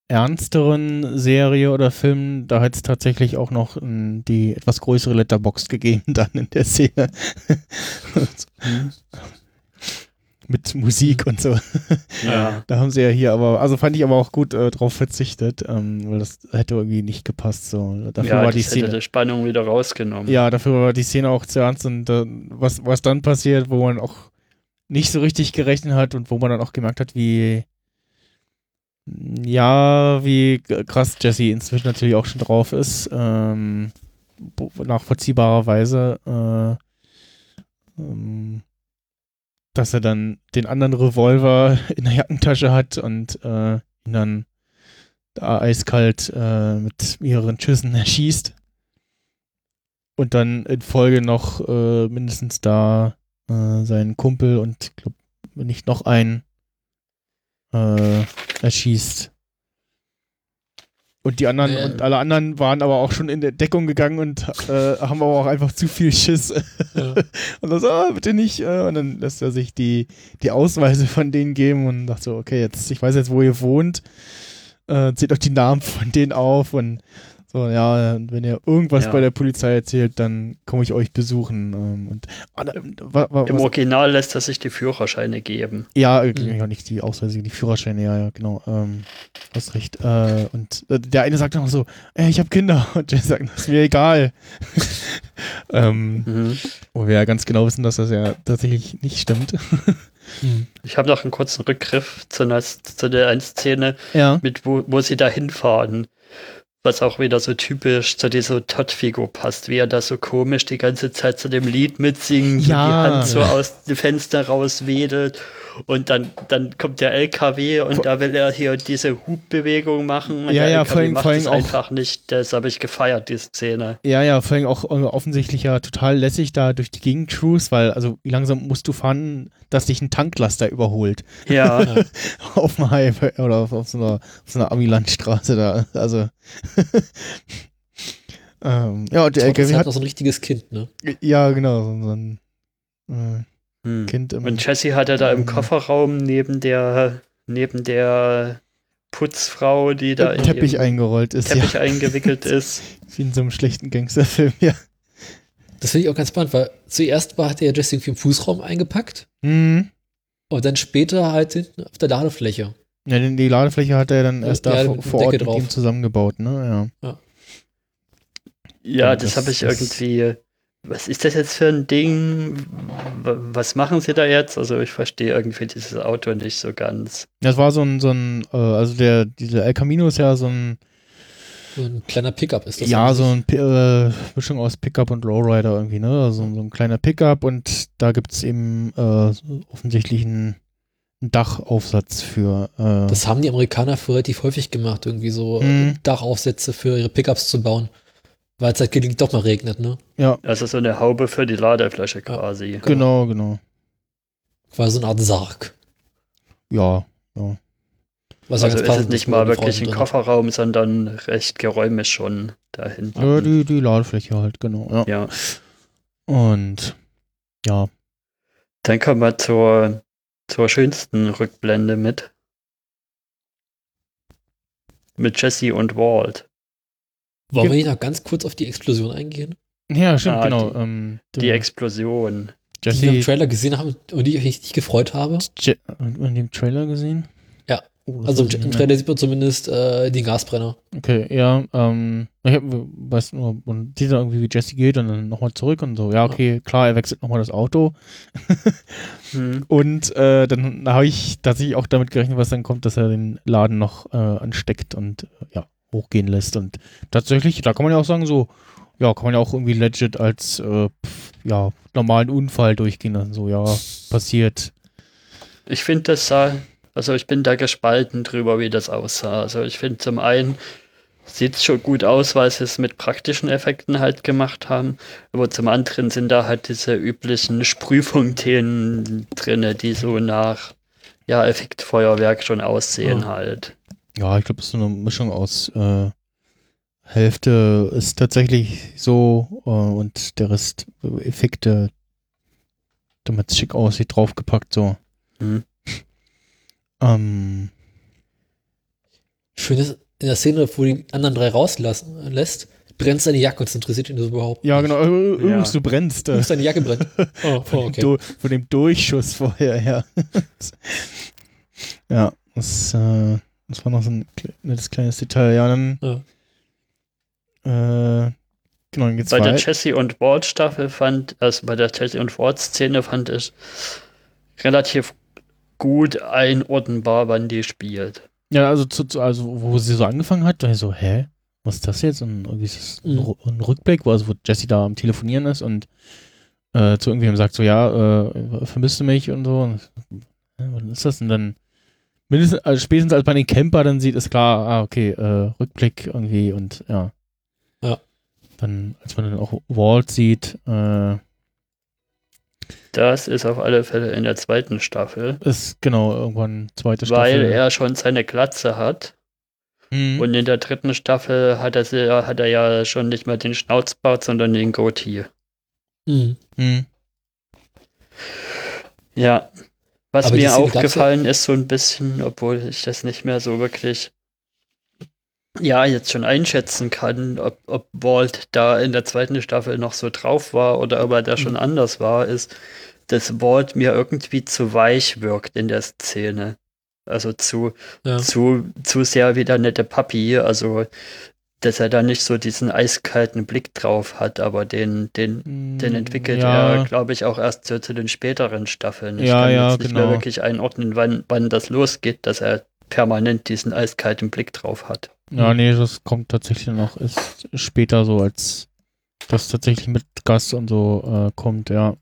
S4: ernsteren Serie oder Film, da hat es tatsächlich auch noch ähm, die etwas größere Letterbox gegeben dann in der Szene. Mit Musik und so.
S5: Ja.
S4: Da haben sie ja hier aber, also fand ich aber auch gut äh, drauf verzichtet, ähm, weil das hätte irgendwie nicht gepasst. So. Dafür
S5: ja,
S4: war die
S5: das hätte
S4: Szene.
S5: die Spannung wieder rausgenommen.
S4: Ja, dafür war die Szene auch zu ernst und äh, was, was dann passiert, wo man auch nicht so richtig gerechnet hat und wo man dann auch gemerkt hat, wie ja, wie krass Jesse inzwischen natürlich auch schon drauf ist, ähm, nachvollziehbarerweise. Äh, ähm, dass er dann den anderen Revolver in der Jackentasche hat und äh, ihn dann da eiskalt äh, mit mehreren Schüssen erschießt. Und dann in Folge noch äh, mindestens da äh, seinen Kumpel und glaub, nicht noch einen äh, erschießt. Und die anderen
S1: Ja.
S4: und alle anderen waren aber auch schon in der Deckung gegangen und äh, haben aber auch einfach zu viel Schiss.
S1: Ja.
S4: Und dann so, ah, bitte nicht. Äh, und dann lässt er sich die, die Ausweise von denen geben und sagt so, okay, jetzt, ich weiß jetzt, wo ihr wohnt. Äh, zählt auch die Namen von denen auf und so, ja, wenn ihr irgendwas
S5: Ja.
S4: bei der Polizei erzählt, dann komme ich euch besuchen. Ähm, und ah, da- wa, wa,
S5: Im Original lässt er sich die Führerscheine geben.
S4: ja,
S1: Mhm.
S4: ja, nicht die Ausweise, die Führerscheine, ja, ja, genau. Ähm, hast recht. Äh, und äh, der eine sagt dann auch so, ey, ich habe Kinder. Und der sagt, das ist mir egal. ähm,
S5: Mhm.
S4: wo wir ja ganz genau wissen, dass das ja tatsächlich nicht stimmt.
S1: Hm.
S5: Ich habe noch einen kurzen Rückgriff zu, einer, zu der einen Szene,
S4: ja.
S5: mit wo, wo sie da hinfahren. Was auch wieder so typisch zu dieser Todd-Figur passt, wie er da so komisch die ganze Zeit zu dem Lied mitsingt,
S4: Ja.
S5: die Hand so aus dem Fenster rauswedelt und dann, dann kommt der LKW und da will er hier diese Hubbewegung machen und
S4: Ja,
S5: der
S4: ja,
S5: LKW
S4: vor allem-
S5: macht
S4: vor allem
S5: es
S4: auch-
S5: einfach nicht. Das habe ich gefeiert, die Szene.
S4: Ja, ja, vor allem auch äh, offensichtlich ja total lässig da durch die Gegend cruise, weil, also, wie langsam musst du fahren, dass dich ein Tanklaster überholt.
S5: Ja,
S4: auf dem Highway oder auf, auf so einer, auf so einer Ami-Landstraße da. Also. ähm, ja, und der LKW
S1: halt
S4: hat.
S1: noch so ein richtiges Kind, ne?
S4: Ja, genau, so, so ein äh,
S5: hm.
S4: Kind im.
S5: Und Jesse hat er da im
S4: Mhm.
S5: Kofferraum neben der, neben der Putzfrau, die da in
S4: Teppich eingerollt ist,
S5: Teppich eingewickelt ist.
S4: ja. Wie in so einem schlechten Gangsterfilm, ja.
S1: Das finde ich auch ganz spannend, weil zuerst war, hat er Jesse irgendwie im Fußraum eingepackt
S4: Mhm.
S1: und dann später halt hinten auf der Ladefläche.
S4: Ja, denn die Ladefläche hat er dann
S1: Ja,
S4: erst da
S1: ja,
S4: vor, vor Ort mit ihm zusammengebaut, ne? Ja.
S5: Ja,
S4: Ja,
S5: das,
S4: das
S5: habe ich irgendwie. Was ist das jetzt für ein Ding? Was machen sie da jetzt? Also ich verstehe irgendwie dieses Auto nicht so ganz.
S4: Das war so ein, so ein, äh, also der, dieser El Camino ist ja so ein,
S1: So ein kleiner Pickup ist das.
S4: ja,
S1: an
S4: so ein äh, Mischung aus Pickup und Lowrider irgendwie, ne? Also so ein kleiner Pickup und da gibt's eben äh, offensichtlich einen, Dachaufsatz für. Äh,
S1: Das haben die Amerikaner für relativ häufig gemacht, irgendwie so
S4: Mhm.
S1: Dachaufsätze für ihre Pickups zu bauen. Weil es halt gelegentlich doch mal regnet, ne?
S4: ja,
S5: Also so eine Haube für die Ladefläche quasi.
S4: genau, genau.
S1: Quasi so eine Art Sarg.
S4: Ja, ja.
S1: Was ja
S5: Also
S1: ganz
S5: ist es nicht mal wirklich ein. Kofferraum, sondern recht geräumig schon dahinten.
S4: Ja, die, die Ladefläche halt, genau. Ja.
S5: Ja.
S4: Und ja,
S5: Dann kommen wir zur, zur schönsten Rückblende mit. Mit Jesse und Walt.
S1: Wollen wir nicht noch ganz kurz auf die Explosion eingehen?
S4: ja, stimmt,
S5: Ah,
S4: genau.
S5: die-
S4: ähm,
S5: Die Explosion.
S1: Die wir im
S4: Jesse,
S1: Trailer gesehen haben und die ich richtig gefreut habe.
S4: Je in dem Trailer gesehen?
S1: Ja.
S4: Oh,
S1: Also im, im. Trailer sieht man zumindest äh, den Gasbrenner.
S4: Okay, ja, ähm, ich hab, weiß nur, man sieht da irgendwie, wie Jesse geht und dann nochmal zurück und so, ja, okay, klar, er wechselt nochmal das Auto.
S5: Hm.
S4: Und äh, dann habe ich tatsächlich auch damit gerechnet, was dann kommt, dass er den Laden noch äh, ansteckt und äh, ja, hochgehen lässt. Und tatsächlich, da kann man ja auch sagen, so, ja, kann man ja auch irgendwie legit als äh, pf, ja, normalen Unfall durchgehen lassen. So, ja, passiert.
S5: Ich finde das sah, also ich bin da gespalten drüber, wie das aussah. Also ich finde zum einen sieht es schon gut aus, weil sie es mit praktischen Effekten halt gemacht haben, aber zum anderen sind da halt diese üblichen Sprühfontänen drinne, die so nach ja Effektfeuerwerk schon aussehen
S1: Ja.
S5: halt.
S4: Ja, ich glaube, es ist so eine Mischung aus äh, Hälfte ist tatsächlich so äh, und der Rest äh, Effekte, damit es schick aussieht, draufgepackt so.
S5: Mhm.
S4: Ähm,
S1: Schön ist, in der Szene, wo die anderen drei rauslassen lässt, brennt seine Jacke und es interessiert ihn das überhaupt
S4: ja,
S1: nicht.
S4: genau. Äh,
S5: Ja.
S4: Übrigens, du brennst. Äh,
S1: Ups, seine Jacke brennt. Oh,
S4: von,
S1: oh,
S4: dem
S1: okay.
S4: Du- von dem Durchschuss vorher, ja. ja, das, äh, das war noch so ein nettes kleines Detail. Ja, dann,
S1: Ja.
S4: äh, genau, dann geht's
S5: Bei der
S4: weiter.
S5: Jesse und Ward Staffel fand, also bei der Jesse und Ward Szene fand ich relativ gut einordnbar, wann die spielt.
S4: Ja, also, zu, zu, also wo sie so angefangen hat, war ich so, hä? Was ist das jetzt? Und irgendwie ist es ein,
S1: Mhm.
S4: Ein Rückblick, wo, also, wo Jesse da am Telefonieren ist und äh, zu irgendjemandem sagt, so, ja, äh, vermisst du mich und so. Und, ja, was ist das? Und dann mindestens, also spätestens als man den Camper dann sieht, ist klar, ah, okay, äh, Rückblick irgendwie und ja.
S1: Ja.
S4: Dann, als man dann auch Walt sieht, äh,
S5: Das ist auf alle Fälle in der zweiten Staffel,
S4: ist genau irgendwann zweite
S5: weil
S4: Staffel.
S5: er schon seine Glatze hat.
S4: Mhm.
S5: Und in der dritten Staffel hat er, sie- hat er ja schon nicht mehr den Schnauzbart, sondern den Goatee.
S1: Mhm.
S4: Mhm.
S5: Ja. Was
S1: Aber
S5: mir aufgefallen ist, so ein bisschen, obwohl ich das nicht mehr so wirklich, ja, jetzt schon einschätzen kann, ob, ob Walt da in der zweiten Staffel noch so drauf war oder ob er da schon anders war, ist, dass Walt mir irgendwie zu weich wirkt in der Szene. Also zu,
S1: Ja.
S5: zu, zu sehr wie der nette Papi, also dass er da nicht so diesen eiskalten Blick drauf hat, aber den, den, den entwickelt
S4: ja,
S5: er, glaube ich, auch erst so zu den späteren Staffeln. Ich
S4: Ja,
S5: kann
S4: ja,
S5: jetzt nicht mehr
S4: genau.
S5: wirklich einordnen, wann, wann das losgeht, dass er permanent diesen eiskalten Blick drauf hat.
S4: Ja, nee, das kommt tatsächlich noch ist später so, als das tatsächlich mit Gas und so äh, kommt, ja.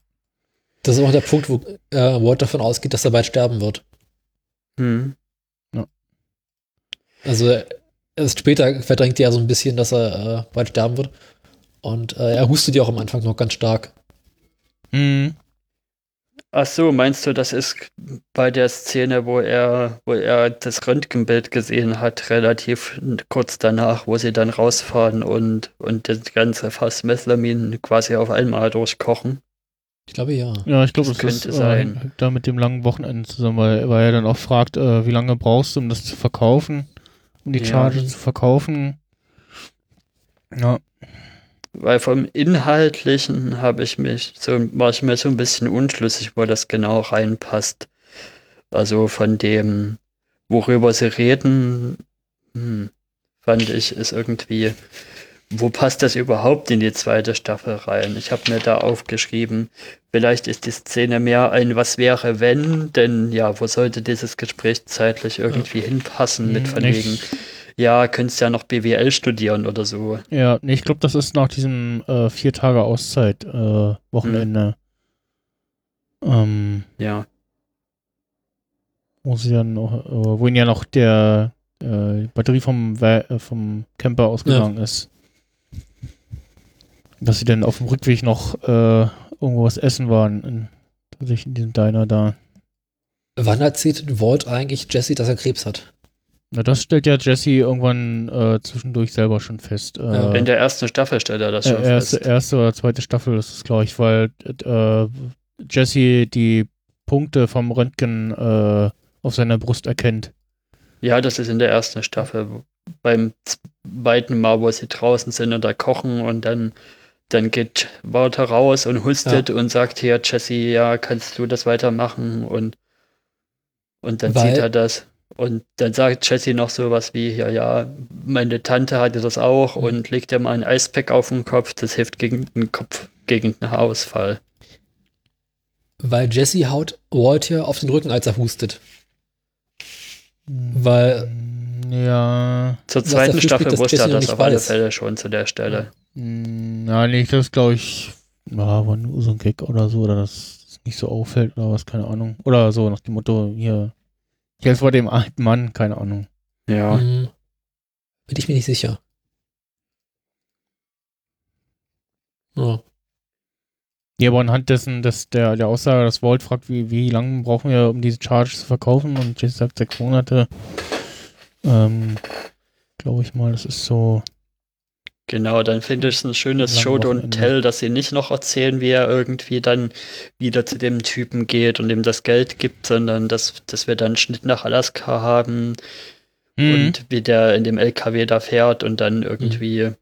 S1: Das ist auch der Punkt, wo äh, Walt davon ausgeht, dass er bald sterben wird.
S5: Hm.
S1: Also erst später verdrängt er ja so ein bisschen, dass er äh, bald sterben wird. Und äh, er hustet ja auch am Anfang noch ganz stark.
S4: Mhm.
S5: Ach so, meinst du, das ist bei der Szene, wo er, wo er das Röntgenbild gesehen hat, relativ kurz danach, wo sie dann rausfahren und, und das ganze Fass Methlamin quasi auf einmal durchkochen?
S1: Ich glaube ja.
S4: Ja, ich glaube,
S5: Das
S4: das, ist
S5: könnte
S4: äh,
S5: sein.
S4: hängt da mit dem langen Wochenende zusammen, weil, weil er dann auch fragt, äh, wie lange brauchst du, um das zu verkaufen, um die
S5: Ja.
S4: Charge zu verkaufen. Ja,
S5: Weil vom Inhaltlichen habe ich mich so, war ich mir so ein bisschen unschlüssig, wo das genau reinpasst. Also von dem, worüber sie reden, hm, fand ich, ist irgendwie, wo passt das überhaupt in die zweite Staffel rein? Ich habe mir da aufgeschrieben, vielleicht ist die Szene mehr ein Was wäre wenn, denn ja, wo sollte dieses Gespräch zeitlich irgendwie hinpassen mit
S4: Hm,
S5: von wegen, ja, könntest ja noch BWL studieren oder so.
S4: ja nee, ich glaube, das ist nach diesem äh, vier Tage Auszeit äh, Wochenende. Ähm,
S5: Ja.
S4: wo sie dann noch, äh, wo ihnen ja noch der äh, Batterie vom, äh, vom Camper ausgegangen ist. Dass sie dann auf dem Rückweg noch äh, irgendwo was essen waren, in, tatsächlich in diesem Diner da.
S1: Wann erzählt Walt eigentlich Jesse, dass er Krebs hat?
S4: Na, das stellt ja Jesse irgendwann äh, zwischendurch selber schon fest. Äh,
S5: In der ersten Staffel stellt er das
S4: äh,
S5: schon
S4: erste,
S5: fest.
S4: erste oder zweite Staffel ist es, glaube ich, weil äh, Jesse die Punkte vom Röntgen äh, auf seiner Brust erkennt.
S5: Ja, das ist in der ersten Staffel. Beim zweiten Mal, wo sie draußen sind und da kochen und dann, dann geht Walter raus und hustet und sagt hier, Jesse, ja, kannst du das weitermachen? Und, und dann
S1: Weil-
S5: sieht er das. Und dann sagt Jesse noch sowas wie, ja, ja, meine Tante hatte das auch
S1: Mhm.
S5: und legt dir mal ein Eispack auf den Kopf, das hilft gegen den Kopf, gegen den Haarausfall.
S1: Weil Jesse haut Walt hier auf den Rücken, als er hustet. Weil
S4: Ja.
S5: Zur zweiten Staffel
S1: dass
S5: wusste er das auf alle. Fälle schon zu der Stelle.
S4: Mm, Ja, nee, das glaube ich, ja, war nur so ein Gag oder so, oder dass es nicht so auffällt oder was, keine Ahnung. Oder so nach dem Motto, hier, ich helfe vor dem alten Mann, keine Ahnung.
S5: Ja.
S1: Hm, bin ich mir nicht sicher. Ja.
S4: Ja, aber anhand dessen, dass der, der Aussage, dass Walt fragt, wie, wie lange brauchen wir, um diese Charge zu verkaufen und Jesse sagt sechs Monate, ähm, glaube ich mal, das ist so,
S5: Genau, dann finde ich es ein schönes Show Don't. Tell, dass sie nicht noch erzählen, wie er irgendwie dann wieder zu dem Typen geht und ihm das Geld gibt, sondern dass, dass wir dann einen Schnitt nach Alaska haben
S4: Mhm.
S5: und wie der in dem LKW da fährt und dann irgendwie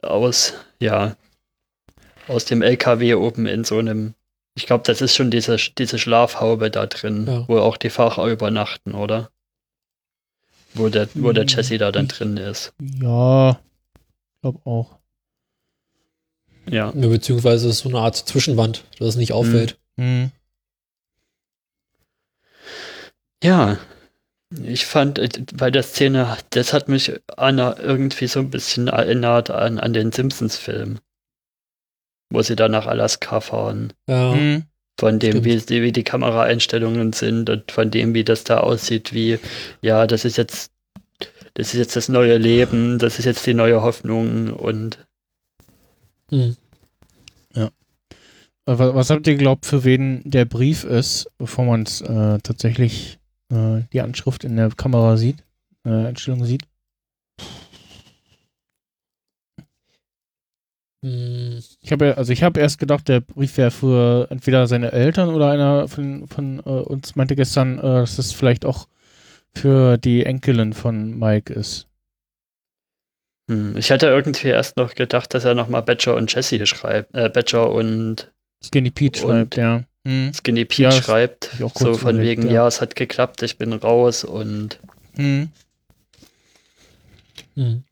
S5: aus, ja, aus dem LKW oben in so einem, ich glaube, das ist schon diese, diese Schlafhaube da drin,
S1: Ja.
S5: wo auch die Fahrer übernachten, oder? Wo der, wo der
S4: Hm,
S5: Jesse da dann
S4: ich-
S5: drin ist.
S4: ja, glaube auch.
S5: Ja.
S1: Ja, Beziehungsweise ist so eine Art Zwischenwand, dass es nicht auffällt.
S4: Mhm.
S5: Ja, ich fand äh, bei der Szene, das hat mich an, irgendwie so ein bisschen erinnert an, an den Simpsons-Film. wo sie dann nach Alaska fahren.
S1: Ja.
S4: Mhm.
S5: Von dem,
S1: Stimmt.
S5: wie, wie die Kameraeinstellungen sind und von dem, wie das da aussieht, wie, ja, das ist jetzt, das ist jetzt das neue Leben, das ist jetzt die neue Hoffnung und
S1: Hm.
S4: Äh, wa- Was habt ihr geglaubt, für wen der Brief ist, bevor man es äh, tatsächlich äh, die Anschrift in der Kamera sieht, äh, Einstellung sieht? Ich habe also ich habe erst gedacht, der Brief wäre für entweder seine Eltern oder einer von, von äh, uns meinte gestern, äh, dass es vielleicht auch für die Enkelin von Mike ist.
S5: hm, ich hatte irgendwie erst noch gedacht, dass er nochmal Badger und Jesse schreibt, äh, Badger und
S4: Skinny Pete
S5: Und-
S4: schreibt, ja. Hm.
S5: Skinny Pete
S4: Ja,
S5: schreibt, so von
S4: überlegt,
S5: wegen,
S4: ja.
S5: ja. es hat geklappt, ich bin raus und
S4: Hm.
S1: Hm.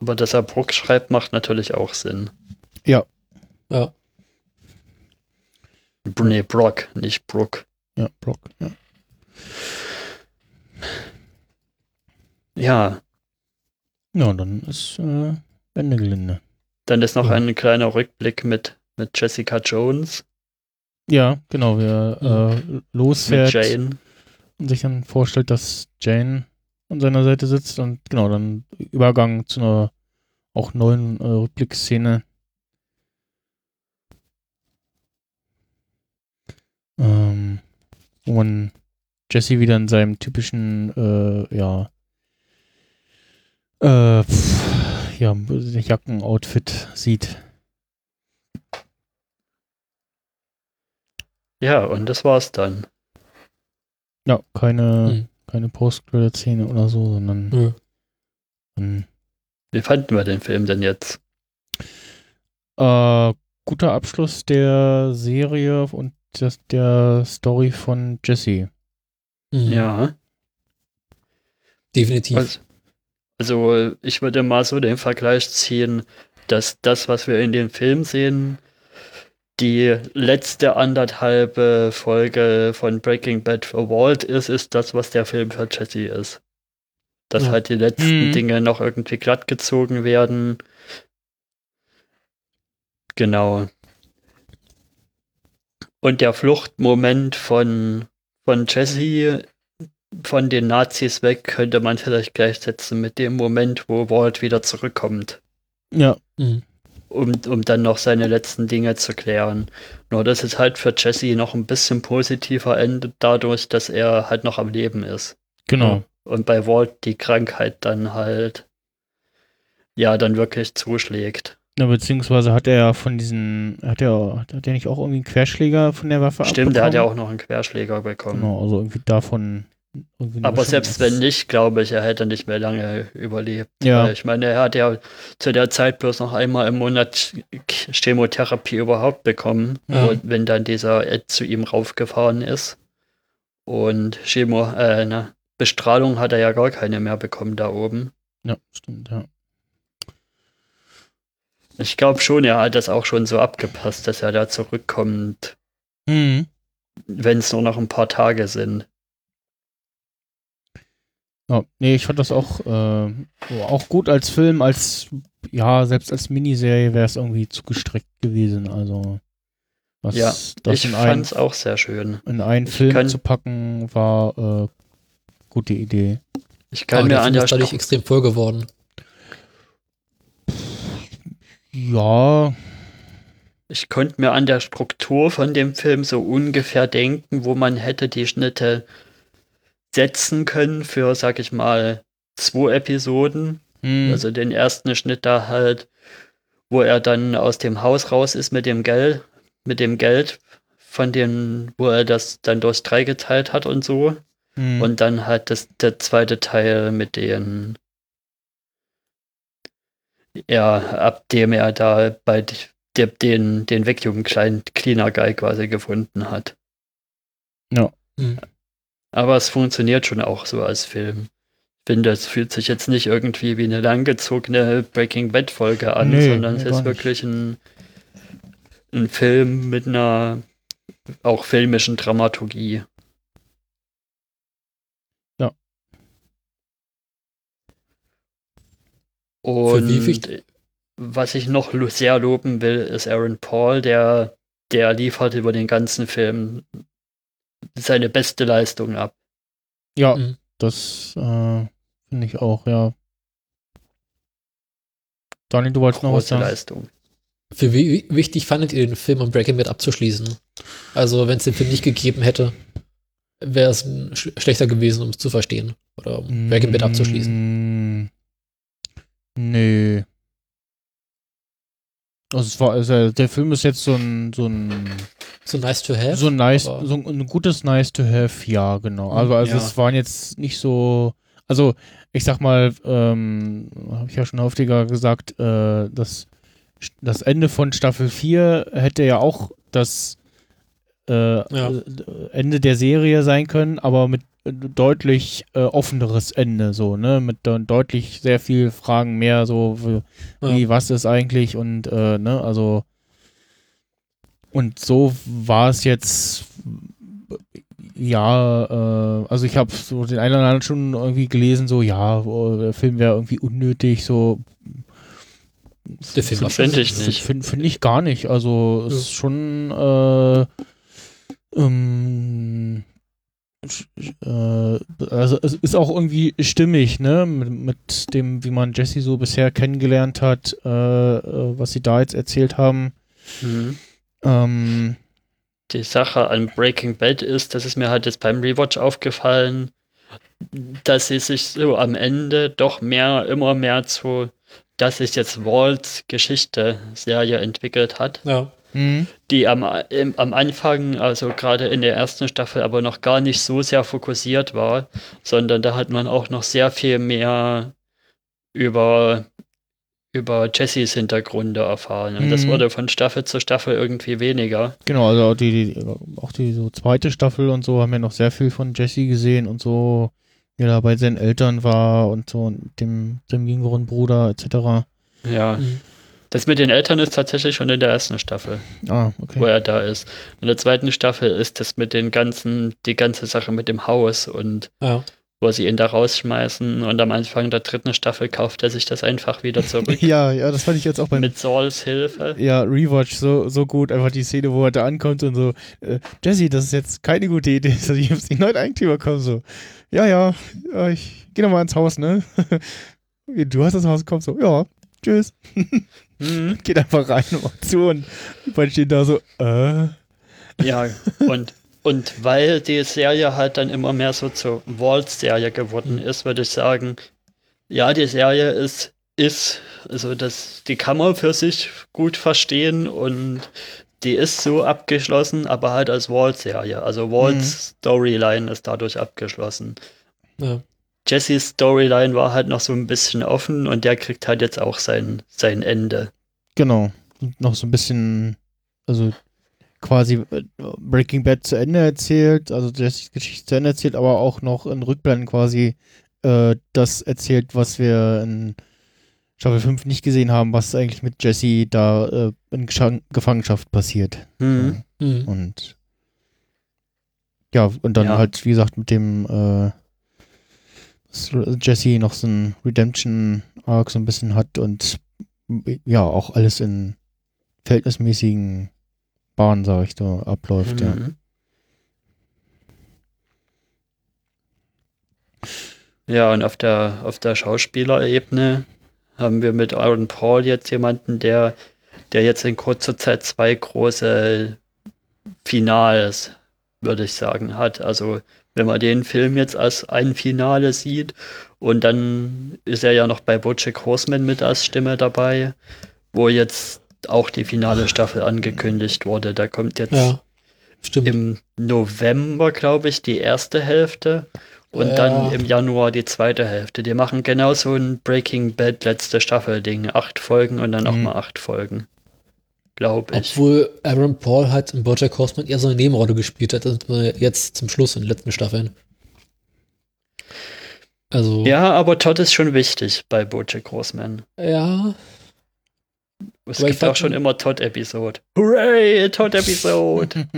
S5: Aber dass er Brooke schreibt, macht natürlich auch Sinn.
S1: Ja.
S5: Nee, Brock, nicht Brooke.
S4: Ja, Brock, ja.
S5: Ja,
S4: Ja, dann ist äh, Ende Gelände.
S5: dann ist noch
S1: Ja.
S5: ein kleiner Rückblick mit, mit Jessica Jones,
S4: Ja, genau, wer äh,
S5: mit
S4: losfährt
S5: Jane.
S4: und sich dann vorstellt, dass Jane an seiner Seite sitzt und genau, dann Übergang zu einer auch neuen äh, Rückblickszene. Ähm, wo man Jesse wieder in seinem typischen, äh, ja, äh, pff, ja, Jackenoutfit sieht.
S5: Ja, und das war's dann.
S4: Ja, keine,
S1: Hm.
S4: Keine Post-Credit-Szene oder so, sondern
S1: Nö.
S4: ein
S5: Wie fanden wir den Film denn jetzt?
S4: Äh, guter Abschluss der Serie und das, der Story von Jesse.
S1: Hm.
S5: Ja.
S1: Definitiv.
S5: Also, also ich würde mal so den Vergleich ziehen, dass das, was wir in dem Film sehen, die letzte anderthalbe Folge von Breaking Bad für Walt ist, ist das, was der Film für Jesse ist. Dass
S1: Ja.
S5: halt die letzten
S4: Mhm.
S5: Dinge noch irgendwie glatt gezogen werden. Genau. Und der Fluchtmoment von, von Jesse von den Nazis weg könnte man vielleicht gleichsetzen mit dem Moment, wo Walt wieder zurückkommt,
S4: Ja,
S1: Hm.
S5: Um, um dann noch seine letzten Dinge zu klären. Nur dass es halt für Jesse noch ein bisschen positiver endet, dadurch, dass er halt noch am Leben ist.
S4: genau.
S5: Und bei Walt die Krankheit dann halt, ja, dann wirklich zuschlägt.
S4: Ja, beziehungsweise hat er ja von diesen, hat er, hat er nicht auch irgendwie einen Querschläger von der Waffe
S5: Stimmt, der hat ja
S4: abbekommen?
S5: auch noch einen Querschläger bekommen.
S4: Genau, also irgendwie davon.
S5: Aber selbst wenn nicht, glaube ich, er hätte nicht mehr lange überlebt.
S4: Ja.
S5: Ich meine, er hat ja zu der Zeit bloß noch einmal im Monat Chemotherapie überhaupt bekommen,
S1: Ja.
S5: und wenn dann dieser Ed zu ihm raufgefahren ist. Und Chemo, äh, ne, Bestrahlung hat er ja gar keine mehr bekommen da oben.
S4: Ja, stimmt, ja.
S5: Ich glaube schon, er hat das auch schon so abgepasst, dass er da zurückkommt,
S4: Mhm.
S5: wenn es nur noch ein paar Tage sind.
S4: Ja, nee, ich fand das auch, äh, auch gut als Film, als, ja, selbst als Miniserie wäre es irgendwie zu gestreckt gewesen. Also, was
S5: Ja,
S4: das
S5: ich fand es auch sehr schön.
S4: in einen
S5: ich
S4: Film zu packen, war äh, gute Idee.
S5: Ich kann
S1: Aber
S5: mir
S1: der
S5: an
S1: ist dadurch extrem voll geworden.
S4: Ja,
S5: Ich konnte mir an der Struktur von dem Film so ungefähr denken, wo man hätte die Schnitte setzen können für, sag ich mal, zwei Episoden.
S4: hm,
S5: Also den ersten Schnitt da halt, wo er dann aus dem Haus raus ist mit dem Geld, mit dem Geld von dem, wo er das dann durch drei geteilt hat und so.
S4: hm,
S5: Und dann halt das, der zweite Teil mit den, ja, ab dem er da bei der, den, den Vacuum Cleaner Guy quasi gefunden hat.
S4: Ja.
S1: Hm.
S5: Aber es funktioniert schon auch so als Film. Ich finde, es fühlt sich jetzt nicht irgendwie wie eine langgezogene Breaking Bad Folge an,
S4: Nee,
S5: sondern es ist wirklich ein, ein Film mit einer auch filmischen Dramaturgie.
S4: Ja.
S5: Und
S1: Für wie viel-
S5: was ich noch sehr loben will, ist Aaron Paul, der, der liefert über den ganzen Film seine beste Leistung ab.
S4: Ja,
S1: Mhm.
S4: das äh, finde ich auch, ja. Daniel, du wolltest noch was
S5: Große
S4: sagen?
S5: Leistung.
S1: Für wie wichtig fandet ihr den Film, um Breaking Bad abzuschließen? Also, wenn es den Film nicht gegeben hätte, wäre es sch schlechter gewesen, um es zu verstehen. Oder um Breaking Bad abzuschließen.
S4: Mm, Nö. Also es war, also der Film ist jetzt so ein, so ein,
S1: So nice to have.
S4: so ein nice, so ein gutes nice to have, ja, genau. Also, also
S5: Ja.
S4: es waren jetzt nicht so, also ich sag mal, ähm, habe ich ja schon häufiger gesagt, äh, dass das Ende von Staffel 4 hätte ja auch das äh,
S1: Ja.
S4: äh, Ende der Serie sein können, aber mit deutlich äh, offeneres Ende, so, ne? Mit deutlich sehr viel Fragen mehr, so wie,
S1: Ja.
S4: was ist eigentlich und äh, ne, also und so war es jetzt ja, äh, also ich habe so den einen oder anderen schon irgendwie gelesen, so ja, der Film wäre irgendwie unnötig, so
S1: Der Film
S5: Finde ich nicht.
S4: Finde find ich gar nicht. Also es
S1: Ja.
S4: ist schon äh, ähm, äh, also es ist auch irgendwie stimmig, ne? Mit, mit dem, wie man Jesse so bisher kennengelernt hat, äh, äh, was sie da jetzt erzählt haben.
S5: Mhm.
S4: Ähm,
S5: Die Sache an Breaking Bad ist, das ist mir halt jetzt beim Rewatch aufgefallen, dass sie sich so am Ende doch mehr, immer mehr zu, dass sich jetzt Walts Geschichte Serie entwickelt hat,
S1: Ja.
S4: mh,
S5: die am, im, am Anfang, also gerade in der ersten Staffel, aber noch gar nicht so sehr fokussiert war, sondern da hat man auch noch sehr viel mehr über über Jessys Hintergründe erfahren. Und das
S4: Mhm.
S5: wurde von Staffel zu Staffel irgendwie weniger.
S4: genau, also auch die, die, auch die so zweite Staffel und so haben wir noch sehr viel von Jesse gesehen und so, wie er da bei seinen Eltern war und so und dem, dem jüngeren Bruder etc.
S5: Ja.
S1: Mhm.
S5: Das mit den Eltern ist tatsächlich schon in der ersten Staffel,
S4: Ah,
S5: wo
S4: okay.
S5: er da ist. In der zweiten Staffel ist das mit den ganzen, die ganze Sache mit dem Haus und
S1: Ja.
S5: Wo sie ihn da rausschmeißen und am Anfang der dritten Staffel kauft er sich das einfach wieder zurück.
S4: Ja, ja, das fand ich jetzt auch beim
S5: mit Sauls Hilfe.
S4: ja, Rewatch so, so gut. Einfach die Szene, wo er da ankommt und so, äh, Jesse, das ist jetzt keine gute Idee. Also, ich hab's den neuen Eigentümer kommen so. Ja, ja, ich geh nochmal ins Haus, ne? du hast das Haus, komm so, ja, tschüss.
S5: Mhm.
S4: Geht einfach rein und macht zu und die beiden stehen da so, äh.
S5: Ja, und, und weil die Serie halt dann immer mehr so zur Waltz-Serie geworden ist, würde ich sagen, ja, die Serie ist, ist, also das, die kann man für sich gut verstehen und die ist so abgeschlossen, aber halt als Waltz-Serie. Also Waltz Storyline ist dadurch abgeschlossen.
S1: Ja.
S5: Jessys Storyline war halt noch so ein bisschen offen und der kriegt halt jetzt auch sein, sein Ende.
S4: Genau. Und noch so ein bisschen, also quasi äh, Breaking Bad zu Ende erzählt, also Jessys Geschichte zu Ende erzählt, aber auch noch in Rückblenden quasi äh, das erzählt, was wir in Staffel 5 nicht gesehen haben, was eigentlich mit Jesse da äh, in Geschan Gefangenschaft passiert.
S5: Mhm.
S1: Mhm.
S4: Und ja, und dann
S5: Ja.
S4: halt, wie gesagt, mit dem äh, dass Jesse noch so ein Redemption-Arc so ein bisschen hat und ja, auch alles in verhältnismäßigen Bahnen, sag ich da, abläuft, ja.
S5: Mhm. Ja, und auf der, auf der Schauspielerebene haben wir mit Aaron Paul jetzt jemanden, der, der jetzt in kurzer Zeit zwei große Finales, würde ich sagen, hat. Also, wenn man den Film jetzt als ein Finale sieht und dann ist er ja noch bei Bojack Horseman mit als Stimme dabei, wo jetzt auch die finale Staffel angekündigt wurde. Da kommt jetzt
S1: Ja.
S5: Im November, glaube ich, die erste Hälfte und
S1: Ja.
S5: dann im Januar die zweite Hälfte. Die machen genau so ein Breaking Bad letzte Staffel-Ding. Acht Folgen und dann
S4: Mhm.
S5: nochmal acht Folgen. Glaube ich.
S1: Obwohl Aaron Paul halt in Bojack Horseman eher so eine Nebenrolle gespielt hat, als jetzt zum Schluss in den letzten Staffeln. Also,
S5: Ja, aber Todd ist schon wichtig bei Bojack Horseman.
S1: ja,
S5: Es
S1: ich
S5: gibt auch schon immer Todd-Episode. Hooray, Todd-Episode!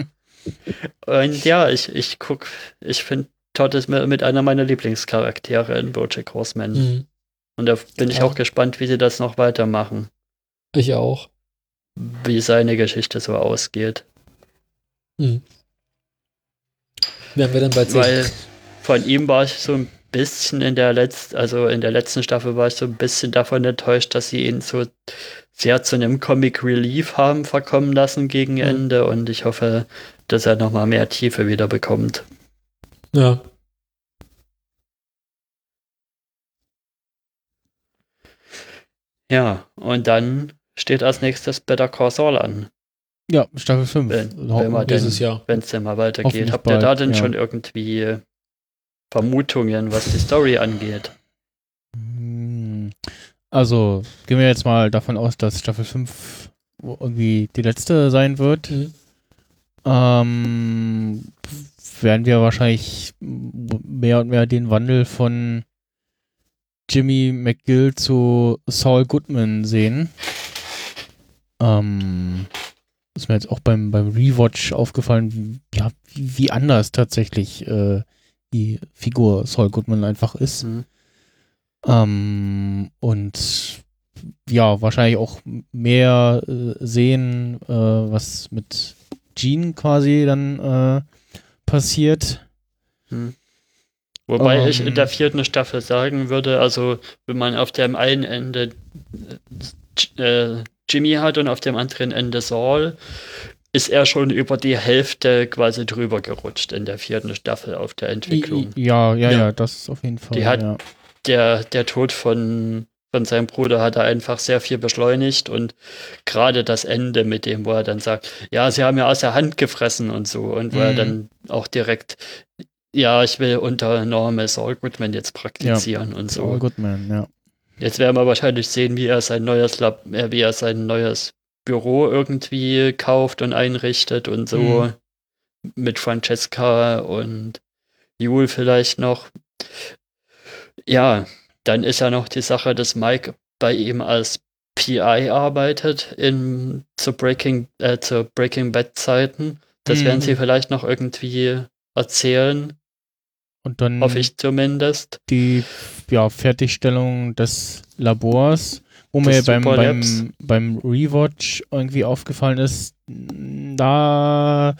S5: und ja, ich, ich guck, ich finde Todd ist mit, einer meiner Lieblingscharaktere in Bojack Horseman.
S1: mhm.
S5: Und da bin ich auch gespannt, wie sie das noch weitermachen.
S1: Ich auch.
S5: wie seine Geschichte so ausgeht.
S1: Hm. Werden wir dann bald sehen.
S5: Weil von ihm war ich so ein bisschen in der letzten, also in der letzten Staffel war ich so ein bisschen davon enttäuscht, dass sie ihn so sehr zu einem Comic Relief haben verkommen lassen gegen
S1: Mhm.
S5: Ende und ich hoffe, dass er nochmal mehr Tiefe wieder bekommt.
S1: Ja.
S5: Ja, und dann steht als nächstes Better Call Saul an,
S4: Ja, Staffel 5.
S5: Wenn- wenn man
S1: Dieses
S5: denn-
S1: Jahr.
S5: wenn es denn mal weitergeht. Habt ihr da denn
S4: ja.
S5: schon irgendwie Vermutungen, was die Story angeht?
S4: Also, gehen wir jetzt mal davon aus, dass Staffel 5 irgendwie die letzte sein wird.
S1: Mhm.
S4: Ähm, werden wir wahrscheinlich mehr und mehr den Wandel von Jimmy McGill zu Saul Goodman sehen. Ähm, ist mir jetzt auch beim, beim Rewatch aufgefallen, wie, ja, wie, wie anders tatsächlich äh, die Figur Saul Goodman einfach ist.
S5: Mhm.
S4: Ähm, und ja, wahrscheinlich auch mehr äh, sehen, äh, was mit Jean quasi dann äh, passiert.
S5: Wobei ich
S4: Ähm.
S5: in der vierten Staffel sagen würde, also wenn man auf dem einen Ende äh, Jimmy hat und auf dem anderen Ende Saul, ist er schon über die Hälfte quasi drüber gerutscht in der vierten Staffel auf der Entwicklung.
S4: Ja, ja,
S1: Ja.
S4: ja, das ist auf jeden Fall.
S5: Die hat-
S4: ja.
S5: Der, der Tod von, von seinem Bruder hat er einfach sehr viel beschleunigt und gerade das Ende mit dem, wo er dann sagt, ja, sie haben ja aus der Hand gefressen und so und wo er
S4: Mhm.
S5: dann auch direkt, ja, ich will unter Normal Saul Goodman jetzt praktizieren und so.
S4: Saul Goodman, ja.
S5: Jetzt werden wir wahrscheinlich sehen, wie er sein neues Lab, äh, wie er sein neues Büro irgendwie kauft und einrichtet und so
S4: Mhm.
S5: mit Francesca und Jule vielleicht noch. Ja, dann ist ja noch die Sache, dass Mike bei ihm als PI arbeitet in zu Breaking äh, zu Breaking Bad Zeiten. Das
S4: Mhm.
S5: werden sie vielleicht noch irgendwie erzählen,
S4: Und dann
S5: hoffe ich zumindest.
S4: die ja, Fertigstellung des Labors, wo mir beim, beim, beim Rewatch irgendwie aufgefallen ist, da,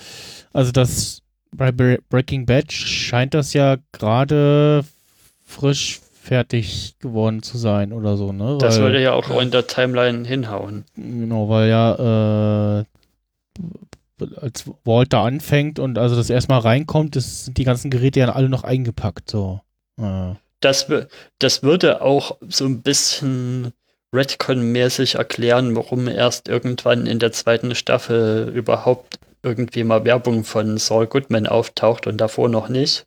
S4: also das bei Bre- Breaking Bad scheint das ja gerade frisch fertig geworden zu sein oder so, ne?
S5: Das
S4: Weil-
S5: würde ja auch in der Timeline hinhauen.
S4: Genau, weil ja, äh, als Walter anfängt und also das erstmal reinkommt, das sind die ganzen Geräte ja alle noch eingepackt, so. Äh,
S5: Das, das würde auch so ein bisschen Redcon-mäßig erklären, warum erst irgendwann in der zweiten Staffel überhaupt irgendwie mal Werbung von Saul Goodman auftaucht und davor noch nicht.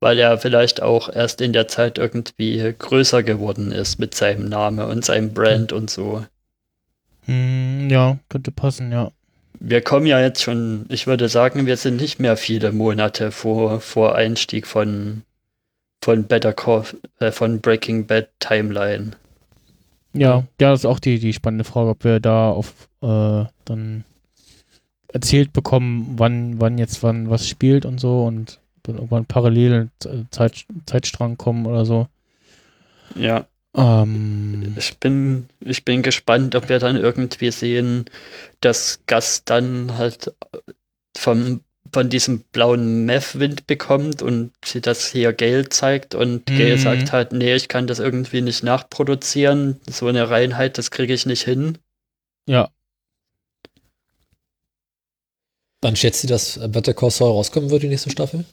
S5: Weil er vielleicht auch erst in der Zeit irgendwie größer geworden ist mit seinem Namen und seinem Brand und so.
S4: hm, ja, könnte passen, ja.
S5: Wir kommen ja jetzt schon, ich würde sagen, wir sind nicht mehr viele Monate vor, vor Einstieg von, von Better Call, äh, von Breaking Bad Timeline.
S4: Ja, ja, das ist auch die, die spannende Frage, ob wir da auf äh, dann erzählt bekommen, wann, wann jetzt wann was spielt und so und dann irgendwann parallel Z- Zeit, Zeitstrang kommen oder so.
S5: Ja.
S4: Ähm,
S5: Ich bin, ich bin gespannt, ob wir dann irgendwie sehen, dass Gus dann halt vom, von diesem blauen Meth-Wind bekommt und sie das hier Gail zeigt und
S4: Mhm.
S5: Gail sagt halt, nee, ich kann das irgendwie nicht nachproduzieren. So eine Reinheit, das kriege ich nicht hin.
S4: ja,
S1: Dann schätzt sie, dass Better Call Saul rauskommen wird, die nächste Staffel?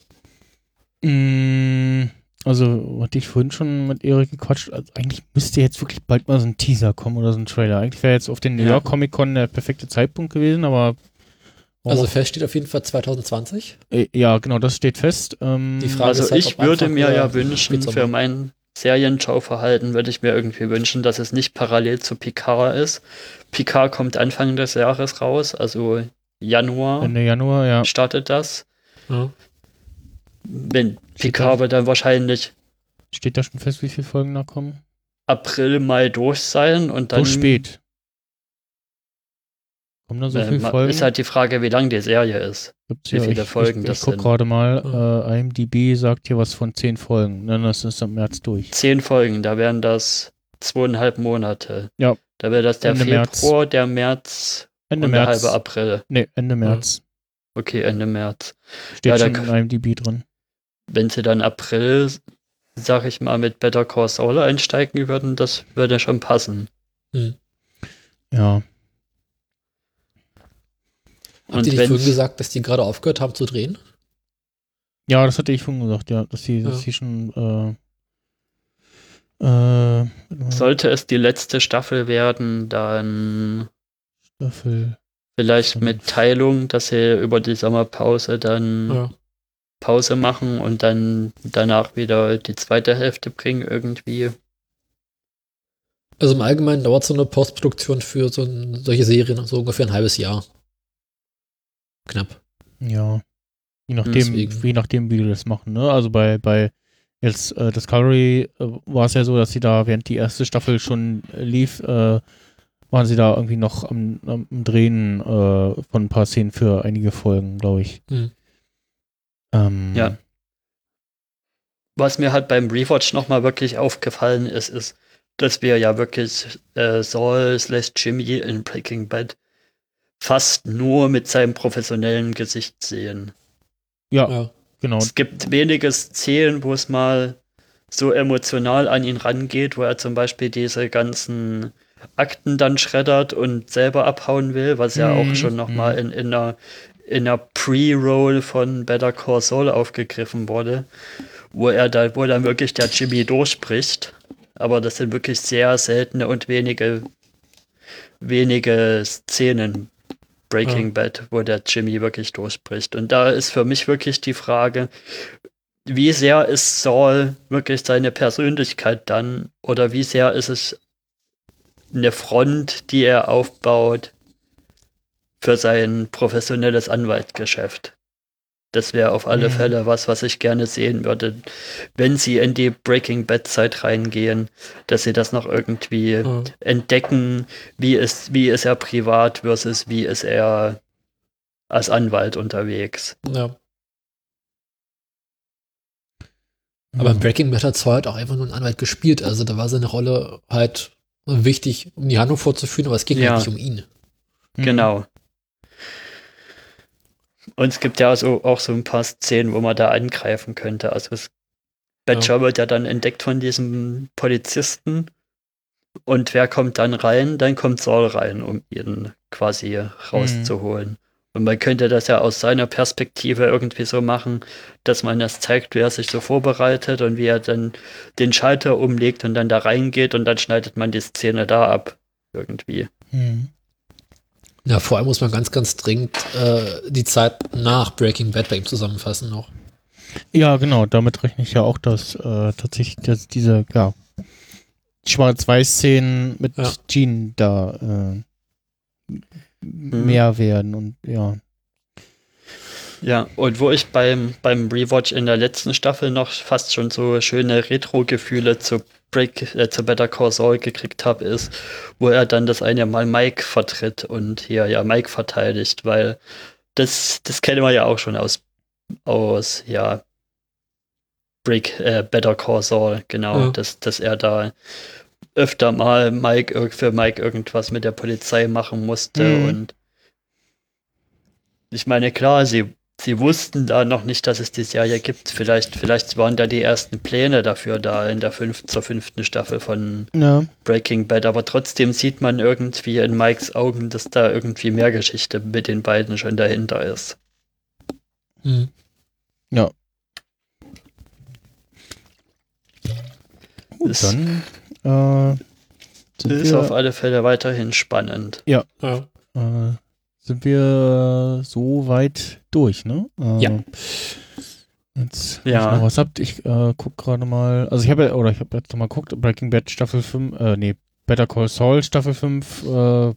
S4: Mm, Also, hatte ich vorhin schon mit Erik gequatscht. Also eigentlich müsste jetzt wirklich bald mal so ein Teaser kommen oder so ein Trailer. Eigentlich wäre jetzt auf den New
S5: Ja.
S4: York Comic Con der perfekte Zeitpunkt gewesen, aber.
S1: Also fest steht auf jeden Fall 2020.
S4: Äh, ja, genau, das steht fest. Ähm,
S1: Die Frage
S5: Also
S1: ist halt,
S5: ich würde mir ja wünschen, für mein Serienschauverhalten würde ich mir irgendwie wünschen, dass es nicht parallel zu Picard ist. Picard kommt Anfang des Jahres raus, also Januar
S4: Ende Januar, ja.
S5: startet das.
S1: Ja.
S5: Wenn
S4: da-
S5: wird dann wahrscheinlich
S4: Steht da schon fest, wie viele Folgen da kommen?
S5: April, Mai durch sein und dann
S4: so spät. Kommen da so
S5: äh,
S4: viele Folgen?
S5: ist halt die Frage, wie lang die Serie ist.
S4: Gibt's
S5: wie
S4: ja-
S5: viele
S4: ich,
S5: Folgen
S4: ich,
S5: das
S4: ich guck
S5: sind.
S4: gerade mal,
S1: Ja.
S4: äh, IMDb sagt hier was von zehn Folgen. Dann das ist im März durch.
S5: Zehn Folgen, da wären das zweieinhalb Monate.
S4: Ja.
S5: Da wäre das der
S4: Ende März.
S5: Februar, der März
S4: Ende
S5: und
S4: März.
S5: der halbe April.
S4: Nee, Ende März.
S5: Okay, Ende März.
S4: Steht
S5: Ja, da
S4: schon
S5: k-
S4: in IMDb drin.
S5: Wenn sie dann April, sag ich mal, mit Better Call Saul einsteigen würden, das würde schon passen.
S4: Ja.
S1: Habt
S5: Und
S1: ihr nicht vorhin gesagt, dass die gerade aufgehört haben zu drehen?
S4: Ja, das hatte ich schon gesagt, ja, dass die, dass
S1: Ja.
S4: die schon äh, äh,
S5: Sollte es die letzte Staffel werden, dann
S4: Staffel.
S5: vielleicht mit Teilung, dass sie über die Sommerpause dann
S1: Ja.
S5: Pause machen und dann danach wieder die zweite Hälfte bringen irgendwie.
S1: Also im Allgemeinen dauert so eine Postproduktion für so ein, solche Serien so ungefähr ein halbes Jahr. Knapp.
S4: Ja. Je nachdem,
S1: Deswegen.
S4: je nachdem, wie die das machen, ne? Also bei, bei jetzt äh, Discovery äh, war es ja so, dass sie da, während die erste Staffel schon äh, lief, äh, waren sie da irgendwie noch am, am Drehen äh, von ein paar Szenen für einige Folgen, glaube ich.
S1: Hm.
S4: Ähm,
S5: Ja. Was mir halt beim Rewatch nochmal wirklich aufgefallen ist, ist, dass wir ja wirklich äh, Saul slash Jimmy in Breaking Bad fast nur mit seinem professionellen Gesicht sehen.
S4: Ja,
S1: Ja.
S4: genau.
S5: Es gibt wenige Szenen, wo es mal so emotional an ihn rangeht, wo er zum Beispiel diese ganzen Akten dann schreddert und selber abhauen will, was ja
S4: Mhm,
S5: auch schon nochmal in, in einer, in einer Pre-Roll von Better Call Saul aufgegriffen wurde, wo er da, wo dann wirklich der Jimmy durchbricht. Aber das sind wirklich sehr seltene und wenige, wenige Szenen Breaking
S1: Ja.
S5: Bad, wo der Jimmy wirklich durchbricht. Und da ist für mich wirklich die Frage, wie sehr ist Saul wirklich seine Persönlichkeit dann oder wie sehr ist es eine Front, die er aufbaut für sein professionelles Anwaltgeschäft? Das wäre auf alle
S4: Mhm.
S5: Fälle was, was ich gerne sehen würde, wenn sie in die Breaking Bad Zeit reingehen, dass sie das noch irgendwie
S1: Ja.
S5: entdecken, wie ist, wie ist er privat versus wie ist er als Anwalt unterwegs.
S1: ja. Aber in Breaking Bad hat Saul halt auch einfach nur einen Anwalt gespielt. Also da war seine Rolle halt wichtig, um die Handlung vorzuführen, aber es ging
S5: Ja.
S1: halt nicht um ihn.
S4: Mhm.
S5: Genau. Und es gibt ja so, auch so ein paar Szenen, wo man da angreifen könnte. Also es, Badger wird ja dann entdeckt von diesem Polizisten. Und wer kommt dann rein? Dann kommt Saul rein, um ihn quasi rauszuholen. Und man könnte das ja aus seiner Perspektive irgendwie so machen, dass man das zeigt, wie er sich so vorbereitet und wie er dann den Schalter umlegt und dann da reingeht und dann schneidet man die Szene da ab. Irgendwie.
S4: Mhm.
S1: Ja, vor allem muss man ganz, ganz dringend äh, die Zeit nach Breaking Bad bei ihm zusammenfassen noch.
S4: Ja, genau, damit rechne ich ja auch, dass äh, tatsächlich dass diese, ja, Schwarz-Weiß-Szenen mit
S1: Ja.
S4: Gene da äh, mehr werden und ja.
S5: Ja, und wo ich beim, beim Rewatch in der letzten Staffel noch fast schon so schöne Retro-Gefühle zu Break, äh, zu Better Call Saul gekriegt habe, ist, wo er dann das eine Mal Mike vertritt und hier ja Mike verteidigt, weil das, das kennen wir ja auch schon aus, aus ja, Break, äh, Better Call Saul, genau,
S1: Ja.
S5: dass, dass er da öfter mal Mike für Mike irgendwas mit der Polizei machen musste
S4: Mhm.
S5: und ich meine, klar, sie, sie wussten da noch nicht, dass es die Serie gibt. Vielleicht, vielleicht waren da die ersten Pläne dafür da in der fünf, zur fünften Staffel von
S4: Ja,
S5: Breaking Bad, aber trotzdem sieht man irgendwie in Mikes Augen, dass da irgendwie mehr Geschichte mit den beiden schon dahinter ist.
S1: Mhm.
S4: gut,
S5: Ist-
S4: dann äh,
S5: Ist
S4: wir,
S5: auf alle Fälle weiterhin spannend.
S1: Ja.
S4: äh, sind wir so weit durch, ne? Äh,
S1: Ja.
S4: Jetzt,
S5: Ja.
S4: was habt, ich äh, guck gerade mal, also ich habe ja, oder ich habe jetzt noch mal geguckt, Breaking Bad Staffel 5, äh, nee, Better Call Saul Staffel 5, äh,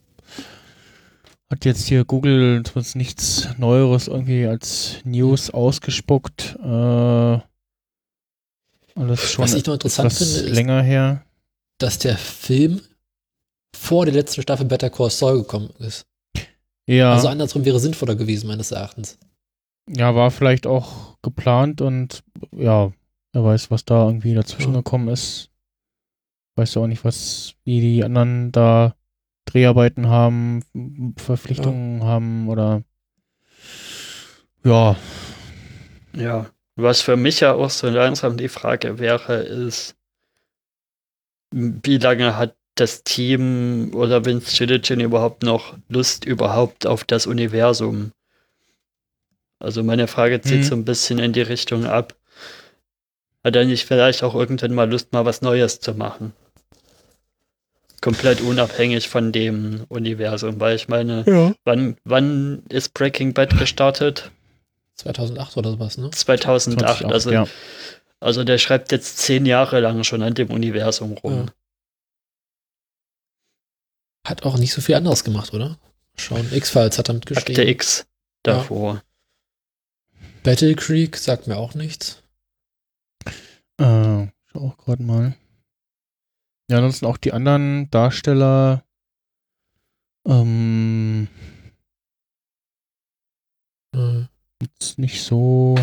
S4: hat jetzt hier Google zumindest nichts Neueres irgendwie als News ausgespuckt, äh, alles schon
S1: Was ich noch interessant finde, ist,
S4: länger her.
S1: dass der Film vor der letzten Staffel Better Call Saul gekommen ist.
S4: Ja.
S1: Also andersrum wäre sinnvoller gewesen, meines Erachtens.
S4: Ja, war vielleicht auch geplant und ja, wer weiß, was da irgendwie dazwischen
S1: Ja.
S4: gekommen ist. Weißt du auch nicht, was wie die anderen da Dreharbeiten haben, Verpflichtungen haben oder ja,
S5: Ja, was für mich ja auch so langsam die Frage wäre, ist, wie lange hat das Team oder Vince Gilligan überhaupt noch Lust überhaupt auf das Universum? Also meine Frage zieht
S4: Mhm.
S5: so ein bisschen in die Richtung ab. Hat er nicht vielleicht auch irgendwann mal Lust, mal was Neues zu machen? Komplett unabhängig von dem Universum, weil ich meine,
S4: ja.
S5: wann, wann ist Breaking Bad gestartet?
S1: 2008 oder sowas, ne?
S5: 2008,
S4: 2008,
S5: also
S4: ja.
S5: Also der schreibt jetzt zehn Jahre lang schon an dem Universum rum.
S1: Ja. Hat auch nicht so viel anderes gemacht, oder? Schauen, X-Files hat er mitgeschrieben.
S5: Akte X davor.
S1: Battle Creek sagt mir auch nichts.
S4: Äh, ich schau auch gerade mal. Ja, ansonsten auch die anderen Darsteller. Ähm,
S1: Äh,
S4: jetzt nicht so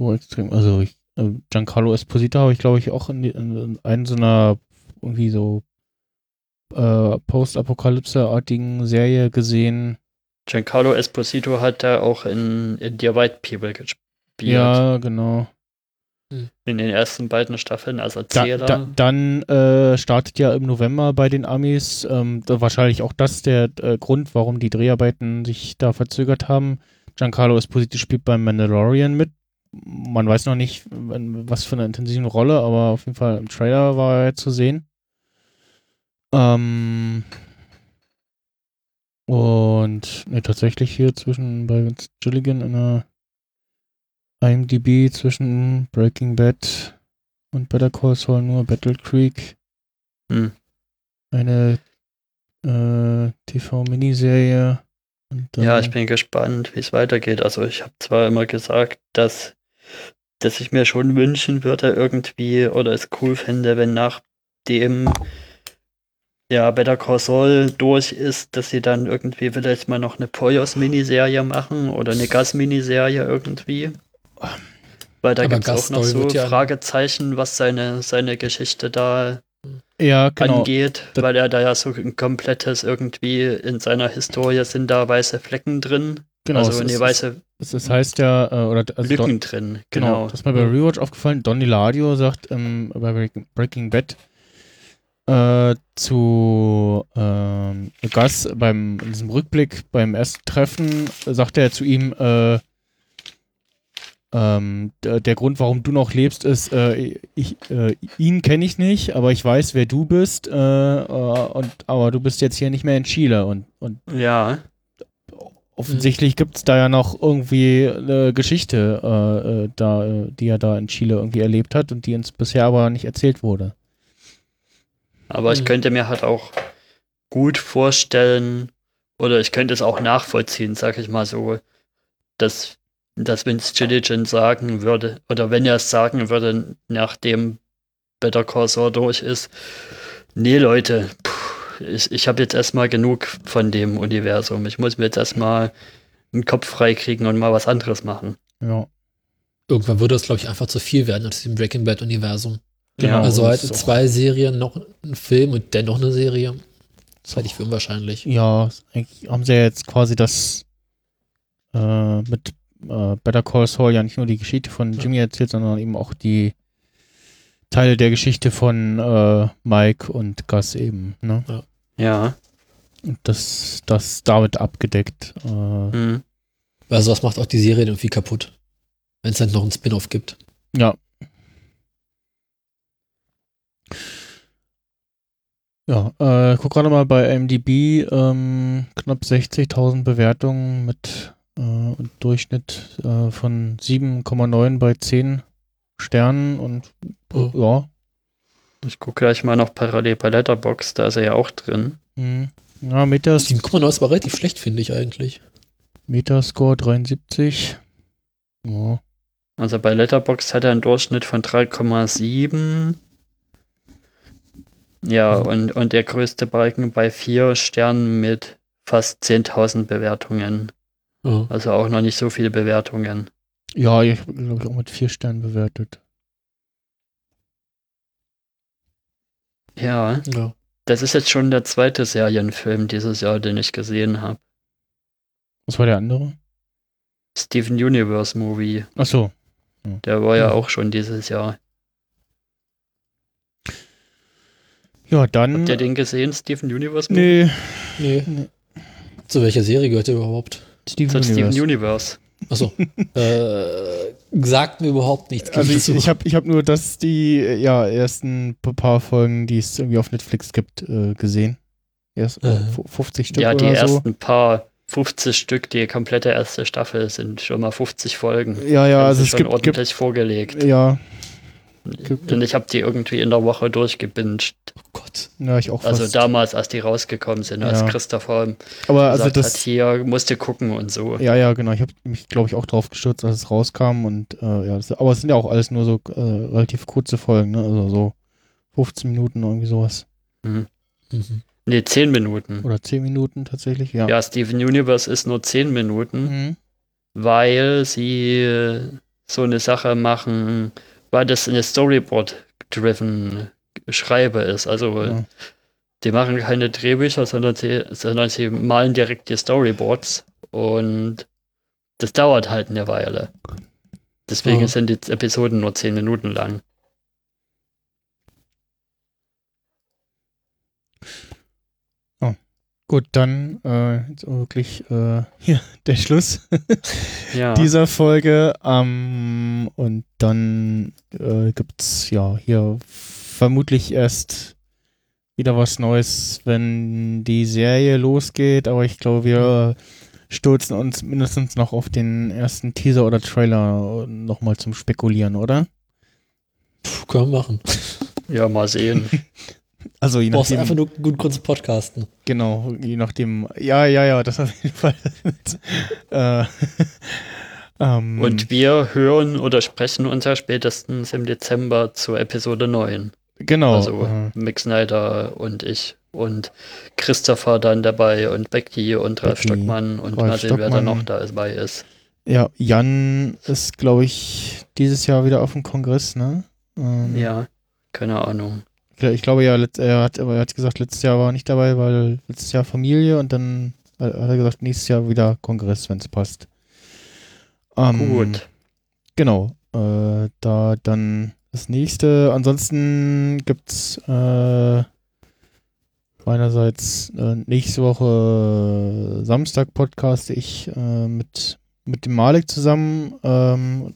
S4: so extrem. Also ich, äh, Giancarlo Esposito habe ich glaube ich auch in, in, in einen so einer irgendwie so äh, Post-Apokalypse-artigen Serie gesehen.
S5: Giancarlo Esposito hat da auch in, in Dear White People gespielt.
S4: Ja, genau.
S5: In den ersten beiden Staffeln als
S4: Da,
S5: Erzähler.
S4: da, dann äh, startet ja im November bei den Amis ähm, da wahrscheinlich auch das der äh, Grund, warum die Dreharbeiten sich da verzögert haben. Giancarlo Esposito spielt beim Mandalorian mit. Man weiß noch nicht, was für eine intensive Rolle, aber auf jeden Fall im Trailer war er zu sehen. Ähm und ne, tatsächlich hier zwischen bei Gilligan in der IMDb zwischen Breaking Bad und Better Call Saul nur Battle Creek.
S5: Hm.
S4: Eine äh, TV-Miniserie.
S5: Ja, ich bin gespannt, wie es weitergeht. Also ich habe zwar immer gesagt, dass, dass ich mir schon wünschen würde irgendwie oder es cool fände, wenn nachdem ja Better Call Saul durch ist, dass sie dann irgendwie vielleicht mal noch eine Poyos-Miniserie machen oder eine Gas-Miniserie irgendwie. Weil da gibt es auch noch so
S1: ja-
S5: Fragezeichen, was seine, seine Geschichte da
S4: ja, genau.
S5: angeht,
S4: Das-
S5: weil er da ja so ein komplettes irgendwie in seiner Historie sind da weiße Flecken drin.
S4: genau
S5: also
S4: ist,
S5: weiße
S4: es heißt ja, äh, oder also
S5: Lücken
S4: Don,
S5: drin.
S4: genau,
S5: Genau.
S4: das ist mir bei Rewatch aufgefallen. Donny Ladio sagt ähm, bei Breaking Bad äh, zu ähm, Gus beim in diesem Rückblick beim ersten Treffen sagt er zu ihm, äh, ähm, der, Grund, warum du noch lebst, ist, äh, ich, äh, ihn kenne ich nicht, aber ich weiß, wer du bist, äh, äh, und, aber du bist jetzt hier nicht mehr in Chile und, und
S5: Ja,
S4: offensichtlich gibt es da ja noch irgendwie eine Geschichte, äh, äh, da, äh, die er da in Chile irgendwie erlebt hat und die uns bisher aber nicht erzählt wurde.
S5: Aber ich
S1: Mhm.
S5: könnte mir halt auch gut vorstellen, oder ich könnte es auch nachvollziehen, sag ich mal so, dass, dass Vince Gilligan sagen würde, oder wenn er es sagen würde, nachdem Better Call Saul durch ist, nee Leute, puh, ich, ich habe jetzt erstmal genug von dem Universum. Ich muss mir jetzt erstmal einen Kopf frei kriegen und mal was anderes machen.
S4: Ja.
S1: Irgendwann würde es, glaube ich, einfach zu viel werden aus dem Breaking Bad-Universum.
S4: Genau.
S5: Ja,
S1: also halt zwei Serien, noch ein Film und dennoch eine Serie. Das halte ich für unwahrscheinlich.
S4: Ja, eigentlich haben sie ja jetzt quasi das äh, mit äh, Better Call Saul ja nicht nur die Geschichte von Jimmy erzählt, sondern eben auch die Teile der Geschichte von äh, Mike und Gus eben. Ne?
S5: Ja.
S4: Und das, das damit abgedeckt. Äh,
S5: Hm.
S1: Also was macht auch die Serie irgendwie kaputt, wenn es dann noch einen Spin-off gibt.
S4: Ja. Ja, äh, guck gerade mal bei IMDb, ähm, knapp 60.000 Bewertungen mit äh, Durchschnitt äh, von 7,9 bei 10 Sternen und
S1: Oh.
S4: ja,
S5: Ich gucke gleich mal noch parallel bei Letterbox, da ist er ja auch drin.
S4: mh, ja Metas,
S1: 7,9 ist aber relativ schlecht, finde ich eigentlich.
S4: Metascore 73. Ja,
S5: Also bei Letterbox hat er einen Durchschnitt von 3,7. Ja, und, und der größte Balken bei vier Sternen mit fast 10.000 Bewertungen.
S1: Ja.
S5: Also auch noch nicht so viele Bewertungen.
S4: ja ich glaube ich auch mit 4 Sternen bewertet.
S5: Ja,
S1: Ja.
S5: das ist jetzt schon der zweite Serienfilm dieses Jahr, den ich gesehen habe.
S4: Was war der andere?
S5: Steven Universe Movie.
S4: Ach so.
S5: Der war ja
S1: Hm.
S5: auch schon dieses Jahr.
S4: Ja, dann.
S5: Habt ihr den gesehen, Steven Universe Movie?
S4: Nee,
S1: Nee. Zu welcher Serie gehört der überhaupt?
S4: Steven
S5: Zu Steven
S4: Universe.
S5: Universe.
S1: Achso. äh, sagt mir überhaupt nichts.
S4: Also ich, ich habe ich hab nur das, die äh, ja, ersten paar Folgen, die es irgendwie auf Netflix gibt, äh, gesehen. Erst äh,
S1: Äh.
S4: fu- 50 Stück
S5: Ja, die
S4: oder so.
S5: ersten paar 50 Stück, die komplette erste Staffel sind schon mal 50 Folgen.
S4: Ja, ja, also es
S5: schon
S4: gibt, gibt
S5: ordentlich vorgelegt.
S4: ja,
S5: Und ich habe die irgendwie in der Woche durchgebinged.
S1: oh Gott.
S4: ja, ich auch
S5: Also
S4: fast.
S5: damals, als die rausgekommen sind, als
S4: Ja.
S5: Christopher
S4: Aber also
S5: gesagt hat,
S4: das,
S5: hier musst du gucken und so.
S4: ja, ja, genau. Ich habe mich, glaube ich, auch drauf gestürzt, als es rauskam und äh, ja, das, aber es sind ja auch alles nur so äh, relativ kurze Folgen, ne? Also so 15 Minuten irgendwie sowas.
S1: Mhm.
S5: Nee, 10 Minuten.
S4: Oder 10 Minuten tatsächlich, ja.
S5: Ja, Steven Universe ist nur 10 Minuten.
S4: Mhm.
S5: weil sie so eine Sache machen, weil das eine Storyboard-driven Schreibe ist. Also
S4: Ja.
S5: die machen keine Drehbücher, sondern sie, sondern sie malen direkt die Storyboards und das dauert halt eine Weile. Deswegen
S1: Ja.
S5: sind die Episoden nur 10 Minuten lang.
S4: Gut, dann äh, jetzt wirklich äh, hier der Schluss.
S5: Ja.
S4: dieser Folge. Ähm, und dann äh, gibt's ja hier vermutlich erst wieder was Neues, wenn die Serie losgeht. Aber ich glaube, wir stürzen uns mindestens noch auf den ersten Teaser oder Trailer nochmal zum Spekulieren, oder?
S1: Puh, können wir machen.
S5: ja, mal sehen.
S4: Also je
S1: Du brauchst einfach
S4: nachdem,
S1: nur gut kurz podcasten.
S4: genau, je nachdem, ja, ja, ja, das auf jeden Fall. äh, ähm,
S5: Und wir hören oder sprechen uns ja spätestens im Dezember zur Episode 9.
S4: genau,
S5: Also
S4: äh,
S5: Mick Snyder und ich und Christopher dann dabei und Becky und Ralf
S4: Becky,
S5: Stockmann und
S4: Ralf
S5: mal sehen, wer da
S4: Stockmann.
S5: noch dabei ist.
S4: Ja, Jan ist, glaube ich, dieses Jahr wieder auf dem Kongress, ne? Ähm,
S5: Ja, keine Ahnung.
S4: Ich glaube ja, er hat, er hat gesagt, letztes Jahr war er nicht dabei, weil letztes Jahr Familie und dann hat er gesagt, nächstes Jahr wieder Kongress, wenn es passt. Ähm,
S5: Gut.
S4: Genau. Äh, da dann das nächste. Ansonsten gibt's äh, meinerseits äh, nächste Woche äh, Samstag podcaste ich äh, mit, mit dem Malik zusammen. Ähm,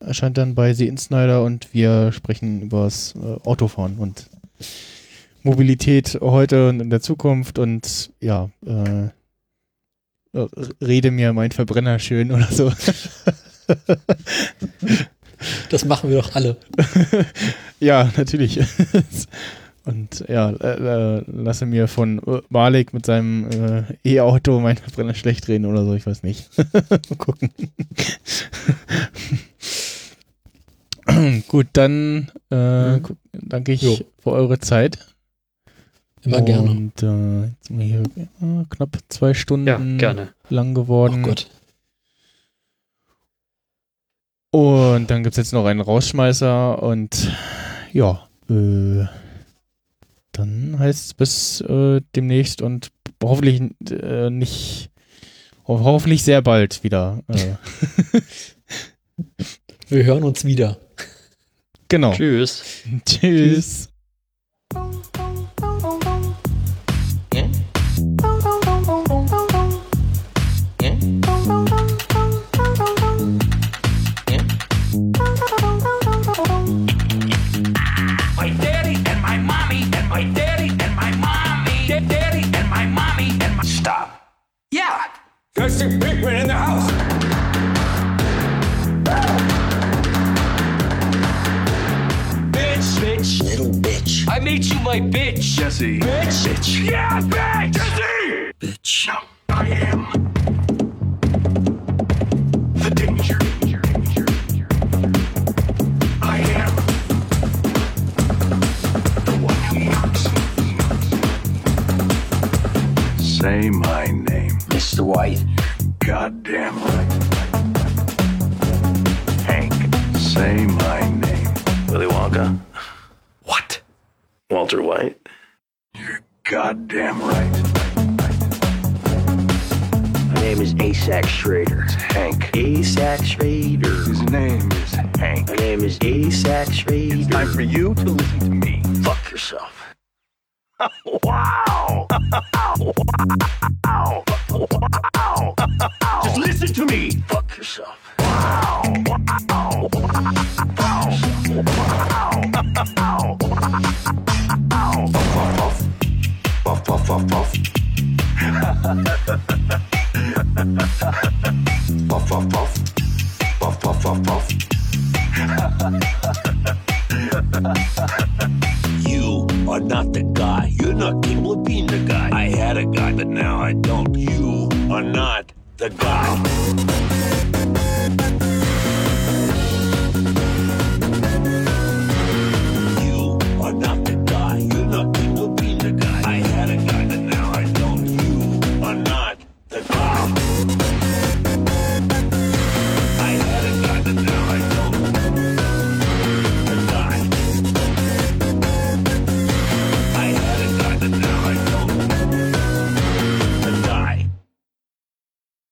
S4: erscheint dann bei The Insnider und wir sprechen über das äh, Autofahren und Mobilität heute und in der Zukunft und ja, äh, äh, rede mir mein Verbrenner schön oder so.
S1: Das machen wir doch alle.
S4: ja, natürlich. Und ja, äh, äh, lasse mir von äh, Malik mit seinem äh, E-Auto mein Verbrenner schlecht reden oder so, ich weiß nicht. Mal gucken. Gut, dann äh,
S5: Mhm.
S4: danke ich
S1: Jo.
S4: für eure Zeit.
S1: Immer gerne.
S4: Und äh, jetzt sind wir hier äh, knapp zwei Stunden
S5: Ja,
S4: lang
S1: Oh
S4: geworden.
S1: Gott.
S4: Und dann gibt es jetzt noch einen Rausschmeißer und ja, äh, dann heißt es bis äh, demnächst und hoffentlich äh, nicht, ho hoffentlich sehr bald wieder.
S1: Wir hören uns wieder.
S4: genau.
S5: Tschüss.
S4: Tschüss.
S3: My daddy and my mommy and my daddy and my mommy. Da- Daddy and my mommy and my. Stop. Yeah. That's the big one in the house. I made you my bitch, Jesse. Bitch, bitch. Yeah, bitch, Jesse. Bitch. No, I am the danger. I am the one who knocks.
S6: Say my name.
S3: Mr. White.
S6: Goddamn right.
S3: Hank.
S6: Say my name.
S3: Willy Wonka. What? Walter White?
S7: You're goddamn right.
S3: My name is Asax Schrader.
S7: It's Hank.
S3: Asax Schrader.
S7: His name is Hank.
S3: My name is Asax Schrader.
S7: It's time for you to listen to me.
S3: Fuck yourself.
S7: Wow! Wow! Wow! Just listen to me!
S3: Fuck yourself.
S7: Puff, puff, puff, puff. puff, puff, puff. Puff, puff, puff, puff. you are not the guy. You're not capable of being the guy. I had a guy, but now I don't. You are not the guy.